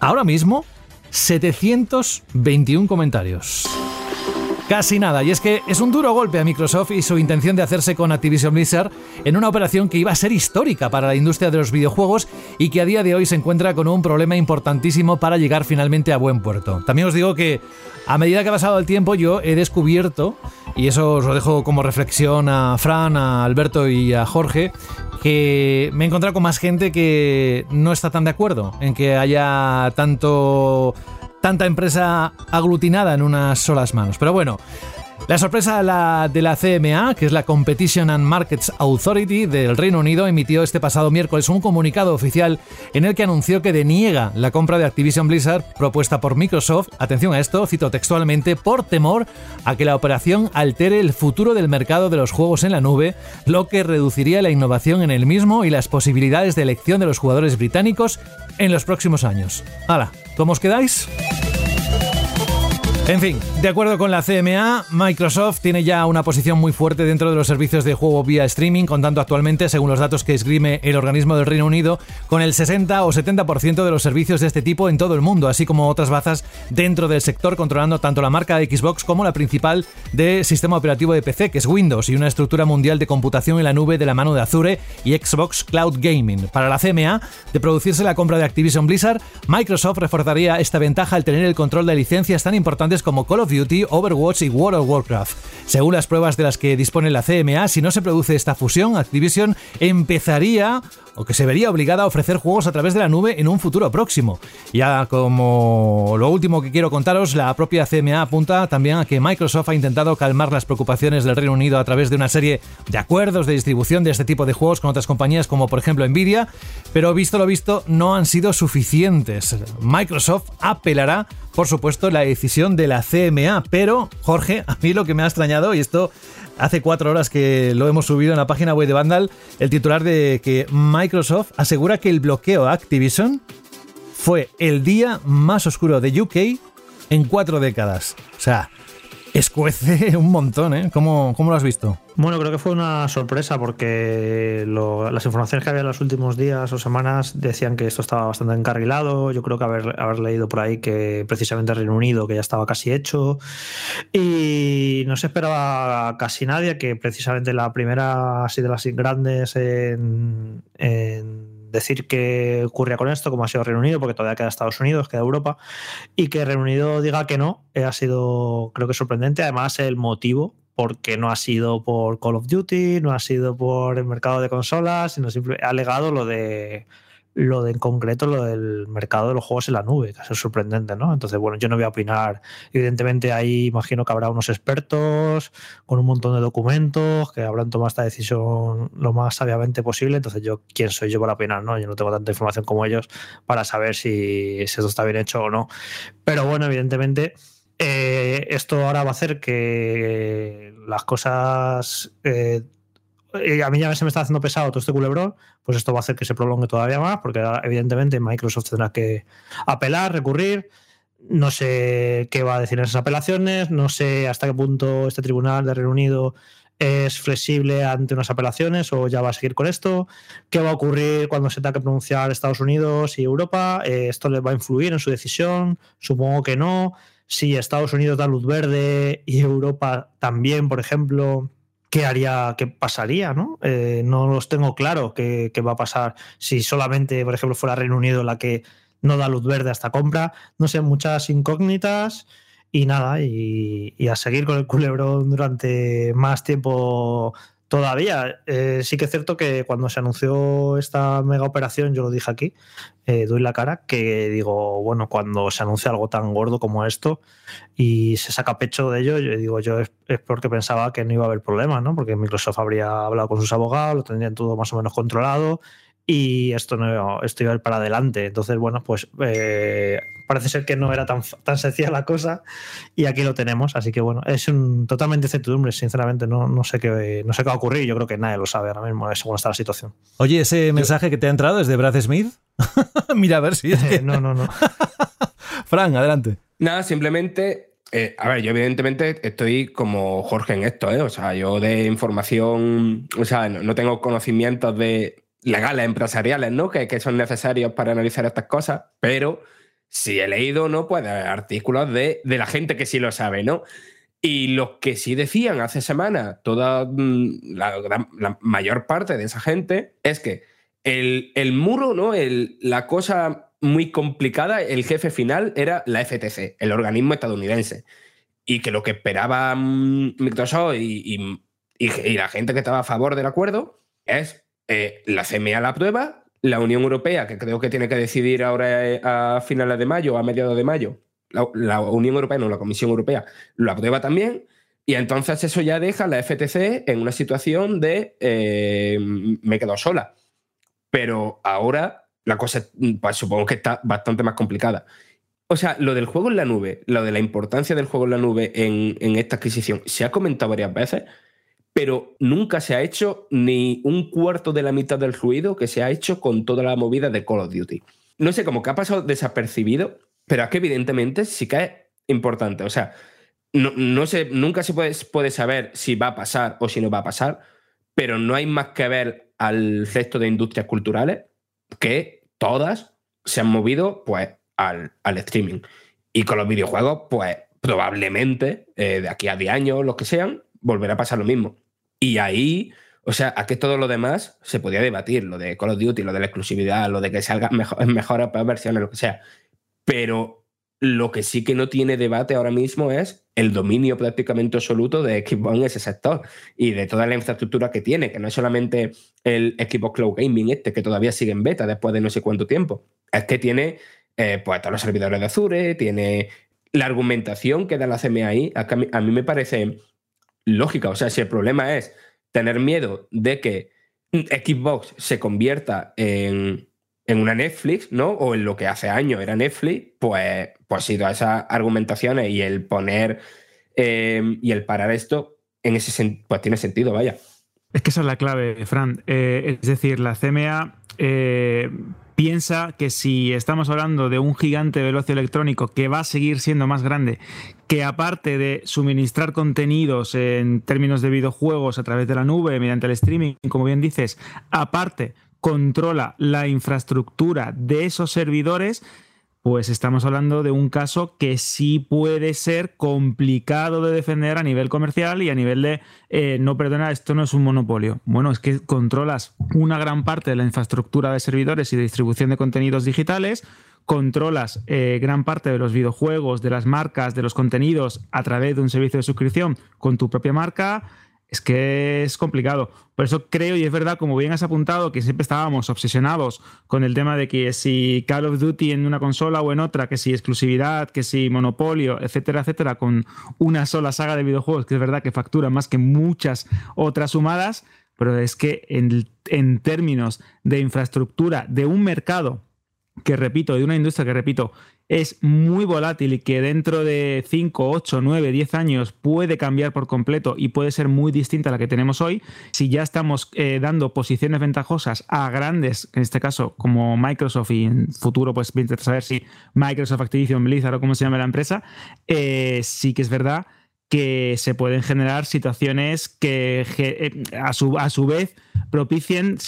Speaker 3: ahora mismo 721 comentarios. Casi nada, y es que es un duro golpe a Microsoft y su intención de hacerse con Activision Blizzard en una operación que iba a ser histórica para la industria de los videojuegos y que a día de hoy se encuentra con un problema importantísimo para llegar finalmente a buen puerto. También os digo que a medida que ha pasado el tiempo yo he descubierto, y eso os lo dejo como reflexión a Fran, a Alberto y a Jorge, que me he encontrado con más gente que no está tan de acuerdo en que haya tanto tanta empresa aglutinada en unas solas manos. Pero bueno, la sorpresa de la CMA, que es la Competition and Markets Authority del Reino Unido, emitió este pasado miércoles un comunicado oficial en el que anunció que deniega la compra de Activision Blizzard propuesta por Microsoft, atención a esto, cito textualmente, por temor a que la operación altere el futuro del mercado de los juegos en la nube, lo que reduciría la innovación en el mismo y las posibilidades de elección de los jugadores británicos en los próximos años. Hala, ¿cómo os quedáis? En fin, de acuerdo con la CMA, Microsoft tiene ya una posición muy fuerte dentro de los servicios de juego vía streaming, contando actualmente, según los datos que esgrime el organismo del Reino Unido, con el 60 o 70% de los servicios de este tipo en todo el mundo, así como otras bazas dentro del sector, controlando tanto la marca de Xbox como la principal de sistema operativo de PC, que es Windows, y una estructura mundial de computación en la nube de la mano de Azure y Xbox Cloud Gaming. Para la CMA, de producirse la compra de Activision Blizzard, Microsoft reforzaría esta ventaja al tener el control de licencias tan como Call of Duty, Overwatch y World of Warcraft. Según las pruebas de las que dispone la CMA, si no se produce esta fusión, Activision empezaría que se vería obligada a ofrecer juegos a través de la nube en un futuro próximo. Ya como lo último que quiero contaros, la propia CMA apunta también a que Microsoft ha intentado calmar las preocupaciones del Reino Unido a través de una serie de acuerdos de distribución de este tipo de juegos con otras compañías como por ejemplo Nvidia, pero visto lo visto no han sido suficientes. Microsoft apelará por supuesto, la decisión de la CMA. Pero, Jorge, a mí lo que me ha extrañado, y esto hace cuatro horas que lo hemos subido en la página web de Vandal, el titular de que Microsoft asegura que el bloqueo a Activision fue el día más oscuro de UK en cuatro décadas. O sea, escuece un montón, ¿eh? ¿Cómo, cómo lo has visto?
Speaker 6: Bueno, creo que fue una sorpresa porque las informaciones que había en los últimos días o semanas decían que esto estaba bastante encarrilado. Yo creo que haber, haber leído por ahí que precisamente Reino Unido que ya estaba casi hecho. Y no se esperaba casi nadie que precisamente la primera así de las grandes en decir que ocurría con esto, como ha sido Reino Unido, porque todavía queda Estados Unidos, queda Europa, y que Reino Unido diga que no, eh, ha sido creo que sorprendente. Además, el motivo porque no ha sido por Call of Duty, no ha sido por el mercado de consolas, sino simplemente ha alegado lo de lo de en concreto lo del mercado de los juegos en la nube, que es sorprendente, ¿no? Entonces, bueno, yo no voy a opinar. Evidentemente, ahí imagino que habrá unos expertos con un montón de documentos que habrán tomado esta decisión lo más sabiamente posible. Entonces, yo, ¿quién soy yo para opinar? ¿no? Yo no tengo tanta información como ellos para saber si, si esto está bien hecho o no. Pero bueno, evidentemente, eh, esto ahora va a hacer que las cosas. eh, eh, a mí ya se me está haciendo pesado todo este culebrón, pues esto va a hacer que se prolongue todavía más, porque evidentemente Microsoft tendrá que apelar, recurrir. No sé qué va a decir en esas apelaciones, no sé hasta qué punto este tribunal de Reino Unido es flexible ante unas apelaciones o ya va a seguir con esto. ¿Qué va a ocurrir cuando se tenga que pronunciar Estados Unidos y Europa? Eh, ¿Esto les va a influir en su decisión? Supongo que no. Si Estados Unidos da luz verde y Europa también, por ejemplo, ¿qué haría, qué pasaría? No, Eh, no los tengo claro qué, va a pasar si solamente, por ejemplo, fuera Reino Unido la que no da luz verde a esta compra. No sé, muchas incógnitas y nada, y a seguir con el culebrón durante más tiempo todavía. Eh, sí que es cierto que cuando se anunció esta mega operación, yo lo dije aquí, eh, doy la cara, que digo, bueno, cuando se anuncia algo tan gordo como esto y se saca pecho de ello, yo digo, yo es, porque pensaba que no iba a haber problema, ¿no? Porque Microsoft habría hablado con sus abogados, lo tendrían todo más o menos controlado y esto no esto iba a ir para adelante. Entonces, bueno, pues eh, parece ser que no era tan, tan sencilla la cosa y aquí lo tenemos. Así que bueno, es un, totalmente incertidumbre, sinceramente. No, no, sé qué, no sé qué va a ocurrir. Yo creo que nadie lo sabe ahora mismo, eh, según está la situación.
Speaker 3: Oye, ese mensaje que te ha entrado es de Brad Smith. Mira, a ver si es que.
Speaker 6: no, no, no.
Speaker 3: Fran, adelante.
Speaker 5: Nada, simplemente. eh, a ver, yo evidentemente estoy como Jorge en esto, ¿eh? O sea, yo de información, o sea, no, no tengo conocimientos de legales, empresariales, ¿no? Que, que son necesarios para analizar estas cosas, pero sí he leído, ¿no? Pues artículos de, de la gente que sí lo sabe, ¿no? Y los que sí decían hace semanas, toda mm, la, la mayor parte de esa gente, es que el, el muro, ¿no? El, la cosa muy complicada, el jefe final era la FTC, el organismo estadounidense. Y que lo que esperaba mm, Microsoft y, y- la gente que estaba a favor del acuerdo es eh, la CMA la aprueba, la Unión Europea, que creo que tiene que decidir ahora eh, a finales de mayo, a mediados de mayo, la, Unión Europea, no, la Comisión Europea, lo aprueba también. Y entonces eso ya deja a la FTC en una situación de eh, me quedo sola. Pero ahora la cosa, pues, supongo que está bastante más complicada. O sea, lo del juego en la nube, lo de la importancia del juego en la nube en, en esta adquisición, se ha comentado varias veces, pero nunca se ha hecho ni un cuarto de la mitad del ruido que se ha hecho con toda la movida de Call of Duty. No sé, como que ha pasado desapercibido, pero es que evidentemente sí que es importante. O sea, no, no sé, nunca se puede, puede saber si va a pasar o si no va a pasar, pero no hay más que ver al resto de industrias culturales que todas se han movido pues al, al streaming. Y con los videojuegos, pues probablemente eh, de aquí a 10 años, los que sean, volverá a pasar lo mismo. Y ahí, o sea, a que todo lo demás se podía debatir, lo de Call of Duty, lo de la exclusividad, lo de que salga mejor, mejores peor versiones, lo que sea. Pero lo que sí que no tiene debate ahora mismo es el dominio prácticamente absoluto de Xbox en ese sector y de toda la infraestructura que tiene, que no es solamente el Xbox Cloud Gaming este, que todavía sigue en beta después de no sé cuánto tiempo, es que tiene eh, pues todos los servidores de Azure, tiene la argumentación que da la ahí, a, a mí me parece lógica. O sea, si el problema es tener miedo de que Xbox se convierta en, en una Netflix, ¿no? O en lo que hace años era Netflix, pues, pues sí, todas esas argumentaciones y el poner eh, y el parar esto, en ese pues tiene sentido, vaya.
Speaker 4: Es que esa es la clave, Fran. Eh, es decir, la CMA eh, piensa que si estamos hablando de un gigante velocio electrónico que va a seguir siendo más grande, que aparte de suministrar contenidos en términos de videojuegos a través de la nube, mediante el streaming, como bien dices, aparte controla la infraestructura de esos servidores, pues estamos hablando de un caso que sí puede ser complicado de defender a nivel comercial y a nivel de, eh, no perdona, esto no es un monopolio. Bueno, es que controlas una gran parte de la infraestructura de servidores y de distribución de contenidos digitales, controlas eh, gran parte de los videojuegos, de las marcas, de los contenidos a través de un servicio de suscripción con tu propia marca. Es que es complicado. Por eso creo, y es verdad, como bien has apuntado, que siempre estábamos obsesionados con el tema de que si Call of Duty en una consola o en otra, que si exclusividad, que si monopolio, etcétera, etcétera, con una sola saga de videojuegos, que es verdad que factura más que muchas otras sumadas, pero es que en, en términos de infraestructura de un mercado que repito, de una industria que repito, es muy volátil y que dentro de 5, 8, 9, 10 años puede cambiar por completo y puede ser muy distinta a la que tenemos hoy, si ya estamos eh, dando posiciones ventajosas a grandes, en este caso como Microsoft y en futuro pues a saber si Microsoft, Activision, Blizzard o cómo se llama la empresa, eh, sí que es verdad que se pueden generar situaciones que eh, a su, a su vez propicien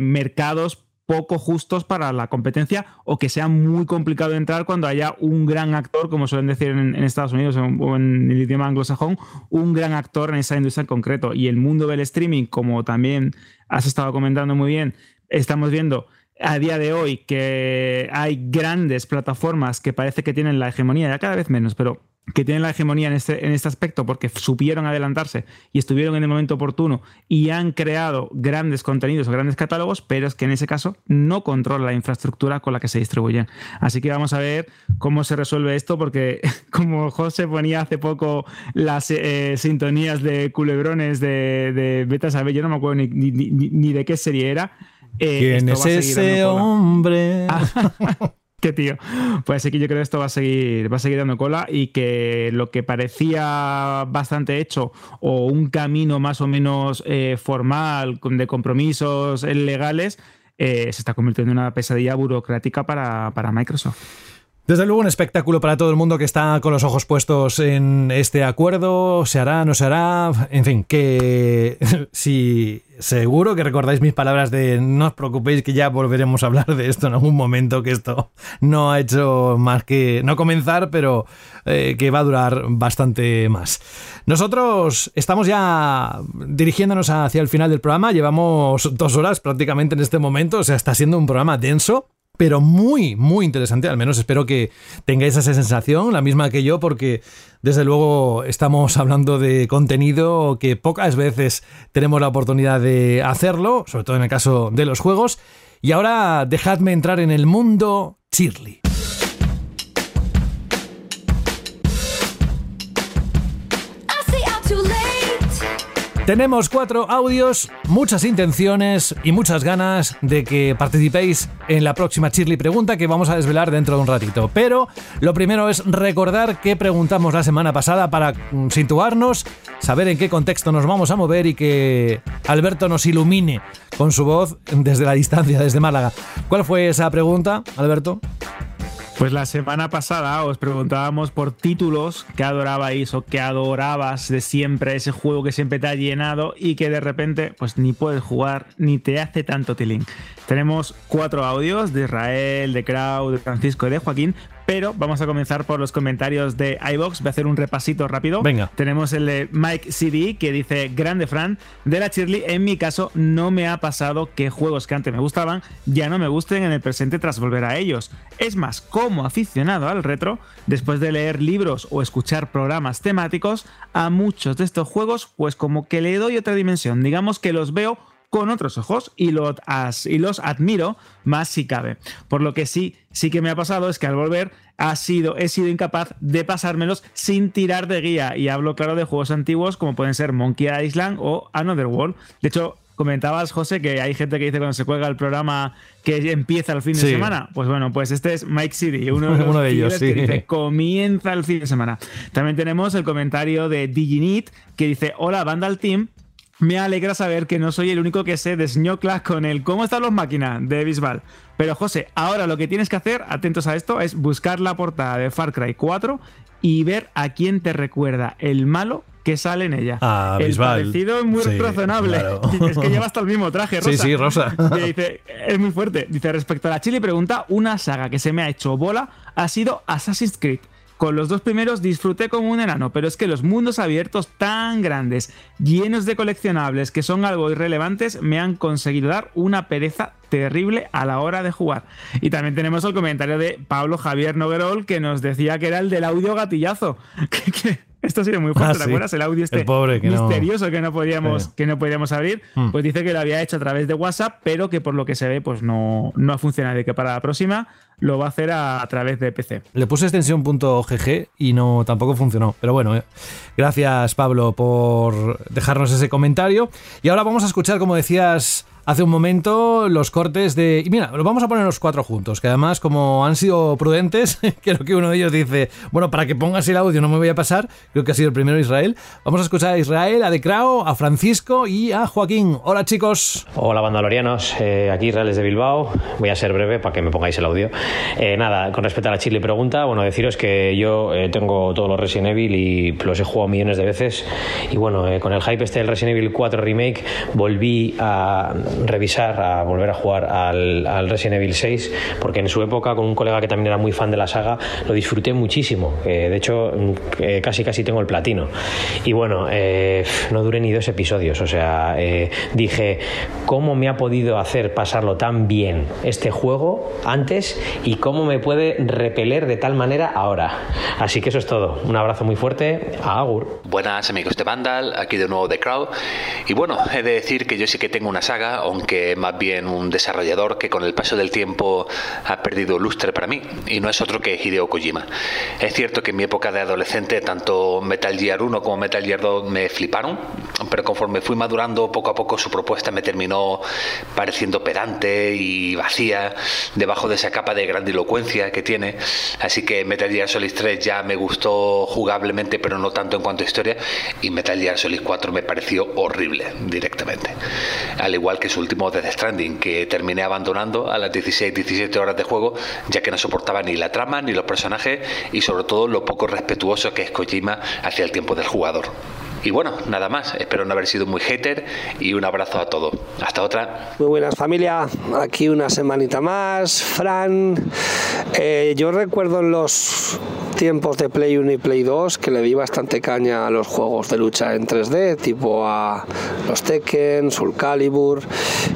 Speaker 4: mercados poco justos para la competencia o que sea muy complicado entrar cuando haya un gran actor, como suelen decir en, en Estados Unidos o en el idioma anglosajón, un gran actor en esa industria en concreto. Y el mundo del streaming, como también has estado comentando muy bien, estamos viendo a día de hoy que hay grandes plataformas que parece que tienen la hegemonía, ya cada vez menos, pero que tienen la hegemonía en este, en este aspecto porque supieron adelantarse y estuvieron en el momento oportuno y han creado grandes contenidos o grandes catálogos, pero es que en ese caso no controla la infraestructura con la que se distribuyen. Así que vamos a ver cómo se resuelve esto porque como José ponía hace poco las eh, sintonías de culebrones de, de Beta Sabe, yo no me acuerdo ni, ni, ni, ni de qué serie era.
Speaker 3: Eh, ¿Quién es ese hombre?
Speaker 4: Qué tío. Pues que yo creo que esto va a seguir, va a seguir dando cola y que lo que parecía bastante hecho o un camino más o menos eh, formal de compromisos legales eh, se está convirtiendo en una pesadilla burocrática para, para Microsoft.
Speaker 3: Desde luego un espectáculo para todo el mundo que está con los ojos puestos en este acuerdo. ¿Se hará? ¿No se hará? En fin, que si seguro que recordáis mis palabras de no os preocupéis que ya volveremos a hablar de esto en algún momento, que esto no ha hecho más que no comenzar, pero eh, que va a durar bastante más. Nosotros estamos ya dirigiéndonos hacia el final del programa, llevamos dos horas prácticamente en este momento, o sea, está siendo un programa denso pero muy, muy interesante. Al menos espero que tengáis esa sensación, la misma que yo, porque desde luego estamos hablando de contenido que pocas veces tenemos la oportunidad de hacerlo, sobre todo en el caso de los juegos. Y ahora dejadme entrar en el mundo Shirley. Tenemos cuatro audios, muchas intenciones y muchas ganas de que participéis en la próxima Shirley Pregunta que vamos a desvelar dentro de un ratito. Pero lo primero es recordar qué preguntamos la semana pasada para situarnos, saber en qué contexto nos vamos a mover y que Alberto nos ilumine con su voz desde la distancia, desde Málaga. ¿Cuál fue esa pregunta, Alberto?
Speaker 4: Pues la semana pasada os preguntábamos por títulos que adorabais o que adorabas de siempre, ese juego que siempre te ha llenado y que de repente pues ni puedes jugar ni te hace tanto tilín. Tenemos cuatro audios de Israel, de Crowd, de Francisco y de Joaquín, pero vamos a comenzar por los comentarios de iBox. Voy a hacer un repasito rápido.
Speaker 3: Venga.
Speaker 4: Tenemos el de Mike CD que dice: Grande Fran, de la Shirley, en mi caso no me ha pasado que juegos que antes me gustaban ya no me gusten en el presente tras volver a ellos. Es más, como aficionado al retro, después de leer libros o escuchar programas temáticos, a muchos de estos juegos, pues como que le doy otra dimensión. Digamos que los veo con otros ojos y, lo, as, y, los admiro más si cabe. Por lo que sí, sí que me ha pasado es que al volver ha sido, he sido incapaz de pasármelos sin tirar de guía. Y hablo, claro, de juegos antiguos como pueden ser Monkey Island o Another World. De hecho, comentabas, José, que hay gente que dice cuando se cuelga el programa que empieza el fin de
Speaker 3: Sí.
Speaker 4: semana. Pues bueno, pues este es Mike City, uno de, los
Speaker 3: Uno de ellos,
Speaker 4: que dice comienza el fin de semana. También tenemos el comentario de Diginit que dice: Hola, Vandal Team. Me alegra saber que no soy el único que sé de Sñoclas con el ¿Cómo están los máquinas? de Bisbal. Pero José, ahora lo que tienes que hacer, atentos a esto, es buscar la portada de Far Cry 4 y ver a quién te recuerda el malo que sale en ella.
Speaker 3: Ah,
Speaker 4: el
Speaker 3: Bisbal.
Speaker 4: parecido es muy
Speaker 3: Sí,
Speaker 4: razonable.
Speaker 3: claro.
Speaker 4: Es que lleva hasta el mismo traje,
Speaker 3: Sí,
Speaker 4: rosa.
Speaker 3: sí, rosa.
Speaker 4: Que dice, es muy fuerte. Dice, respecto a la Chile pregunta, una saga que se me ha hecho bola ha sido Assassin's Creed. Con los dos primeros disfruté como un enano, pero es que los mundos abiertos tan grandes, llenos de coleccionables que son algo irrelevantes, me han conseguido dar una pereza terrible a la hora de jugar. Y también tenemos el comentario de Pablo Javier Noguerol que nos decía que era el del audio gatillazo. esto ha sido muy fuerte,
Speaker 3: Ah,
Speaker 4: ¿te
Speaker 3: sí.
Speaker 4: acuerdas? El audio este
Speaker 3: El pobre que no-
Speaker 4: misterioso que no podíamos,
Speaker 3: Sí.
Speaker 4: que no podíamos abrir.
Speaker 3: Hmm.
Speaker 4: Pues dice que lo había hecho a través de WhatsApp, pero que por lo que se ve, pues no, no ha funcionado y que para la próxima lo va a hacer a, a través de PC.
Speaker 3: Le puse extensión .gg y no tampoco funcionó. Pero bueno, eh, gracias Pablo por dejarnos ese comentario. Y ahora vamos a escuchar, como decías hace un momento, los cortes de... Y mira, los vamos a poner los cuatro juntos, que además como han sido prudentes, creo que uno de ellos dice, bueno, para que pongas el audio no me voy a pasar, creo que ha sido el primero Israel. Vamos a escuchar a Israel, a De Crao, a Francisco y a Joaquín. Hola chicos.
Speaker 14: Hola Bandalorianos, eh, aquí Reales de Bilbao. Voy a ser breve para que me pongáis el audio. Eh, nada, con respecto a la Chile pregunta, bueno, deciros que yo eh, tengo todos los Resident Evil y los he jugado millones de veces. Y bueno, con el hype este del Resident Evil 4 Remake, volví a revisar, a volver a jugar al, Resident Evil 6, porque en su época, con un colega que también era muy fan de la saga, lo disfruté muchísimo. Eh, de hecho, mm, eh, casi casi tengo el platino. Y bueno, eh, no duré ni dos episodios. O sea, dije, ¿cómo me ha podido hacer pasarlo tan bien este juego antes y cómo me puede repeler de tal manera ahora? Así que eso es todo. Un abrazo muy fuerte. A Agur.
Speaker 15: Buenas amigos de Vandal, aquí de nuevo The Crowd. Y bueno, he de decir que yo sí que tengo una saga, aunque más bien un desarrollador que con el paso del tiempo ha perdido lustre para mí, y no es otro que Hideo Kojima. Es cierto que en mi época de adolescente tanto Metal Gear 1 como Metal Gear 2 me fliparon, pero conforme fui madurando poco a poco su propuesta me terminó pareciendo pedante y vacía debajo de esa capa de grandilocuencia que tiene. Así que Metal Gear Solid 3 ya me gustó jugablemente, pero no tanto en cuanto a historia, y Metal Gear Solid 4 me pareció horrible directamente. Al igual que su último Death Stranding, que terminé abandonando a las 16-17 horas de juego, ya que no soportaba ni la trama, ni los personajes, y sobre todo lo poco respetuoso que es Kojima hacia el tiempo del jugador. Y bueno, nada más, espero no haber sido muy hater y un abrazo a todos. Hasta otra.
Speaker 16: Muy buenas familia, aquí una semanita más, Fran. Eh, yo recuerdo en los tiempos de Play 1 y Play 2 que le di bastante caña a los juegos de lucha en 3D, tipo a los Tekken, Soul Calibur,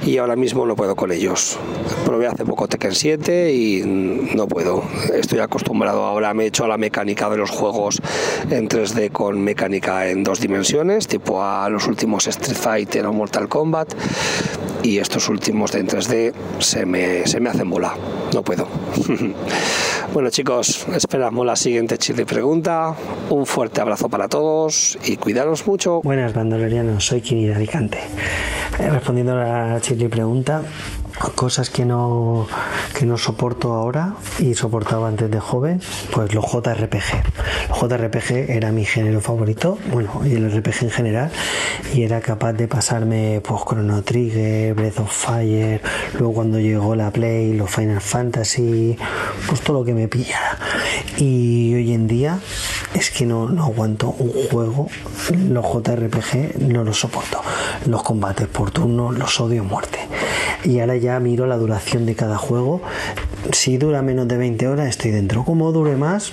Speaker 16: y ahora mismo no puedo con ellos. Probé hace poco Tekken 7 y no puedo. Estoy acostumbrado ahora, me he hecho a la mecánica de los juegos en 3D con mecánica en dos dimensiones, tipo a los últimos Street Fighter o Mortal Kombat y estos últimos de en 3D se me, se me hacen bola. No puedo. bueno chicos, esperamos la siguiente chile pregunta. Un fuerte abrazo para todos y cuidaros mucho.
Speaker 17: Buenas bandolerianos, soy Kini de Alicante. Eh, respondiendo a la chile pregunta, cosas que no, que no soporto ahora y soportaba antes de joven, pues los JRPG. Los JRPG era mi género favorito, bueno, y el RPG en general, y era capaz de pasarme pues Chrono Trigger, Breath of Fire, luego cuando llegó la Play, los Final Fantasy, pues todo lo que me pillara. Y hoy en día es que no, no aguanto un juego, los JRPG no los soporto. Los combates por turno los odio muerte. Y ahora ya miro la duración de cada juego. Si dura menos de 20 horas estoy dentro. Como dure más,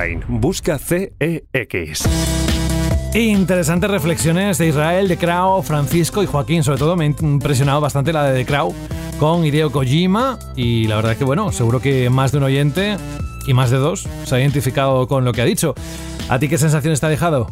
Speaker 7: Busca CEX.
Speaker 3: Interesantes reflexiones de Israel, de Krau, Francisco y Joaquín. Sobre todo me ha impresionado bastante la de Krau con Hideo Kojima. Y la verdad es que, bueno, seguro que más de un oyente y más de dos se ha identificado con lo que ha dicho. ¿A ti qué sensación te ha dejado?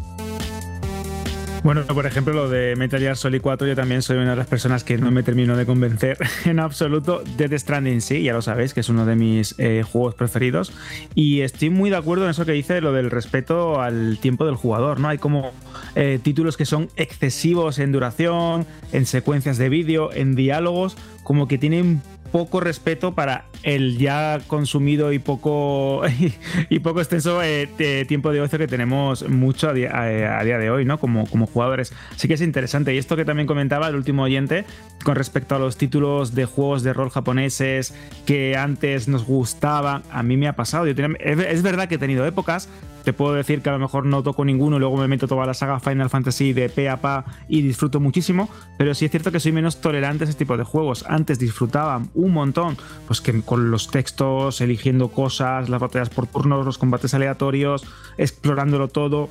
Speaker 4: Bueno, por ejemplo, lo de Metal Gear Solid 4, yo también soy una de las personas que no me termino de convencer en absoluto. Death Stranding sí, ya lo sabéis, que es uno de mis eh, juegos preferidos. Y estoy muy de acuerdo en eso que dice, lo del respeto al tiempo del jugador, ¿no? Hay como eh, títulos que son excesivos en duración, en secuencias de vídeo, en diálogos, como que tienen poco respeto para el ya consumido y poco y poco extenso eh, tiempo de ocio que tenemos mucho a día, de hoy, ¿no? Como, como jugadores. Así que es interesante. Y esto que también comentaba el último oyente con respecto a los títulos de juegos de rol japoneses que antes nos gustaban, a mí me ha pasado. Es verdad que he tenido épocas te puedo decir que a lo mejor no toco ninguno, luego me meto toda la saga Final Fantasy de pe a pa y disfruto muchísimo, pero sí es cierto que soy menos tolerante a ese tipo de juegos. Antes disfrutaba un montón, pues que con los textos, eligiendo cosas, las batallas por turnos, los combates aleatorios, explorándolo todo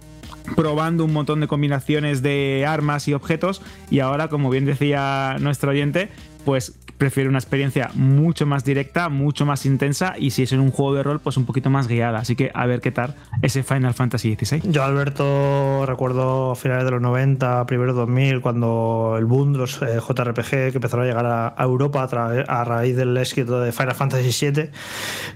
Speaker 4: probando un montón de combinaciones de armas y objetos. Y ahora, como bien decía nuestro oyente, pues prefiero una experiencia mucho más directa, mucho más intensa y si es en un juego de rol, pues un poquito más guiada. Así que a ver qué tal ese Final Fantasy XVI.
Speaker 6: Yo, Alberto, recuerdo finales de los 90, primeros 2000, cuando el boom de los eh, JRPG que empezaron a llegar a, Europa a, raíz del éxito de Final Fantasy VII,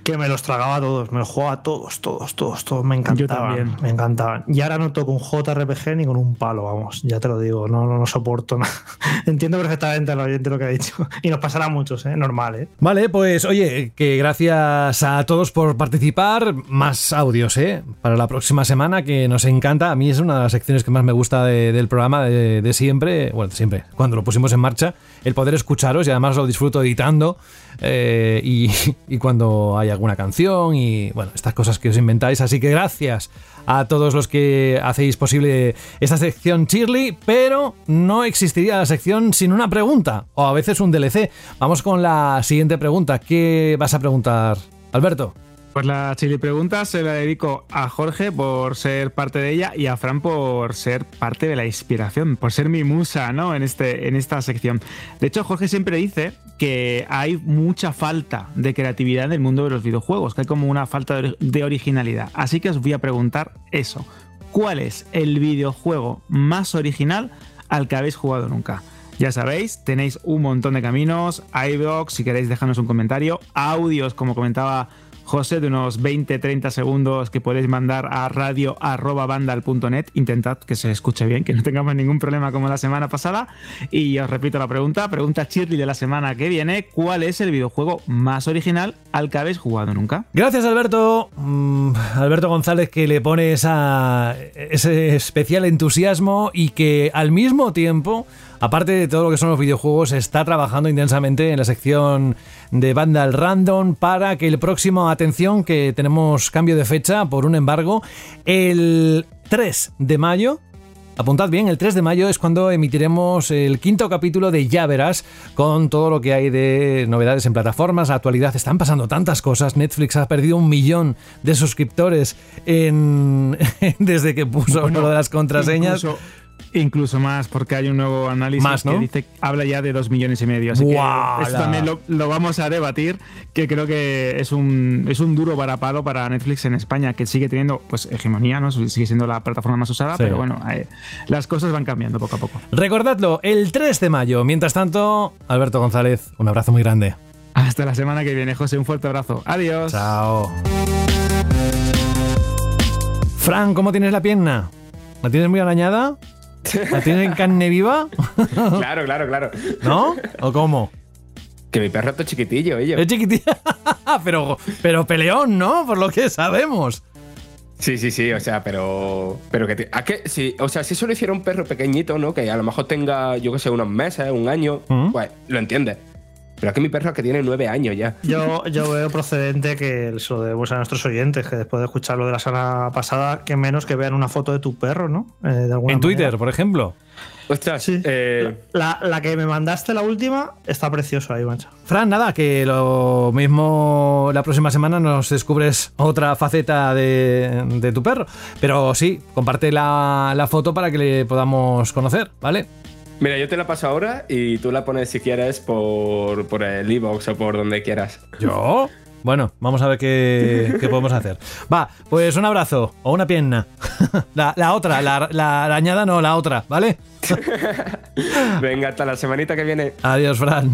Speaker 6: que me los tragaba todos, me los jugaba todos, todos, todos, todos, me encantaban. Me encantaban. Y ahora no toco un JRPG ni con un palo, vamos, ya te lo digo, no, no, soporto nada. Entiendo perfectamente al oyente lo que ha dicho. Y nos pasa pasará muchos, ¿eh? normal. ¿eh?
Speaker 3: Vale, pues oye, que gracias a todos por participar. Más audios, ¿eh? Para la próxima semana, que nos encanta. A mí es una de las secciones que más me gusta del programa de, siempre. Bueno, de siempre, cuando lo pusimos en marcha, el poder escucharos y además lo disfruto editando. Eh, y, y cuando hay alguna canción y bueno, estas cosas que os inventáis. Así que gracias a todos los que hacéis posible esta sección Cheerly, pero no existiría la sección sin una pregunta o a veces un DLC. Vamos con la siguiente pregunta. ¿Qué vas a preguntar, Alberto?
Speaker 4: Pues la chili pregunta se la dedico a Jorge por ser parte de ella y a Fran por ser parte de la inspiración, por ser mi musa, ¿no? En, este, en esta sección. De hecho, Jorge siempre dice que hay mucha falta de creatividad en el mundo de los videojuegos, que hay como una falta de originalidad. Así que os voy a preguntar eso. ¿Cuál es el videojuego más original al que habéis jugado nunca? Ya sabéis, tenéis un montón de caminos, iBox, si queréis dejarnos un comentario, audios, como comentaba José, de unos 20-30 segundos que podéis mandar a radio.bandal.net. Intentad que se escuche bien, que no tengamos ningún problema como la semana pasada. Y os repito la pregunta, pregunta Shirley de la semana que viene, ¿cuál es el videojuego más original al que habéis jugado nunca?
Speaker 3: Gracias Alberto. Mm, Alberto González que le pone ese especial entusiasmo y que al mismo tiempo aparte de todo lo que son los videojuegos, está trabajando intensamente en la sección de Vandal Random para que el próximo, atención, que tenemos cambio de fecha por un embargo, el 3 de mayo Apuntad bien, el 3 de mayo es cuando emitiremos el quinto capítulo de Ya Verás, con todo lo que hay de novedades en plataformas. La actualidad están pasando tantas cosas. Netflix ha perdido un millón de suscriptores en... desde que puso uno de las contraseñas.
Speaker 4: Incluso más, porque hay un nuevo análisis que dice habla ya de dos millones y medio. Así que esto también lo, vamos a debatir, que creo que es un, es un duro varapalo para Netflix en España, que sigue teniendo pues hegemonía, ¿no? Sigue siendo la plataforma más usada, pero bueno, eh, las cosas van cambiando poco a poco.
Speaker 3: Recordadlo, el 3 de mayo. Mientras tanto, Alberto González, un abrazo muy grande.
Speaker 4: Hasta la semana que viene, José, un fuerte abrazo. Adiós.
Speaker 3: Chao. Fran, ¿cómo tienes la pierna? ¿La tienes muy arañada? ¿La tienen en carne viva?
Speaker 5: claro, claro, claro.
Speaker 3: ¿No? ¿O cómo?
Speaker 5: Que mi perro es chiquitillo, ellos.
Speaker 3: Es chiquitillo. pero, pero peleón, ¿no? Por lo que sabemos.
Speaker 5: Sí, sí, sí, o sea, pero. Pero que. ¿a qué? Sí, o sea, si solo hiciera un perro pequeñito, ¿no? Que a lo mejor tenga, yo qué sé, unos meses, un año, mm. pues lo entiendes. Pero es que mi perro que tiene nueve años ya.
Speaker 6: Yo, yo veo procedente que se lo debemos a nuestros oyentes, que después de escuchar lo de la semana pasada, que menos que vean una foto de tu perro, ¿no? Eh, de alguna
Speaker 3: En Twitter, por ejemplo.
Speaker 5: Ostras, eh,
Speaker 6: La, la que me mandaste, la última, está preciosa ahí, mancha.
Speaker 3: Fran, nada, que lo mismo la próxima semana nos descubres otra faceta de, de tu perro. Pero sí, comparte la, la foto para que le podamos conocer, ¿vale?
Speaker 5: Mira, yo te la paso ahora y tú la pones si quieres por, por el iBox o por donde quieras.
Speaker 3: ¿Yo? Bueno, vamos a ver qué, qué podemos hacer. Va, pues un abrazo o una pierna. La, la otra, la, la arañada no, la otra, ¿vale?
Speaker 5: Venga, hasta la semanita que viene.
Speaker 3: Adiós, Fran.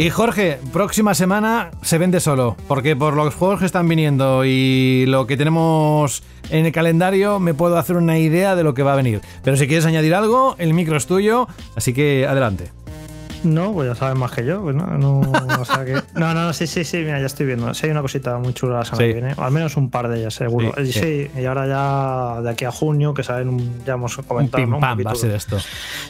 Speaker 3: Y Jorge, próxima semana se vende solo, porque por los juegos que están viniendo y lo que tenemos en el calendario me puedo hacer una idea de lo que va a venir. Pero si quieres añadir algo, el micro es tuyo, así que adelante.
Speaker 6: No, pues ya sabes más que yo. pues no, no, o sea que- no, no, sí, sí, sí, mira, ya estoy viendo. Sí, hay una cosita muy chula la semana
Speaker 3: Sí.
Speaker 6: que viene. o Al menos un par de ellas, seguro.
Speaker 3: Sí,
Speaker 6: Y
Speaker 3: sí.
Speaker 6: sí, y ahora ya de aquí a junio, que saben, un- ya hemos
Speaker 3: Un
Speaker 6: comentado.
Speaker 3: pim
Speaker 6: ¿no? Un
Speaker 3: pam va a ser esto.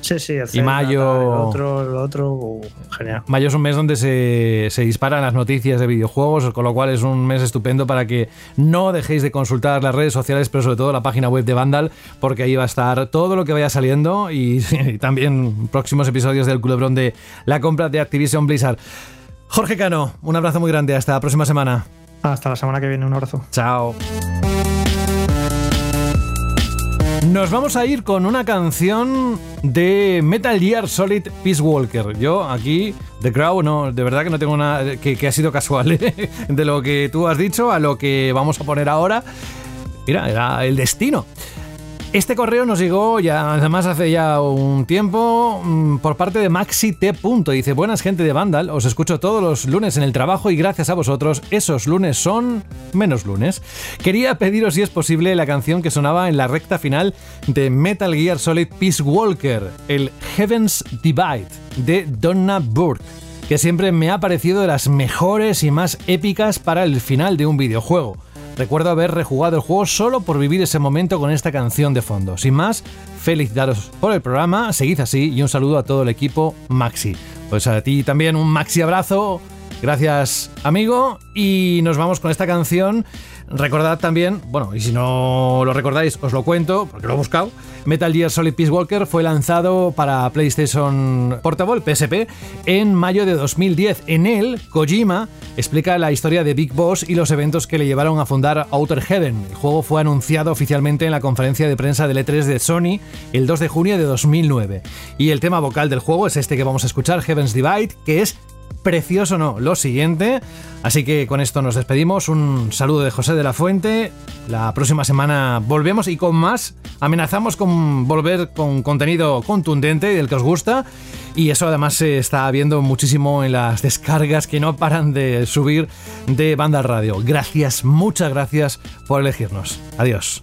Speaker 6: Sí, sí, el
Speaker 3: Y mayo-
Speaker 6: el otro, el otro, uh, genial.
Speaker 3: Mayo es un mes donde se, se disparan las noticias de videojuegos, con lo cual es un mes estupendo para que no dejéis de consultar las redes sociales, pero sobre todo la página web de Vandal, porque ahí va a estar todo lo que vaya saliendo y, y también próximos episodios del culebrón de la compra de Activision Blizzard. Jorge Cano, un abrazo muy grande, hasta la próxima semana.
Speaker 6: Hasta la semana que viene, un abrazo.
Speaker 3: Chao. Nos vamos a ir con una canción de Metal Gear Solid Peace Walker. Yo aquí, The Crow, no, de verdad que no tengo nada que, que ha sido casual ¿eh? de lo que tú has dicho a lo que vamos a poner ahora. Mira, era el destino. Este correo nos llegó ya, además hace ya un tiempo, mm, por parte de Maxi T. Dice, buenas gente de Vandal, os escucho todos los lunes en el trabajo y gracias a vosotros esos lunes son menos lunes. Quería pediros si es posible la canción que sonaba en la recta final de Metal Gear Solid Peace Walker, el Heaven's Divide de Donna Burke que siempre me ha parecido de las mejores y más épicas para el final de un videojuego. Recuerdo haber rejugado el juego solo por vivir ese momento con esta canción de fondo. Sin más, felicitaros por el programa, seguid así y un saludo a todo el equipo Maxi. Pues a ti también un Maxi abrazo, gracias amigo y nos vamos con esta canción. Recordad también, bueno, y si no lo recordáis, os lo cuento, porque lo he buscado. Metal Gear Solid Peace Walker fue lanzado para PlayStation Portable, PSP, en mayo de 2010. En él, Kojima explica la historia de Big Boss y los eventos que le llevaron a fundar Outer Heaven. El juego fue anunciado oficialmente en la conferencia de prensa del E3 de Sony el 2 de junio de 2009. Y el tema vocal del juego es este que vamos a escuchar, Heaven's Divide, que es precioso no, lo siguiente. Así que con esto nos despedimos. Un saludo de José de la Fuente. La próxima semana volvemos y con más. Amenazamos con volver con contenido contundente del que os gusta. Y eso además se está viendo muchísimo en las descargas que no paran de subir de Banda Radio. Gracias, muchas gracias por elegirnos. Adiós.